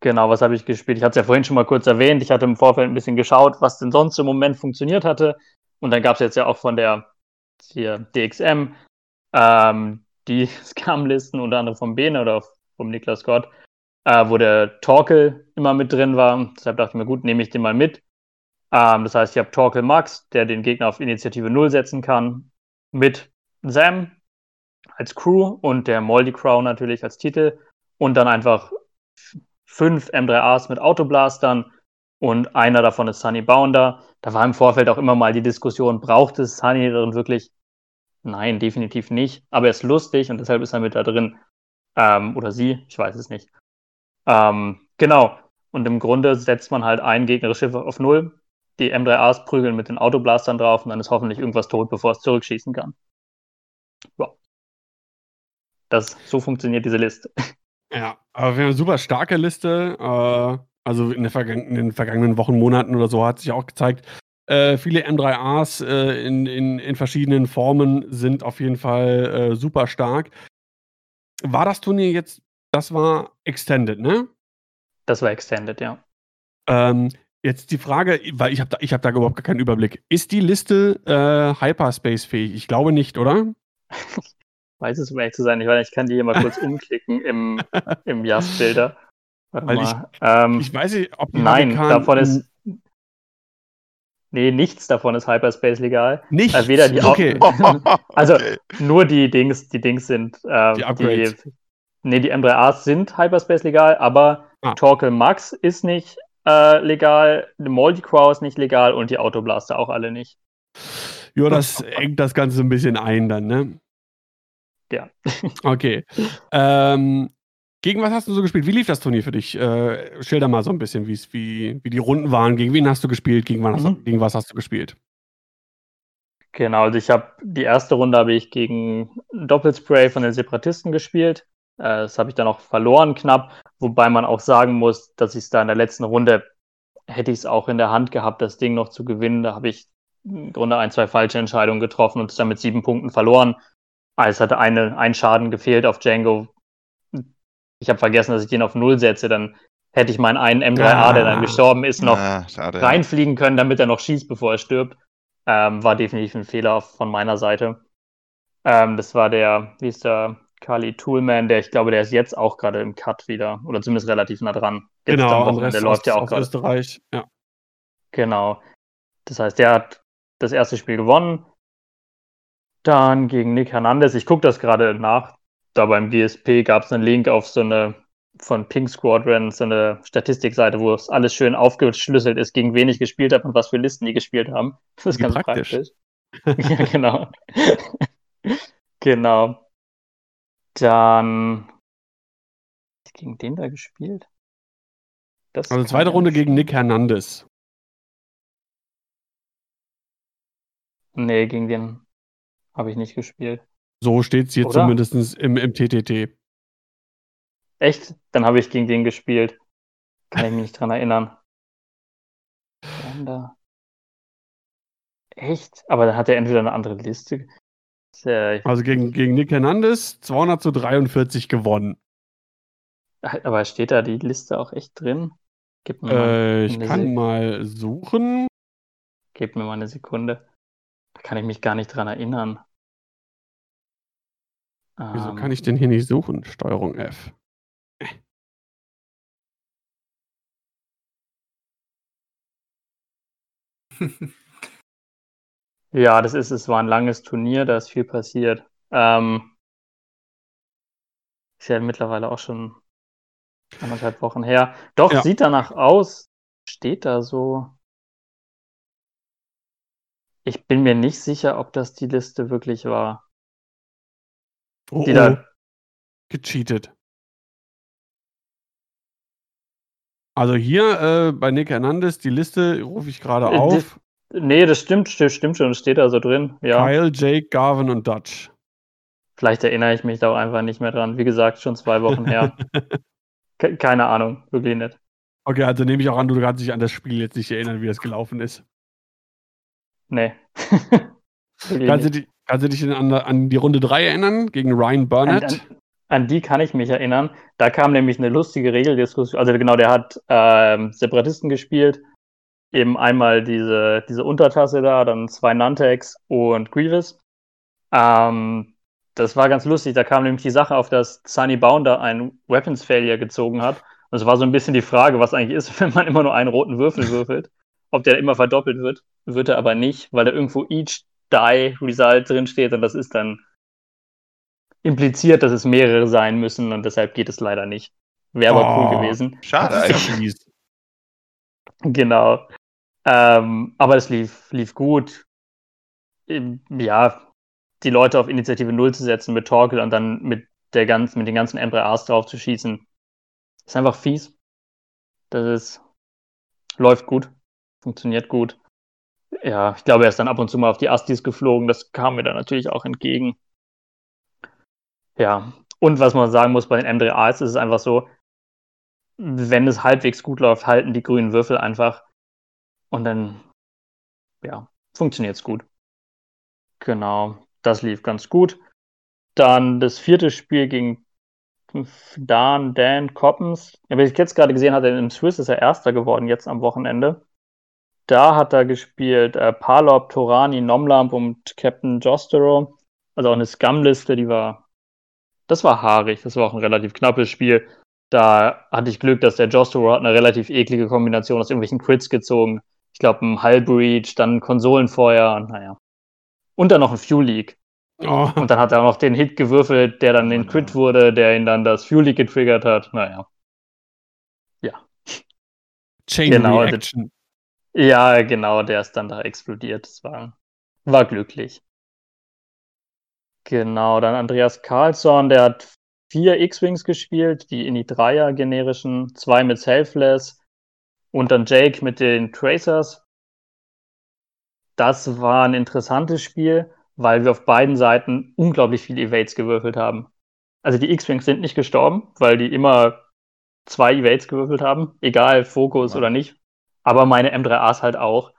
Genau, was habe ich gespielt? Ich hatte es ja vorhin schon mal kurz erwähnt. Ich hatte im Vorfeld ein bisschen geschaut, was denn sonst im Moment funktioniert hatte. Und dann gab es jetzt ja auch von der hier, DXM ähm, die <laughs> Scam-Listen, unter anderem vom Bene oder vom Niklas Gott, äh, wo der Torkel immer mit drin war. Deshalb dachte ich mir, gut, nehme ich den mal mit. Ähm, das heißt, ich habe Torkel Max, der den Gegner auf Initiative 0 setzen kann, mit Sam als Crew und der Moldy Crow natürlich als Titel. Und dann einfach fünf M3As mit Autoblastern und einer davon ist Sunny Bounder. Da war im Vorfeld auch immer mal die Diskussion, braucht es Sunny darin wirklich? Nein, definitiv nicht. Aber er ist lustig und deshalb ist er mit da drin. Ähm, oder sie, ich weiß es nicht. Ähm, genau. Und im Grunde setzt man halt ein gegnerisches Schiff auf Null. Die M3As prügeln mit den Autoblastern drauf und dann ist hoffentlich irgendwas tot, bevor es zurückschießen kann. Ja. Das, so funktioniert diese Liste. <laughs> Ja, aber wir haben eine super starke Liste. Äh, also in, in den vergangenen Wochen, Monaten oder so hat sich auch gezeigt, äh, viele M3As äh, in, in, in verschiedenen Formen sind auf jeden Fall super stark. War das Turnier jetzt, das war Extended, ne? Das war Extended, ja. Ähm, jetzt die Frage, weil ich habe da, ich hab da überhaupt gar keinen Überblick. Ist die Liste äh, Hyperspace-fähig? Ich glaube nicht, oder? <laughs> Weiß es, um ehrlich zu sein. Ich, weiß, ich kann die hier mal kurz <laughs> umklicken im, im Jast-Bilder. Warte Weil ich- ähm, Ich weiß nicht, ob die nein, Hurrikan- davon ist. Nee, nichts davon ist Hyperspace legal. nicht. Äh, weder die okay. <laughs> Also nur die Dings, die Dings sind. Äh, Die Upgrades. nee, die M3As sind Hyperspace legal, aber Ah. Torkel Max ist nicht äh, legal, die Moldy Crow ist nicht legal und die Autoblaster auch alle nicht. Ja, das engt das Ganze ein bisschen ein dann, ne? Ja. <laughs> Okay. ähm, gegen was hast du so gespielt? Wie lief das Turnier für dich? Äh, schilder mal so ein bisschen, wie, wie die Runden waren. Gegen wen hast du gespielt? Gegen, wann hast, Mhm. gegen was hast du gespielt? Genau, also ich habe die erste Runde habe ich gegen Doppelspray von den Separatisten gespielt. Äh, das habe ich dann auch verloren knapp, wobei man auch sagen muss, dass ich es da in der letzten Runde hätte ich es auch in der Hand gehabt, das Ding noch zu gewinnen. Da habe ich im Grunde ein, zwei falsche Entscheidungen getroffen und es dann mit sieben Punkten verloren. Es hatte eine, ein Schaden gefehlt auf Django. Ich habe vergessen, dass ich den auf Null setze. Dann hätte ich meinen einen M3A, der dann Ah. gestorben ist, noch Ah, reinfliegen können, damit er noch schießt, bevor er stirbt. Ähm, war definitiv ein Fehler von meiner Seite. Ähm, das war der, wie ist der, Kali Toolman, der, ich glaube, der ist jetzt auch gerade im Cut wieder. Oder zumindest relativ nah dran. Jetzt genau, am Wochenende Rest läuft ja auch aus gerade. Österreich. Ja. Genau. Das heißt, der hat das erste Spiel gewonnen. Dann gegen Nick Hernandez. Ich gucke das gerade nach. Da beim GSP gab es einen Link auf so eine von Pink Squadron, so eine Statistikseite, wo es alles schön aufgeschlüsselt ist, gegen wen ich gespielt habe und was für Listen die gespielt haben. Das ist Wie ganz praktisch. praktisch. <laughs> ja, genau. <laughs> genau. Dann gegen den da gespielt? Das Also zweite Runde gegen. Nick Hernandez. Nee, gegen den habe ich nicht gespielt. So steht es hier Oder? zumindest im, im TTT. Echt? Dann habe ich gegen den gespielt. Kann ich mich nicht dran erinnern. Echt? Aber dann hat er entweder eine andere Liste. Ja, also gegen, gegen Nick Hernandez 200 zu 43 gewonnen. Aber steht da die Liste auch echt drin? Gib mir mal äh, ich kann Sek mal suchen. Gib mir mal eine Sekunde. Da kann ich mich gar nicht dran erinnern. Wieso ähm, kann ich denn hier nicht suchen? Steuerung F. <laughs> ja, das ist, es war ein langes Turnier, da ist viel passiert. Ähm, ist ja mittlerweile auch schon anderthalb Wochen her. Doch, ja. sieht danach aus. Steht da so. Ich bin mir nicht sicher, ob das die Liste wirklich war. Oh, die oh. da gecheatet. Also hier äh, bei Nick Hernandez, die Liste rufe ich gerade äh, auf. Nee, das stimmt, stimmt schon, steht da so drin. Ja. Kyle, Jake, Garvin und Dutch. Vielleicht erinnere ich mich da auch einfach nicht mehr dran. Wie gesagt, schon zwei Wochen her. <laughs> Keine Ahnung, wirklich nicht. Okay, also nehme ich auch an, du kannst dich an das Spiel jetzt nicht erinnern, wie das gelaufen ist. Nee. <laughs> kannst, du dich, kannst, du dich, an, an, die Runde 3 erinnern gegen Ryan Burnett? An, an, an, die kann ich mich erinnern. Da kam nämlich eine lustige Regeldiskussion. Also genau, der hat ähm, Separatisten gespielt. Eben einmal diese, diese Untertasse da, dann zwei Nantex und Grievous. Ähm, das war ganz lustig. Da kam nämlich die Sache auf, dass Sunny Bounder einen Weapons Failure gezogen hat. Und es war so ein bisschen die Frage, was eigentlich ist, <laughs> wenn man immer nur einen roten Würfel <laughs> würfelt. Ob der immer verdoppelt wird. Wird er aber nicht, weil da irgendwo each die Result drin steht und das ist dann impliziert, dass es mehrere sein müssen und deshalb geht es leider nicht. Wäre aber oh, cool gewesen. Schade <laughs> eigentlich. Genau. Ähm, aber es lief, lief gut. Ja, die Leute auf Initiative 0 zu setzen mit Torkel und dann mit, der ganzen, mit den ganzen M3As drauf zu schießen, ist einfach fies. Das ist, läuft gut, funktioniert gut. Ja, ich glaube, er ist dann ab und zu mal auf die Astis geflogen. Das kam mir dann natürlich auch entgegen. Ja, und was man sagen muss bei den M3As ist es einfach so, wenn es halbwegs gut läuft, halten die grünen Würfel einfach. Und dann, ja, funktioniert es gut. Genau. Das lief ganz gut. Dann das vierte Spiel gegen Dan, Dan Coppens. Ja, wie ich jetzt gerade gesehen hatte, im Swiss ist er Erster geworden, jetzt am Wochenende. Da hat er gespielt äh, Palop, Torani, Nomlamp und Captain Jostero. Also auch eine Scum-Liste, die war. Das war haarig, das war auch ein relativ knappes Spiel. Da hatte ich Glück, dass der Jostero hat eine relativ eklige Kombination aus irgendwelchen Crits gezogen. Ich glaube, ein Hull Breach, dann Konsolenfeuer, naja. Und dann noch ein Fuel Leak. Oh. Und dann hat er auch noch den Hit gewürfelt, der dann den Crit wurde, der ihn dann das Fuel Leak getriggert hat. Naja. Ja. Chain genau, Reaction. Ja, genau, der ist dann da explodiert. Das war, war glücklich. Genau, dann Andreas Carlsson, der hat vier X-Wings gespielt, die in die Dreier generischen, zwei mit Selfless und dann Jake mit den Tracers. Das war ein interessantes Spiel, weil wir auf beiden Seiten unglaublich viele Evades gewürfelt haben. Also die X-Wings sind nicht gestorben, weil die immer zwei Evades gewürfelt haben, egal Fokus ja. oder nicht. Aber meine M3As halt auch.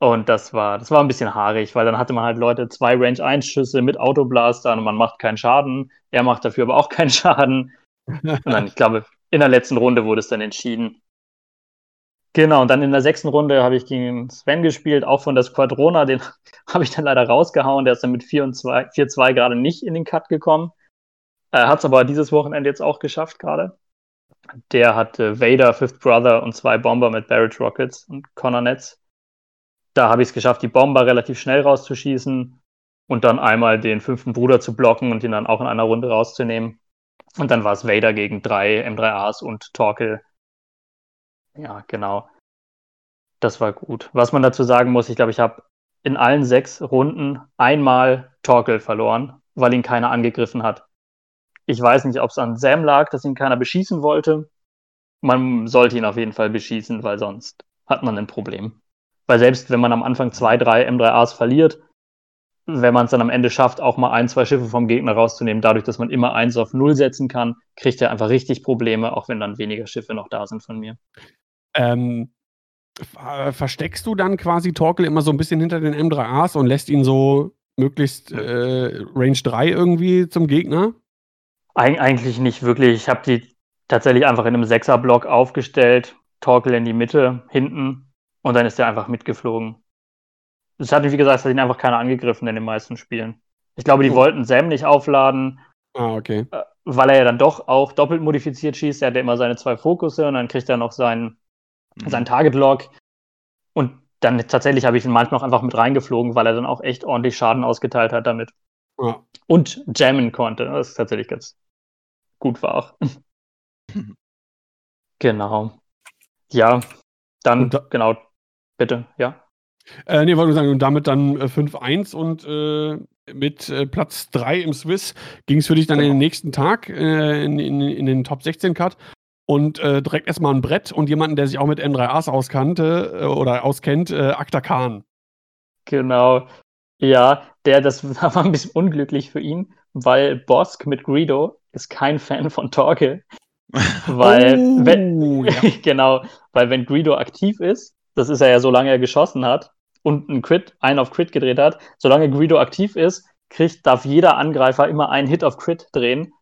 Und das war, das war ein bisschen haarig, weil dann hatte man halt Leute zwei Range-1-Schüsse mit Autoblaster und man macht keinen Schaden. Er macht dafür aber auch keinen <laughs> Schaden. und dann, ich glaube, in der letzten Runde wurde es dann entschieden. Genau, und dann in der sechsten Runde habe ich gegen Sven gespielt, auch von der Squadrona. Den <laughs> habe ich dann leider rausgehauen. Der ist dann mit 4-2 gerade nicht in den Cut gekommen. Er hat es aber dieses Wochenende jetzt auch geschafft gerade. Der hatte Vader, Fifth Brother und zwei Bomber mit Barrett Rockets und Connor Nets. Da habe ich es geschafft, die Bomber relativ schnell rauszuschießen und dann einmal den fünften Bruder zu blocken und ihn dann auch in einer Runde rauszunehmen. Und dann war es Vader gegen drei M3As und Torkel ja, genau. Das war gut. Was man dazu sagen muss, ich glaube, ich habe in allen sechs Runden einmal Torkel verloren, weil ihn keiner angegriffen hat. Ich weiß nicht, ob es an Sam lag, dass ihn keiner beschießen wollte. Man sollte ihn auf jeden Fall beschießen, weil sonst hat man ein Problem. Weil selbst wenn man am Anfang zwei, drei M3As verliert, wenn man es dann am Ende schafft, auch mal ein, zwei Schiffe vom Gegner rauszunehmen, dadurch, dass man immer eins auf null setzen kann, kriegt er einfach richtig Probleme, auch wenn dann weniger Schiffe noch da sind von mir. Ähm, versteckst du dann quasi Torkel immer so ein bisschen hinter den M3As und lässt ihn so möglichst äh, Range 3 irgendwie zum Gegner? Eig eigentlich nicht wirklich. Ich habe die tatsächlich einfach in einem Sechser-Block aufgestellt, Torkel in die Mitte, hinten und dann ist er einfach mitgeflogen. Es hat, wie gesagt, es hat ihn einfach keiner angegriffen in den meisten Spielen. Ich glaube, die oh. wollten Sam nicht aufladen. Ah, okay. Äh, weil er ja dann doch auch doppelt modifiziert schießt. Er hat ja immer seine zwei Fokusse und dann kriegt er noch seinen, mhm. seinen Target-Lock. Und dann tatsächlich habe ich ihn manchmal auch einfach mit reingeflogen, weil er dann auch echt ordentlich Schaden ausgeteilt hat damit. Ja. Und jammen konnte, was tatsächlich ganz gut war auch. <laughs> genau. Ja, dann, da, genau, bitte, ja. Äh, nee, wollte nur sagen, und damit dann äh, 5-1 und äh, mit äh, Platz 3 im Swiss ging es für dich dann genau. in den nächsten Tag äh, in, in, in, den Top 16 Cut und äh, direkt erstmal ein Brett und jemanden, der sich auch mit M3As auskannte äh, oder auskennt, äh, Akta Khan. Genau. Ja, der, das <laughs> war ein bisschen unglücklich für ihn, weil Bosk mit Greedo ist kein Fan von Torque. <laughs> weil, oh, wenn, ja. <laughs> genau, weil wenn Greedo aktiv ist, das ist er ja, solange er geschossen hat, und einen Crit, einen auf Crit gedreht hat, solange Greedo aktiv ist, kriegt, darf jeder Angreifer immer einen Hit auf Crit drehen.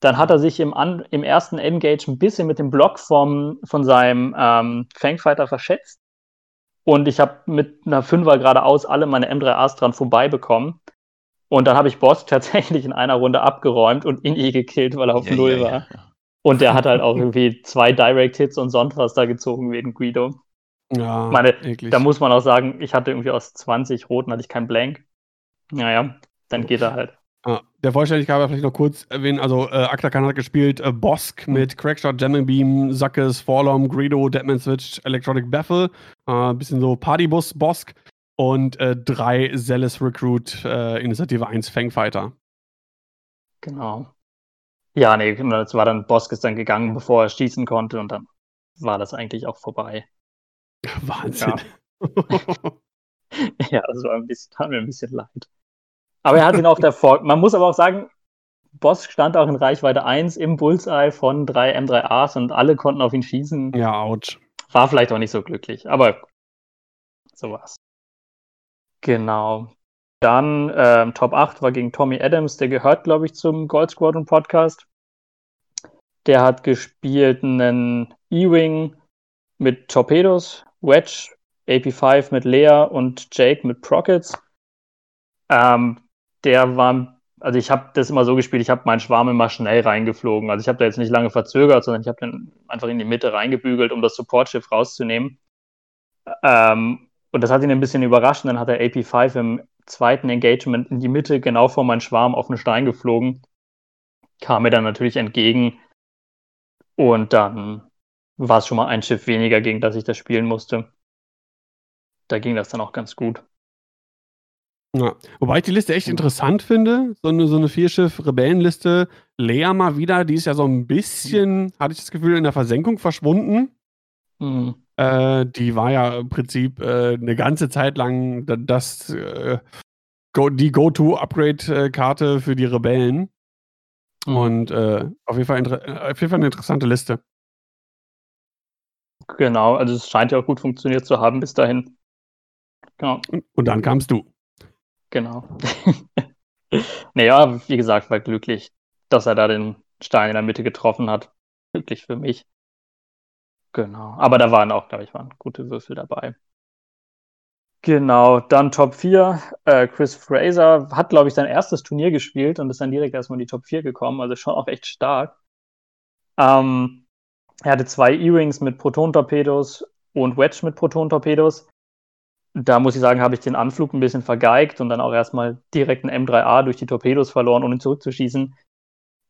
Dann hat er sich im, An im ersten Engage ein bisschen mit dem Block vom, von seinem ähm, Fangfighter verschätzt. Und ich habe mit einer Fünfer geradeaus alle meine M3As dran vorbei bekommen. Und dann habe ich Boss <laughs> tatsächlich in einer Runde abgeräumt und ihn gekillt, weil er auf ja, Null ja, war. Ja. Und der hat halt auch irgendwie zwei Direct Hits und sonst was da gezogen wegen Guido. Ja, meine, eklig. da muss man auch sagen, ich hatte irgendwie aus 20 Roten hatte ich kein Blank. Naja, dann geht er halt. Ah, der Vollständigkeit vielleicht noch kurz erwähnen, also äh, Aktakan hat gespielt äh, Bosk mit Crackshot, Jamming Beam, Sackes, Forlom, Greedo, Deadman Switch, Electronic Baffle, äh, bisschen so Partybus Bosk und äh, drei Zealous Recruit äh, Initiative 1 Fangfighter. Genau. Ja, nee, das war dann, Bosk ist dann gegangen, bevor er schießen konnte und dann war das eigentlich auch vorbei. Wahnsinn. Ja, <laughs> ja das war ein bisschen, tat mir ein bisschen leid. Aber er hat ihn auf der Vor Man muss aber auch sagen, Boss stand auch in Reichweite 1 im Bullseye von drei M3As und alle konnten auf ihn schießen. Ja, ouch. War vielleicht auch nicht so glücklich, aber so war's. Genau. Dann ähm, Top 8 war gegen Tommy Adams, der gehört, glaube ich, zum Gold Squadron Podcast. Der hat gespielt einen E-Wing mit Torpedos, Wedge, AP5 mit Lea und Jake mit Prockets. Ähm, der war, also ich habe das immer so gespielt, ich habe meinen Schwarm immer schnell reingeflogen. Also ich habe da jetzt nicht lange verzögert, sondern ich habe den einfach in die Mitte reingebügelt, um das Supportschiff rauszunehmen. Ähm, und das hat ihn ein bisschen überrascht. Und dann hat er AP5 im zweiten Engagement in die Mitte genau vor meinen Schwarm auf den Stein geflogen. Kam mir dann natürlich entgegen. Und dann war es schon mal ein Schiff weniger, gegen das ich das spielen musste. Da ging das dann auch ganz gut. Ja. Wobei ich die Liste echt interessant finde. So eine, so eine Vierschiff-Rebellenliste. Lea mal wieder, die ist ja so ein bisschen, hatte ich das Gefühl, in der Versenkung verschwunden. Mhm. Äh, die war ja im Prinzip äh, eine ganze Zeit lang das, äh, go, die Go-To-Upgrade-Karte für die Rebellen. Mhm. Und äh, auf, jeden Fall äh, auf jeden Fall eine interessante Liste. Genau, also es scheint ja auch gut funktioniert zu haben bis dahin. Genau. Und dann kamst du. Genau. <laughs> naja, wie gesagt, war glücklich, dass er da den Stein in der Mitte getroffen hat. Glücklich für mich. Genau. Aber da waren auch, glaube ich, waren gute Würfel dabei. Genau, dann Top 4. Äh, Chris Fraser hat, glaube ich, sein erstes Turnier gespielt und ist dann direkt erstmal in die Top 4 gekommen. Also schon auch echt stark. Ähm, er hatte zwei E-Rings mit Proton-Torpedos und Wedge mit Proton-Torpedos. Da muss ich sagen, habe ich den Anflug ein bisschen vergeigt und dann auch erstmal direkt ein M3A durch die Torpedos verloren, ohne ihn zurückzuschießen.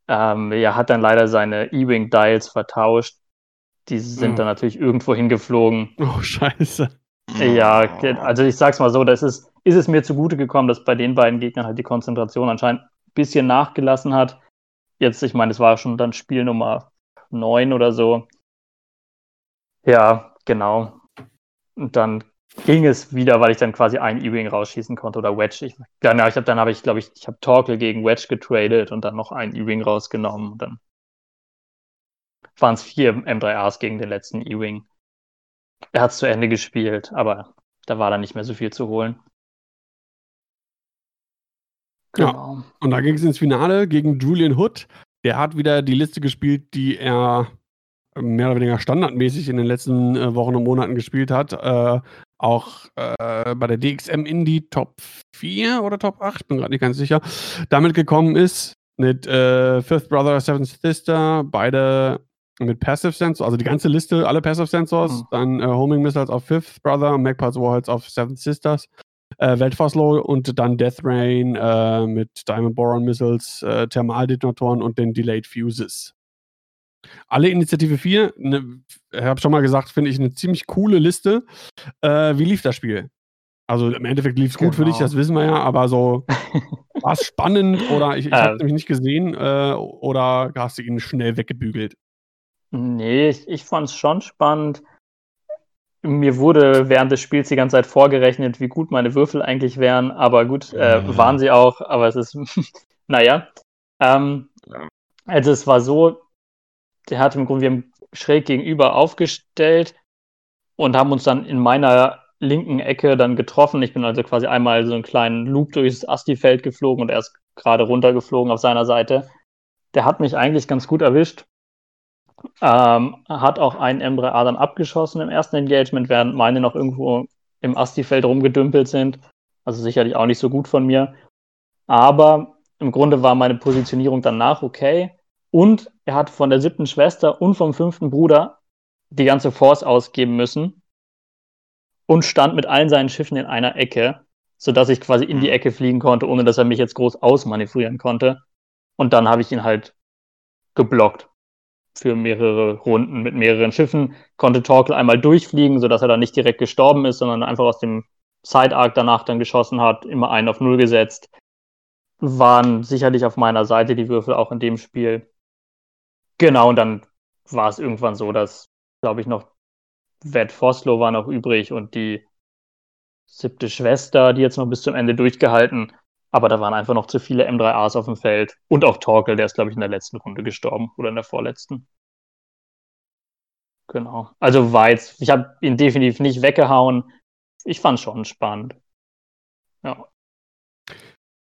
Ähm, er hat dann leider seine E-Wing-Dials vertauscht. Die sind oh. dann natürlich irgendwo hingeflogen. Oh, scheiße. Ja, also ich sag's mal so, das ist, ist es mir zugute gekommen, dass bei den beiden Gegnern halt die Konzentration anscheinend ein bisschen nachgelassen hat. Jetzt, ich meine, es war schon dann Spiel Nummer neun oder so. Ja, genau. Und dann ging es wieder, weil ich dann quasi einen E-Wing rausschießen konnte oder Wedge. Ich, dann, ich hab, dann habe ich, glaube ich, ich habe Torkel gegen Wedge getradet und dann noch einen E-Wing rausgenommen. Und dann waren es vier M3As gegen den letzten E-Wing. Er hat es zu Ende gespielt, aber da war dann nicht mehr so viel zu holen. Genau. Ja, und da ging es ins Finale gegen Julian Hood. Der hat wieder die Liste gespielt, die er mehr oder weniger standardmäßig in den letzten äh, Wochen und Monaten gespielt hat. Äh, auch äh, bei der DXM Indie Top 4 oder Top 8, bin gerade nicht ganz sicher, damit gekommen ist. Mit äh, Fifth Brother, Seventh Sister, beide mit Passive Sensors, also die ganze Liste, alle Passive Sensors, mhm. dann äh, Homing Missiles auf Fifth Brother, Magpies Warheads auf Seventh Sisters, äh, Weltfoslow und dann Death Rain äh, mit Diamond Boron Missiles, äh, Thermaldetonatoren und den Delayed Fuses. Alle Initiative 4, ne, ich habe schon mal gesagt, finde ich eine ziemlich coole Liste. Äh, wie lief das Spiel? Also im Endeffekt lief es gut genau. für dich, genau. das wissen wir ja, aber so <laughs> war es spannend oder ich, ich habe es ähm. nämlich nicht gesehen äh, oder hast du ihn schnell weggebügelt? Nee, ich, ich fand es schon spannend. Mir wurde während des Spiels die ganze Zeit vorgerechnet, wie gut meine Würfel eigentlich wären, aber gut, äh, mhm. waren sie auch, aber es ist, <laughs> naja. Ähm, also es war so, der hat im Grunde, wir haben schräg gegenüber aufgestellt und haben uns dann in meiner linken Ecke dann getroffen. Ich bin also quasi einmal so einen kleinen Loop durchs Asti-Feld geflogen und er ist gerade runtergeflogen auf seiner Seite. Der hat mich eigentlich ganz gut erwischt. Ähm, hat auch einen M3A dann abgeschossen im ersten Engagement, während meine noch irgendwo im Asti-Feld rumgedümpelt sind. Also sicherlich auch nicht so gut von mir. Aber im Grunde war meine Positionierung danach okay. Und er hat von der siebten Schwester und vom fünften Bruder die ganze Force ausgeben müssen und stand mit allen seinen Schiffen in einer Ecke, sodass ich quasi in die mhm. Ecke fliegen konnte, ohne dass er mich jetzt groß ausmanövrieren konnte. Und dann habe ich ihn halt geblockt für mehrere Runden mit mehreren Schiffen. Konnte Torkel einmal durchfliegen, sodass er dann nicht direkt gestorben ist, sondern einfach aus dem Side-Arc danach dann geschossen hat, immer einen auf Null gesetzt. Waren sicherlich auf meiner Seite die Würfel auch in dem Spiel. Genau, und dann war es irgendwann so, dass, glaube ich, noch Wet Foslo war noch übrig und die siebte Schwester, die jetzt noch bis zum Ende durchgehalten. Aber da waren einfach noch zu viele M3As auf dem Feld. Und auch Torkel, der ist, glaube ich, in der letzten Runde gestorben oder in der vorletzten. Genau. Also war jetzt, ich habe ihn definitiv nicht weggehauen. Ich fand es schon spannend. Ja.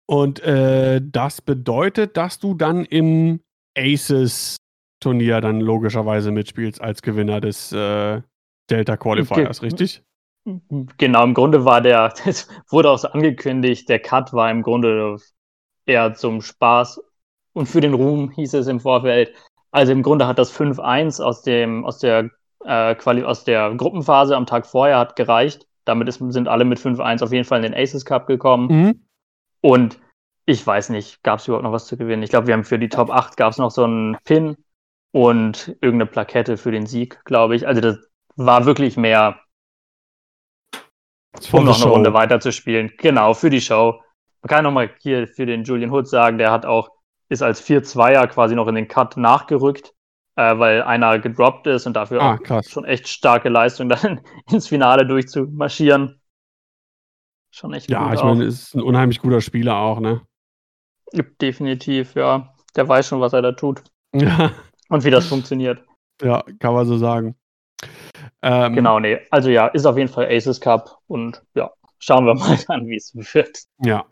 Und äh, das bedeutet, dass du dann im Aces Turnier dann logischerweise mitspielst als Gewinner des äh, Delta Qualifiers, Ge richtig? Genau, im Grunde war der, <laughs> das wurde auch so angekündigt, der Cut war im Grunde eher zum Spaß und für den Ruhm, hieß es im Vorfeld. Also im Grunde hat das 5-1 aus, aus, der, äh, aus der Gruppenphase am Tag vorher hat gereicht. Damit ist, sind alle mit 5-1 auf jeden Fall in den Aces Cup gekommen. Mhm. Und ich weiß nicht, gab es überhaupt noch was zu gewinnen? Ich glaube, wir haben für die Top 8 gab es noch so einen Pin und irgendeine Plakette für den Sieg, glaube ich. Also das war wirklich mehr, um noch eine Show. Runde weiterzuspielen. Genau, für die Show. Man kann nochmal hier für den Julian Hood sagen, der hat auch, ist als 4-2er quasi noch in den Cut nachgerückt, äh, weil einer gedroppt ist und dafür ah, auch schon echt starke Leistung, <laughs> dann ins Finale durchzumarschieren. Schon echt Ja, ich meine, ist ein unheimlich guter Spieler auch, ne? Definitiv, ja. Der weiß schon, was er da tut. Ja. Und wie das funktioniert. Ja, kann man so sagen. Ähm, genau, nee. Also ja, ist auf jeden Fall Aces Cup und ja, schauen wir <laughs> mal an, wie es wird. Ja.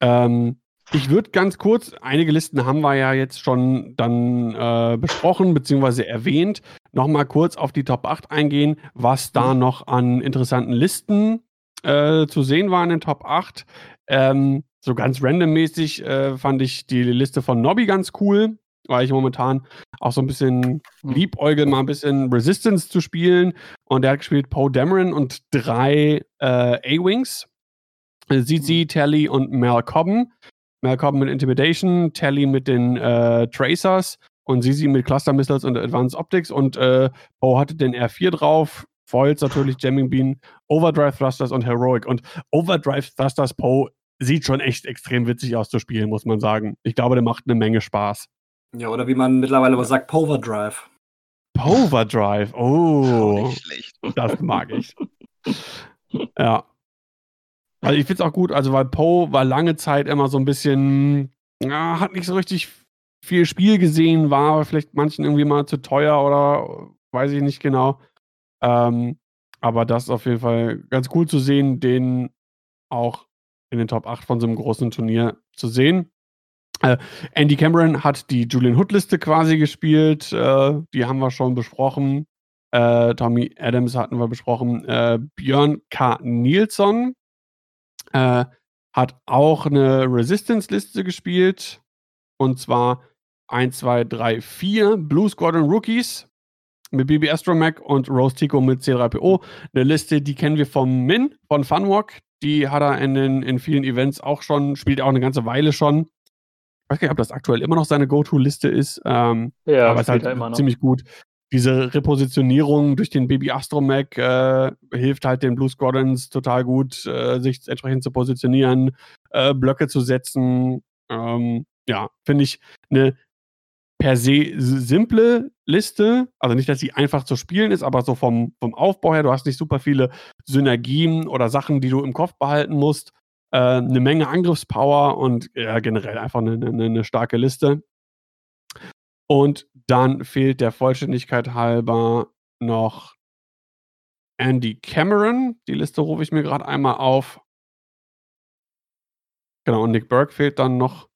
Ähm, ich würde ganz kurz, einige Listen haben wir ja jetzt schon dann äh, besprochen bzw. erwähnt, nochmal kurz auf die Top 8 eingehen, was da mhm. noch an interessanten Listen äh, zu sehen war in den Top 8. Ähm, so ganz randommäßig äh, fand ich die Liste von Nobby ganz cool weil ich momentan auch so ein bisschen hm. liebäugel, mal ein bisschen Resistance zu spielen. Und der hat gespielt Poe Dameron und drei äh, A-Wings. ZZ, hm. Tally und Mel Cobben. Mel Cobben mit Intimidation, Tally mit den äh, Tracers und Zizi mit Cluster Missiles und Advanced Optics. Und äh, Poe hatte den R4 drauf. Foils natürlich, Jamming Bean, Overdrive Thrusters und Heroic. Und Overdrive Thrusters Poe sieht schon echt extrem witzig aus zu spielen, muss man sagen. Ich glaube, der macht eine Menge Spaß. Ja, oder wie man mittlerweile aber sagt, Poverdrive. Poverdrive, oh. Nicht schlecht. Das mag ich. <laughs> ja. Also ich finde es auch gut, also weil Poe war lange Zeit immer so ein bisschen, ja, hat nicht so richtig viel Spiel gesehen, war vielleicht manchen irgendwie mal zu teuer oder weiß ich nicht genau. Ähm, aber das ist auf jeden Fall ganz cool zu sehen, den auch in den Top 8 von so einem großen Turnier zu sehen. Äh, Andy Cameron hat die Julian Hood-Liste quasi gespielt. Äh, die haben wir schon besprochen. Äh, Tommy Adams hatten wir besprochen. Äh, Björn K. Nilsson äh, hat auch eine Resistance-Liste gespielt. Und zwar 1, 2, 3, 4 Blue Squadron Rookies mit BB Astromech und Rose Tico mit C3PO. Eine Liste, die kennen wir vom Min, von Funwalk. Die hat er in, den, in vielen Events auch schon, spielt auch eine ganze Weile schon. Ich weiß gar nicht, ob das aktuell immer noch seine Go-To-Liste ist. Ähm, Ja, aber es ist halt er immer noch. ziemlich gut. Diese Repositionierung durch den Baby Astromech äh, hilft halt den Blue Squadrons total gut, äh, sich entsprechend zu positionieren, äh, Blöcke zu setzen. Ähm, ja, finde ich eine per se simple Liste. Also nicht, dass sie einfach zu spielen ist, aber so vom, vom Aufbau her, du hast nicht super viele Synergien oder Sachen, die du im Kopf behalten musst. Äh, eine Menge Angriffspower und ja, generell einfach eine, eine, eine starke Liste. Und dann fehlt der Vollständigkeit halber noch Andy Cameron. Die Liste rufe ich mir gerade einmal auf. Genau, und Nick Burke fehlt dann noch.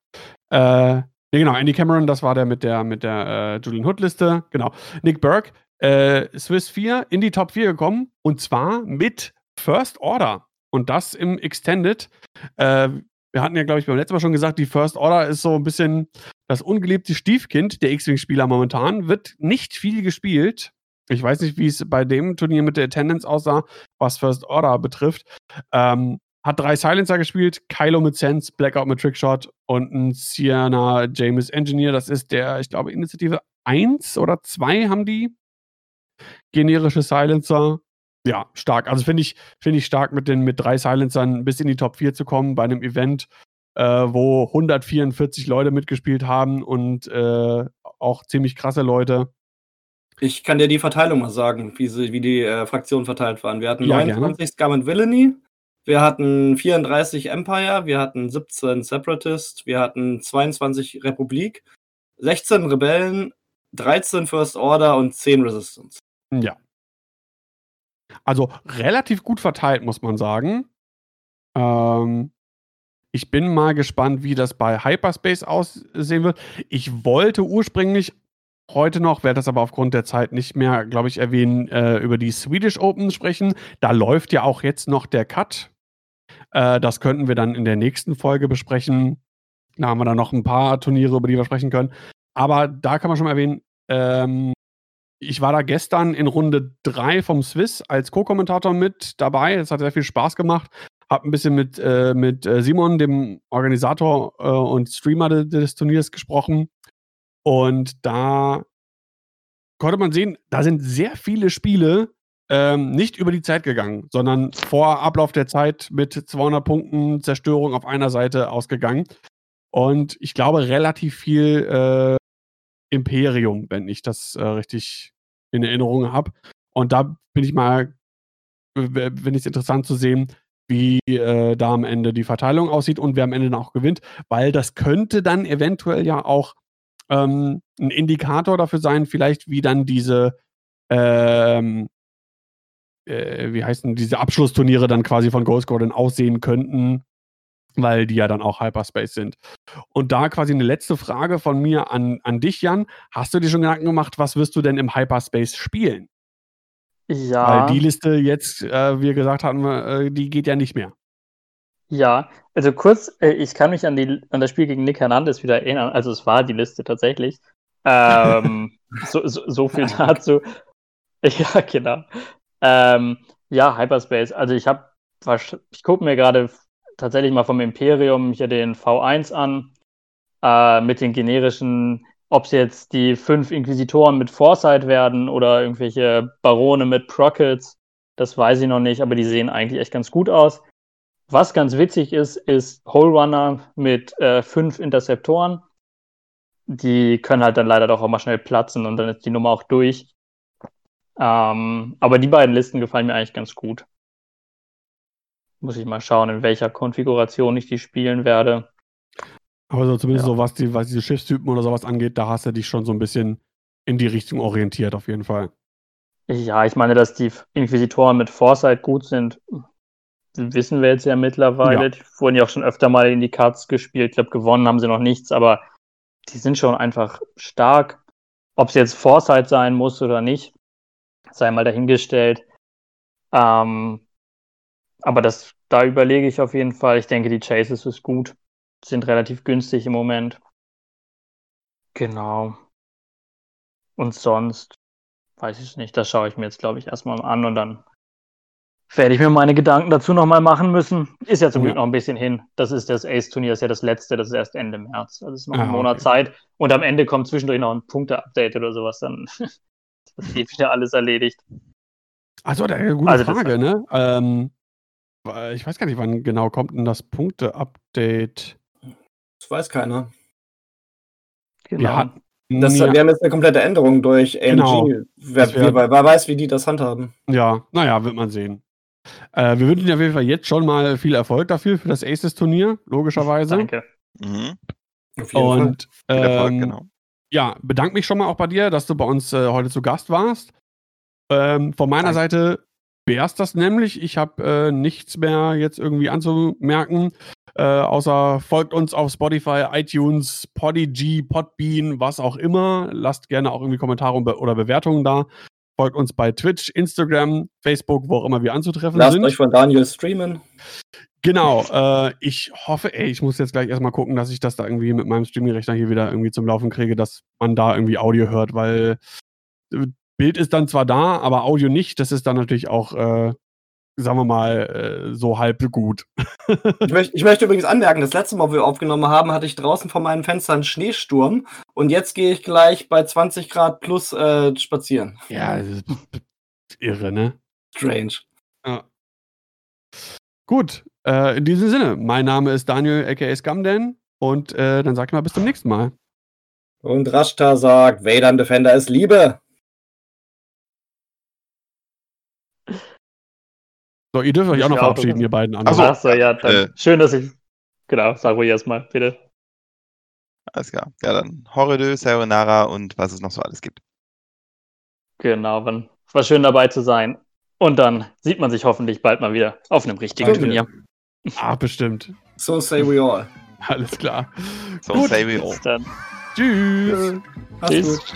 Äh, nee, genau, Andy Cameron, das war der mit der, mit der äh, Julian Hood-Liste. Genau. Nick Burke, äh, Swiss 4 in die Top 4 gekommen und zwar mit First Order. Und das im Extended. Äh, wir hatten ja, glaube ich, beim letzten Mal schon gesagt, die First Order ist so ein bisschen das ungeliebte Stiefkind der X-Wing-Spieler momentan. Wird nicht viel gespielt. Ich weiß nicht, wie es bei dem Turnier mit der Attendance aussah, was First Order betrifft. Ähm, hat drei Silencer gespielt, Kylo mit Sense, Blackout mit Trickshot und ein Sienna James Engineer. Das ist der, ich glaube, Initiative 1 oder 2 haben die. Generische Silencer. Ja, stark. Also finde ich, finde ich stark, mit den mit drei Silencern bis in die Top 4 zu kommen bei einem Event, äh, wo 144 Leute mitgespielt haben und äh, auch ziemlich krasse Leute. Ich kann dir die Verteilung mal sagen, wie, sie, wie die äh, Fraktionen verteilt waren. Wir hatten Ja, 29 Scum and Villainy, wir hatten 34 Empire, wir hatten 17 Separatist, wir hatten 22 Republik, 16 Rebellen, 13 First Order und 10 Resistance. Ja. Also relativ gut verteilt, muss man sagen. Ähm, ich bin mal gespannt, wie das bei Hyperspace aussehen wird. Ich wollte ursprünglich heute noch, werde das aber aufgrund der Zeit nicht mehr, glaube ich, erwähnen, äh, über die Swedish Open sprechen. Da läuft ja auch jetzt noch der Cut. Äh, das könnten wir dann in der nächsten Folge besprechen. Da haben wir dann noch ein paar Turniere, über die wir sprechen können. Aber da kann man schon mal erwähnen, ähm, ich war da gestern in Runde 3 vom Swiss als Co-Kommentator mit dabei. Es hat sehr viel Spaß gemacht. Hab ein bisschen mit, äh, mit äh, Simon, dem Organisator äh, und Streamer de des Turniers, gesprochen. Und da konnte man sehen, da sind sehr viele Spiele ähm, nicht über die Zeit gegangen, sondern vor Ablauf der Zeit mit 200 Punkten Zerstörung auf einer Seite ausgegangen. Und ich glaube, relativ viel äh, Imperium, wenn ich das äh, richtig in Erinnerung habe. Und da bin ich mal, finde ich es interessant zu sehen, wie äh, da am Ende die Verteilung aussieht und wer am Ende dann auch gewinnt, weil das könnte dann eventuell ja auch ähm, ein Indikator dafür sein, vielleicht wie dann diese, ähm, äh, wie heißen diese Abschlussturniere dann quasi von Ghost Gordon aussehen könnten, weil die ja dann auch Hyperspace sind. Und da quasi eine letzte Frage von mir an, an dich, Jan. Hast du dir schon Gedanken gemacht, was wirst du denn im Hyperspace spielen? Ja. Weil die Liste jetzt, äh, wie wir gesagt hatten, äh, die geht ja nicht mehr. Ja, also kurz, äh, ich kann mich an, die, an das Spiel gegen Nick Hernandez wieder erinnern. Also es war die Liste tatsächlich. Ähm, <laughs> so, so, so viel dazu. <laughs> Ja, genau. Ähm, ja, Hyperspace. Also ich habe, ich gucke mir gerade tatsächlich mal vom Imperium hier den V1 an, äh, mit den generischen, ob es jetzt die fünf Inquisitoren mit Foresight werden oder irgendwelche Barone mit Prockets, das weiß ich noch nicht, aber die sehen eigentlich echt ganz gut aus. Was ganz witzig ist, ist Hole Runner mit äh, fünf Interceptoren. Die können halt dann leider doch auch mal schnell platzen und dann ist die Nummer auch durch. Ähm, aber die beiden Listen gefallen mir eigentlich ganz gut. Muss ich mal schauen, in welcher Konfiguration ich die spielen werde. Aber so zumindest Ja. so, was, die, was diese Schiffstypen oder sowas angeht, da hast du dich schon so ein bisschen in die Richtung orientiert, auf jeden Fall. Ja, ich meine, dass die Inquisitoren mit Foresight gut sind, wissen wir jetzt ja mittlerweile. Ja. Die wurden ja auch schon öfter mal in die Cards gespielt. Ich glaube, gewonnen haben sie noch nichts, aber die sind schon einfach stark. Ob es jetzt Foresight sein muss oder nicht, sei mal dahingestellt. Ähm, aber das, da überlege ich auf jeden Fall. Ich denke, die Chases ist gut. Sind relativ günstig im Moment. Genau. Und sonst weiß ich es nicht. Das schaue ich mir jetzt, glaube ich, erstmal an und dann werde ich mir meine Gedanken dazu nochmal machen müssen. Ist ja zum Glück Ja. noch ein bisschen hin. Das ist das Ace-Turnier, ist ja das letzte, das ist erst Ende März. Also ist noch Ah, ein Monat okay. Zeit. Und am Ende kommt zwischendurch noch ein Punkte-Update oder sowas, dann <laughs> ist eh wieder alles erledigt. Achso, da eine gute Also Frage, ne? Ähm, ich weiß gar nicht, wann genau kommt denn das Punkte-Update? Das weiß keiner. Genau. Wir hatten. Das, ja, Wir haben jetzt eine komplette Änderung durch AMG. Genau. Wer, wer, wer weiß, wie die das handhaben. ja, naja, wird man sehen. Äh, wir wünschen dir auf jeden Fall jetzt schon mal viel Erfolg dafür, für das Aces-Turnier, logischerweise. Danke. Mhm. Auf jeden Fall. Und Viel Erfolg, ähm, genau. ja, bedanke mich schon mal auch bei dir, dass du bei uns äh, heute zu Gast warst. Ähm, von meiner Danke. Seite wäre es das nämlich. Ich habe äh, nichts mehr jetzt irgendwie anzumerken. Äh, außer folgt uns auf Spotify, iTunes, Podigy, Podbean, was auch immer. Lasst gerne auch irgendwie Kommentare oder Bewertungen da. Folgt uns bei Twitch, Instagram, Facebook, wo auch immer wir anzutreffen Lasst sind. euch von Daniel streamen. Genau, äh, ich hoffe, ey, ich muss jetzt gleich erstmal gucken, dass ich das da irgendwie mit meinem Streaming-Rechner hier wieder irgendwie zum Laufen kriege, dass man da irgendwie Audio hört, weil äh, Bild ist dann zwar da, aber Audio nicht. Das ist dann natürlich auch, äh, sagen wir mal, äh, so halb gut. <laughs> Ich, möcht, ich möchte übrigens anmerken, das letzte Mal, wo wir aufgenommen haben, hatte ich draußen vor meinem Fenster einen Schneesturm und jetzt gehe ich gleich bei 20 Grad plus äh, spazieren. Ja, das ist irre, ne? Strange. Ja. Gut, äh, in diesem Sinne, mein Name ist Daniel, aka Scumdan, und äh, dann sag ich mal bis zum nächsten Mal. Und Rashta sagt, Vader Defender ist Liebe. So, ihr dürft euch Ich auch noch auch. verabschieden, ihr beiden anderen. Ach so. Ach so, ja, dann Äh. schön, dass ich. Genau, sag ruhig erstmal, bitte. Alles klar. Ja, dann Horridö, Sayonara und was es noch so alles gibt. Genau, wann, war schön dabei zu sein. Und dann sieht man sich hoffentlich bald mal wieder auf einem richtigen Danke. Turnier. Ah, bestimmt. So say we all. Alles klar. So Gut. say we all. Bis dann. Tschüss. Tschüss.